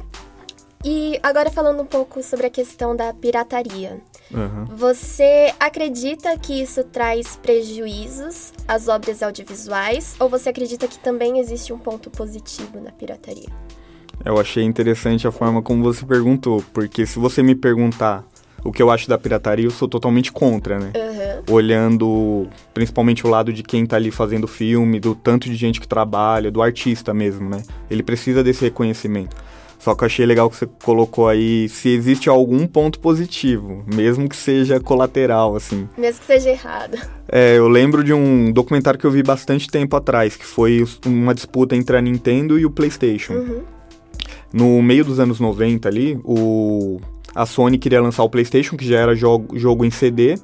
E agora falando um pouco sobre a questão da pirataria. Aham. Você acredita que isso traz prejuízos às obras audiovisuais? Ou você acredita que também existe um ponto positivo na pirataria? Eu achei interessante a forma como você perguntou, porque se você me perguntar o que eu acho da pirataria, eu sou totalmente contra, né? Aham. Olhando principalmente o lado de quem tá ali fazendo filme, do tanto de gente que trabalha, do artista mesmo, né? Ele precisa desse reconhecimento. Só que eu achei legal que você colocou aí se existe algum ponto positivo, mesmo que seja colateral, assim. Mesmo que seja errado. É, eu lembro de um documentário que eu vi bastante tempo atrás, que foi uma disputa entre a Nintendo e o PlayStation. Uhum. No meio dos anos 90 ali, o, a Sony queria lançar o PlayStation, que já era jogo, jogo em CD,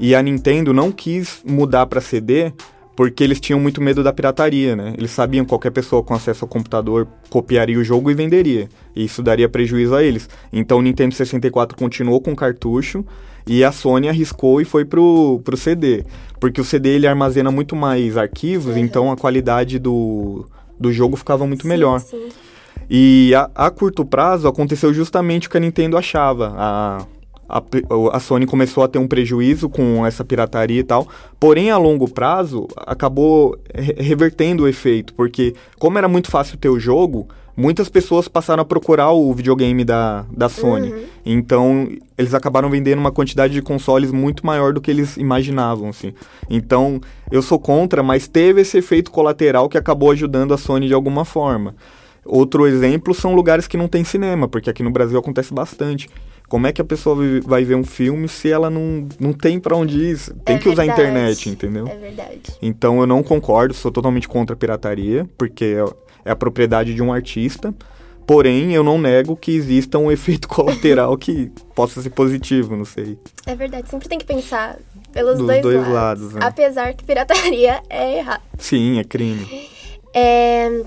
e a Nintendo não quis mudar para CD porque eles tinham muito medo da pirataria, né? Eles sabiam que qualquer pessoa com acesso ao computador copiaria o jogo e venderia. E isso daria prejuízo a eles. Então o Nintendo 64 continuou com cartucho e a Sony arriscou e foi pro, pro CD. Porque o CD ele armazena muito mais arquivos, Uhum. então a qualidade do, do jogo ficava muito Sim, melhor. sim. E a, a curto prazo aconteceu justamente o que a Nintendo achava. A, a, a Sony começou a ter um prejuízo com essa pirataria e tal. Porém, a longo prazo, acabou re- revertendo o efeito. Porque, como era muito fácil ter o jogo, muitas pessoas passaram a procurar o videogame da, da Sony. Então, eles acabaram vendendo uma quantidade de consoles muito maior do que eles imaginavam, assim. Então, eu sou contra, mas teve esse efeito colateral que acabou ajudando a Sony de alguma forma. Outro exemplo são lugares que não tem cinema, porque aqui no Brasil acontece bastante. Como é que a pessoa vai ver um filme se ela não, não tem pra onde ir? Tem É que usar a verdade. internet, entendeu? É verdade. Então eu não concordo, sou totalmente contra a pirataria, porque é- é a propriedade de um artista. Porém, eu não nego que exista um efeito colateral que possa ser positivo, não sei. É verdade. Sempre tem que pensar pelos Dos dois, dois lados. lados, né? Apesar que pirataria é errado. Sim, é crime. É,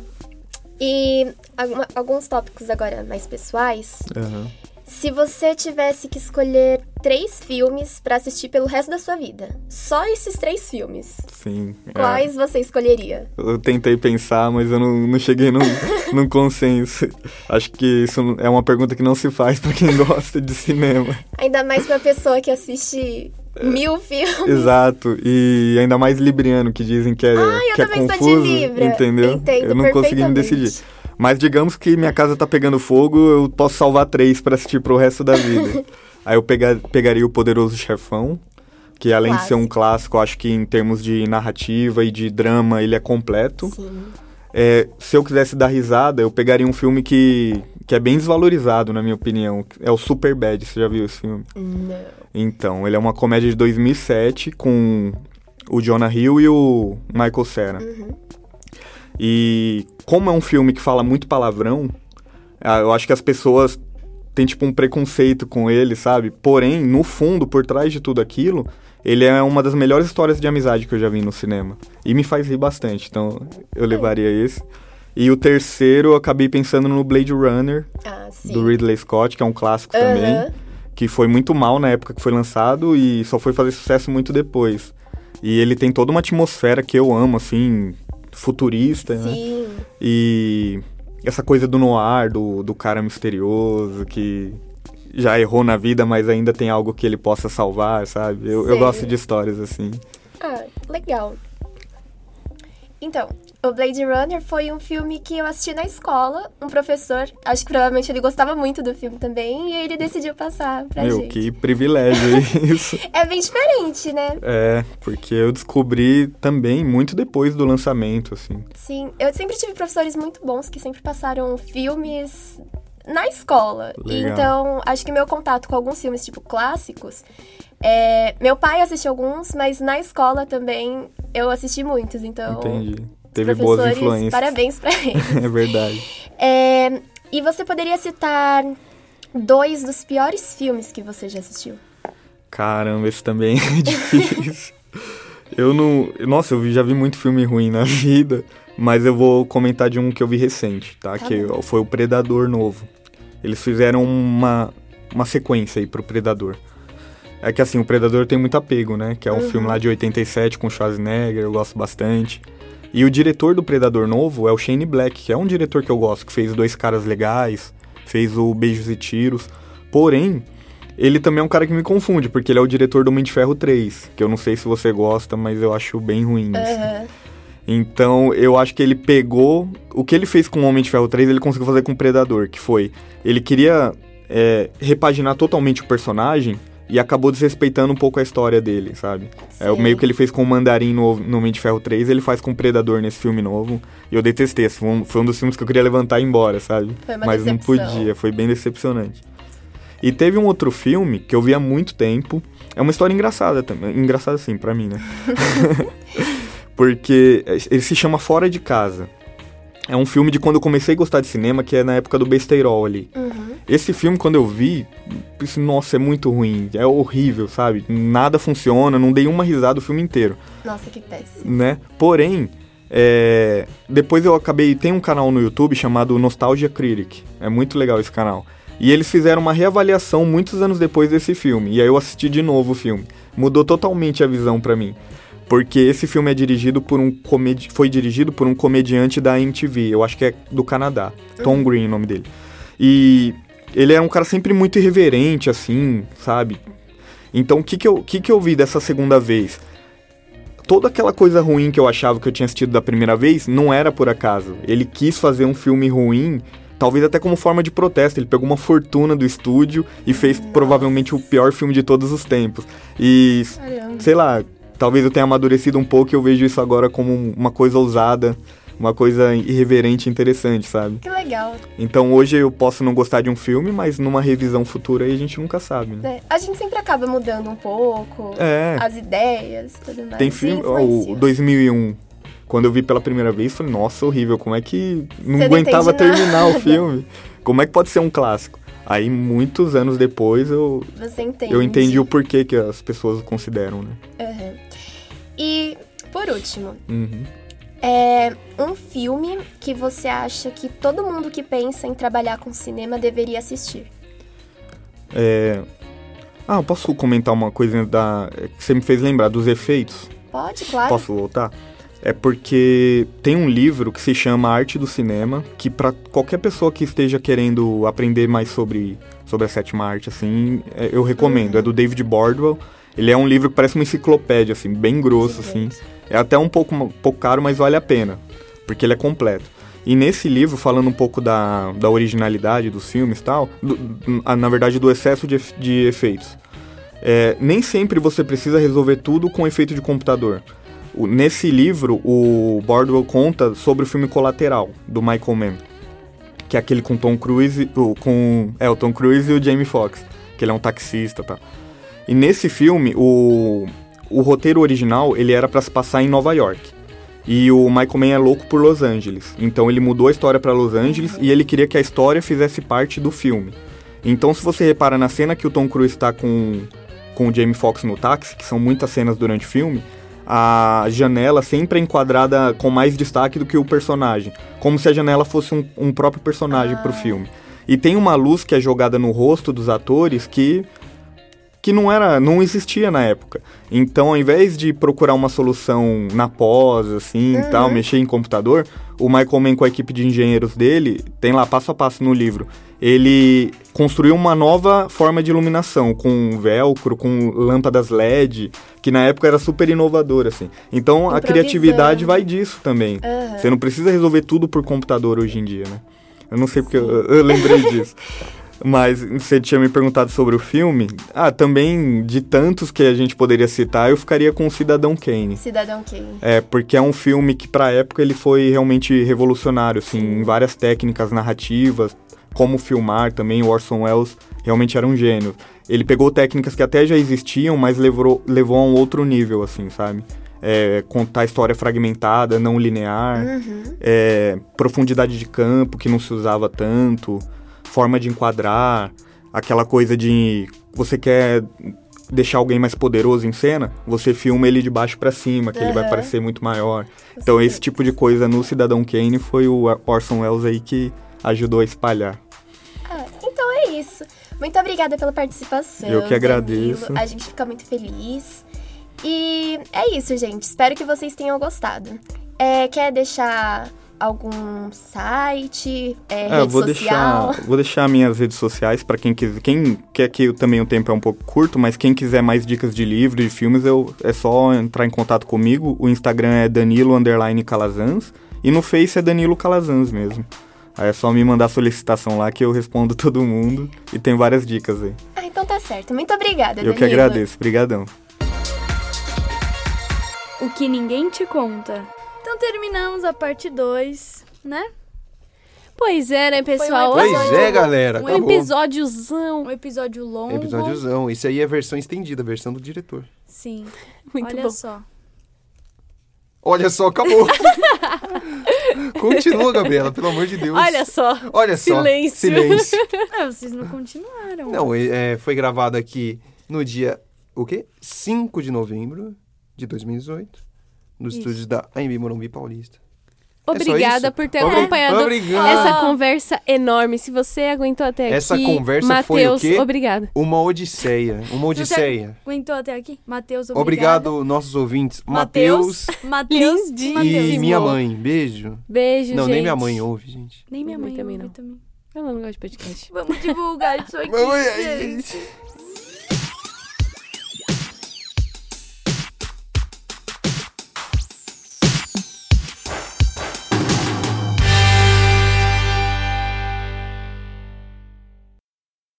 E alguma- alguns tópicos agora mais pessoais. Aham. Se você tivesse que escolher três filmes pra assistir pelo resto da sua vida, só esses três filmes, Sim. é. quais você escolheria? Eu tentei pensar, mas eu não, não cheguei num, num consenso. Acho que isso é uma pergunta que não se faz pra quem gosta de cinema. Ainda mais pra pessoa que assiste mil filmes. Exato. E ainda mais libriano, que dizem que é, Ah, eu que é também sou de confuso. Entendeu? Entendo eu não consegui me decidir. Mas digamos que minha casa tá pegando fogo, eu posso salvar três pra assistir pro resto da vida. Aí eu pega- pegaria o Poderoso Chefão, que além de ser um clássico, acho que em termos de narrativa e de drama, ele é completo. Sim. É, se eu quisesse dar risada, eu pegaria um filme que, que é bem desvalorizado, na minha opinião. É o Super Bad, você já viu esse filme? Não. Então, ele é uma comédia de 2007 com o Jonah Hill e o Michael Cera. E como é um filme que fala muito palavrão, ah, eu acho que as pessoas têm tipo um preconceito com ele, sabe? Porém, no fundo, por trás de tudo aquilo, ele é uma das melhores histórias de amizade que eu já vi no cinema. E me faz rir bastante, então eu levaria esse. E o terceiro, eu acabei pensando no Blade Runner, Ah, do Ridley Scott, que é um clássico Aham. também que foi muito mal na época que foi lançado e só foi fazer sucesso muito depois. E ele tem toda uma atmosfera que eu amo, assim, futurista, né? Sim. E essa coisa do noir, do, do cara misterioso que já errou na vida, mas ainda tem algo que ele possa salvar, sabe? Eu, eu gosto de histórias assim. Ah, legal. Então, o Blade Runner foi um filme que eu assisti na escola. Um professor, acho que provavelmente ele gostava muito do filme também, e ele decidiu passar pra Meu, gente. que privilégio isso. É bem diferente, né? É, porque eu descobri também muito depois do lançamento, assim. Sim, eu sempre tive professores muito bons que sempre passaram filmes na escola. Legal. Então, acho que meu contato com alguns filmes, tipo, clássicos. é, Meu pai assistiu alguns, mas na escola também eu assisti muitos. Então, Entendi. Teve boas influências. Parabéns pra eles. É verdade. É, E você poderia citar dois dos piores filmes que você já assistiu? Caramba, esse também é difícil. eu não. Nossa, eu já vi muito filme ruim na vida, mas eu vou comentar de um que eu vi recente, tá? Tá que bom. foi o Predador novo. Eles fizeram uma, uma sequência aí pro Predador. É que assim, o Predador tem muito apego, né? Que é um filme lá de 87 com Schwarzenegger, eu gosto bastante. E o diretor do Predador novo é o Shane Black, que é um diretor que eu gosto, que fez Dois Caras Legais, fez o Beijos e Tiros. Porém, ele também é um cara que me confunde, porque ele é o diretor do Homem de Ferro 3, que eu não sei se você gosta, mas eu acho bem ruim. assim. Aham. Então, eu acho que ele pegou. O que ele fez com o Homem de Ferro 3, ele conseguiu fazer com o Predador, que foi. Ele queria é, repaginar totalmente o personagem e acabou desrespeitando um pouco a história dele, sabe? É o meio que ele fez com o Mandarim no, no Homem de Ferro 3, ele faz com o Predador nesse filme novo. E eu detestei. esse Foi um, foi um dos filmes que eu queria levantar e ir embora, sabe? Mas não decepção. podia, foi bem decepcionante. E teve um outro filme que eu vi há muito tempo. É uma história engraçada também. Engraçada sim, pra mim, né? Porque ele se chama Fora de Casa. É um filme de quando eu comecei a gostar de cinema, que é na época do Besteirol ali. Uhum. Esse filme, quando eu vi, pensei, nossa, é muito ruim, é horrível, sabe? Nada funciona, não dei uma risada o filme inteiro, Nossa, que péssimo. né? Porém, é, depois eu acabei. Tem um canal no YouTube chamado Nostalgia Critic. É muito legal esse canal. E eles fizeram uma reavaliação muitos anos depois desse filme. E aí eu assisti de novo o filme. Mudou totalmente a visão pra mim. Porque esse filme é dirigido por um comedi foi dirigido por um comediante da MTV, eu acho que é do Canadá. Tom Green, o nome dele. E ele é um cara sempre muito irreverente, assim, sabe? Então o que, que, eu, que, que eu vi dessa segunda vez? Toda aquela coisa ruim que eu achava que eu tinha assistido da primeira vez não era por acaso. Ele quis fazer um filme ruim, talvez até como forma de protesto. Ele pegou uma fortuna do estúdio e fez provavelmente o pior filme de todos os tempos. E sei lá, talvez eu tenha amadurecido um pouco e eu vejo isso agora como uma coisa ousada, uma coisa irreverente e interessante, sabe? Que legal. Então hoje eu posso não gostar de um filme, mas numa revisão futura aí a gente nunca sabe, né? né? A gente sempre acaba mudando um pouco É. as ideias tudo mais. Tem filme, o 2001, quando eu vi pela primeira vez, falei, nossa, horrível, como é que não Você aguentava terminar o filme? Como é que pode ser um clássico? Aí, muitos anos depois, eu, Você entende. eu entendi o porquê que as pessoas o consideram, né? Aham. E, por último, Uhum. É um filme que você acha que todo mundo que pensa em trabalhar com cinema deveria assistir. É... Ah, eu posso comentar uma coisa da... que você me fez lembrar dos efeitos? Pode, claro. Posso voltar? É porque tem um livro que se chama Arte do Cinema, que para qualquer pessoa que esteja querendo aprender mais sobre, sobre a sétima arte, assim, é, eu recomendo. É do David Bordwell. Ele é um livro que parece uma enciclopédia, assim, bem grosso, assim. É até um pouco, um pouco caro, mas vale a pena, porque ele é completo. E nesse livro, falando um pouco da, da originalidade dos filmes e tal, do- na verdade do excesso de, de efeitos. É, nem sempre você precisa resolver tudo com efeito de computador. O- nesse livro, o Bordwell conta sobre o filme Colateral, do Michael Mann. Que é aquele com Tom Cruise, com, é, o Tom Cruise e o Jamie Foxx, que ele é um taxista, tá? E nesse filme, o, o roteiro original, ele era pra se passar em Nova York. E o Michael Mann é louco por Los Angeles. Então ele mudou a história pra Los Angeles e ele queria que a história fizesse parte do filme. Então se você repara na cena que o Tom Cruise tá com, com o Jamie Foxx no táxi, que são muitas cenas durante o filme, a janela sempre é enquadrada com mais destaque do que o personagem. Como se a janela fosse um, um próprio personagem pro filme. E tem uma luz que é jogada no rosto dos atores que que não era, não existia na época. Então, ao invés de procurar uma solução na pós, assim, e tal, mexer em computador, o Michael Mann com a equipe de engenheiros dele, tem lá passo a passo no livro, ele construiu uma nova forma de iluminação, com velcro, com lâmpadas LED, que na época era super inovador, assim. Então, a criatividade vai disso também. Aham. Você não precisa resolver tudo por computador hoje em dia, né? Eu não sei porque eu, eu lembrei disso. Mas você tinha me perguntado sobre o filme. Ah, também de tantos que a gente poderia citar, eu ficaria com Cidadão Kane. Cidadão Kane. É, porque é um filme que pra época ele foi realmente revolucionário, assim, em várias técnicas narrativas, como filmar também, o Orson Welles realmente era um gênio. Ele pegou técnicas que até já existiam, mas levou, levou a um outro nível, assim, sabe? É, contar história fragmentada, não linear, é, profundidade de campo que não se usava tanto, forma de enquadrar, aquela coisa de você quer deixar alguém mais poderoso em cena, você filma ele de baixo pra cima, que ele vai parecer muito maior. Então esse tipo de coisa no Cidadão Kane foi o Orson Welles aí que ajudou a espalhar. Ah, então é isso. Muito obrigada pela participação. Eu que agradeço. Danilo. A gente fica muito feliz. E é isso, gente. Espero que vocês tenham gostado. É, quer deixar algum site, é, É, rede vou social? deixar, vou deixar minhas redes sociais pra quem quiser. Quem quer que eu- também o tempo é um pouco curto, mas quem quiser mais dicas de livros, de filmes, eu, é só entrar em contato comigo. O Instagram é Danilo underline Calazans e no Face é Danilo Calazans mesmo. Aí é só me mandar solicitação lá que eu respondo todo mundo e tem várias dicas aí. Ah, então tá certo. Muito obrigada, Eu que Danilo. agradeço, brigadão. O que ninguém te conta. Então terminamos a parte 2, né? Pois é, né, pessoal? Foi um Pois é, galera. Um acabou. episódiozão. Um episódio longo. Episódiozão. Isso aí é a versão estendida, a versão do diretor. Sim. Muito Olha bom. só. Olha só, acabou. Continua, Gabriela, pelo amor de Deus. Olha só. Olha só. silêncio. Silêncio. Ah, vocês não continuaram. Não, é, foi gravado aqui no dia, o quê? 5 de novembro de 2018, nos Isso. estúdios da AMB Morumbi Paulista. É Obrigada isso? por ter acompanhado Obrigado. essa conversa enorme. Se você aguentou até Essa aqui, conversa foi o Matheus, quê? obrigada. Uma odisseia, uma odisseia. Aguentou até aqui? Matheus, Obrigado, nossos ouvintes. Matheus. Matheus Matheus. Lindíssimo. Matheus. e minha mãe. Beijo. Beijo, não, gente. nem minha mãe ouve, gente. Nem minha mãe mãe também ouve não. também. Eu não gosto de podcast. Vamos divulgar isso aqui. Mamãe, gente.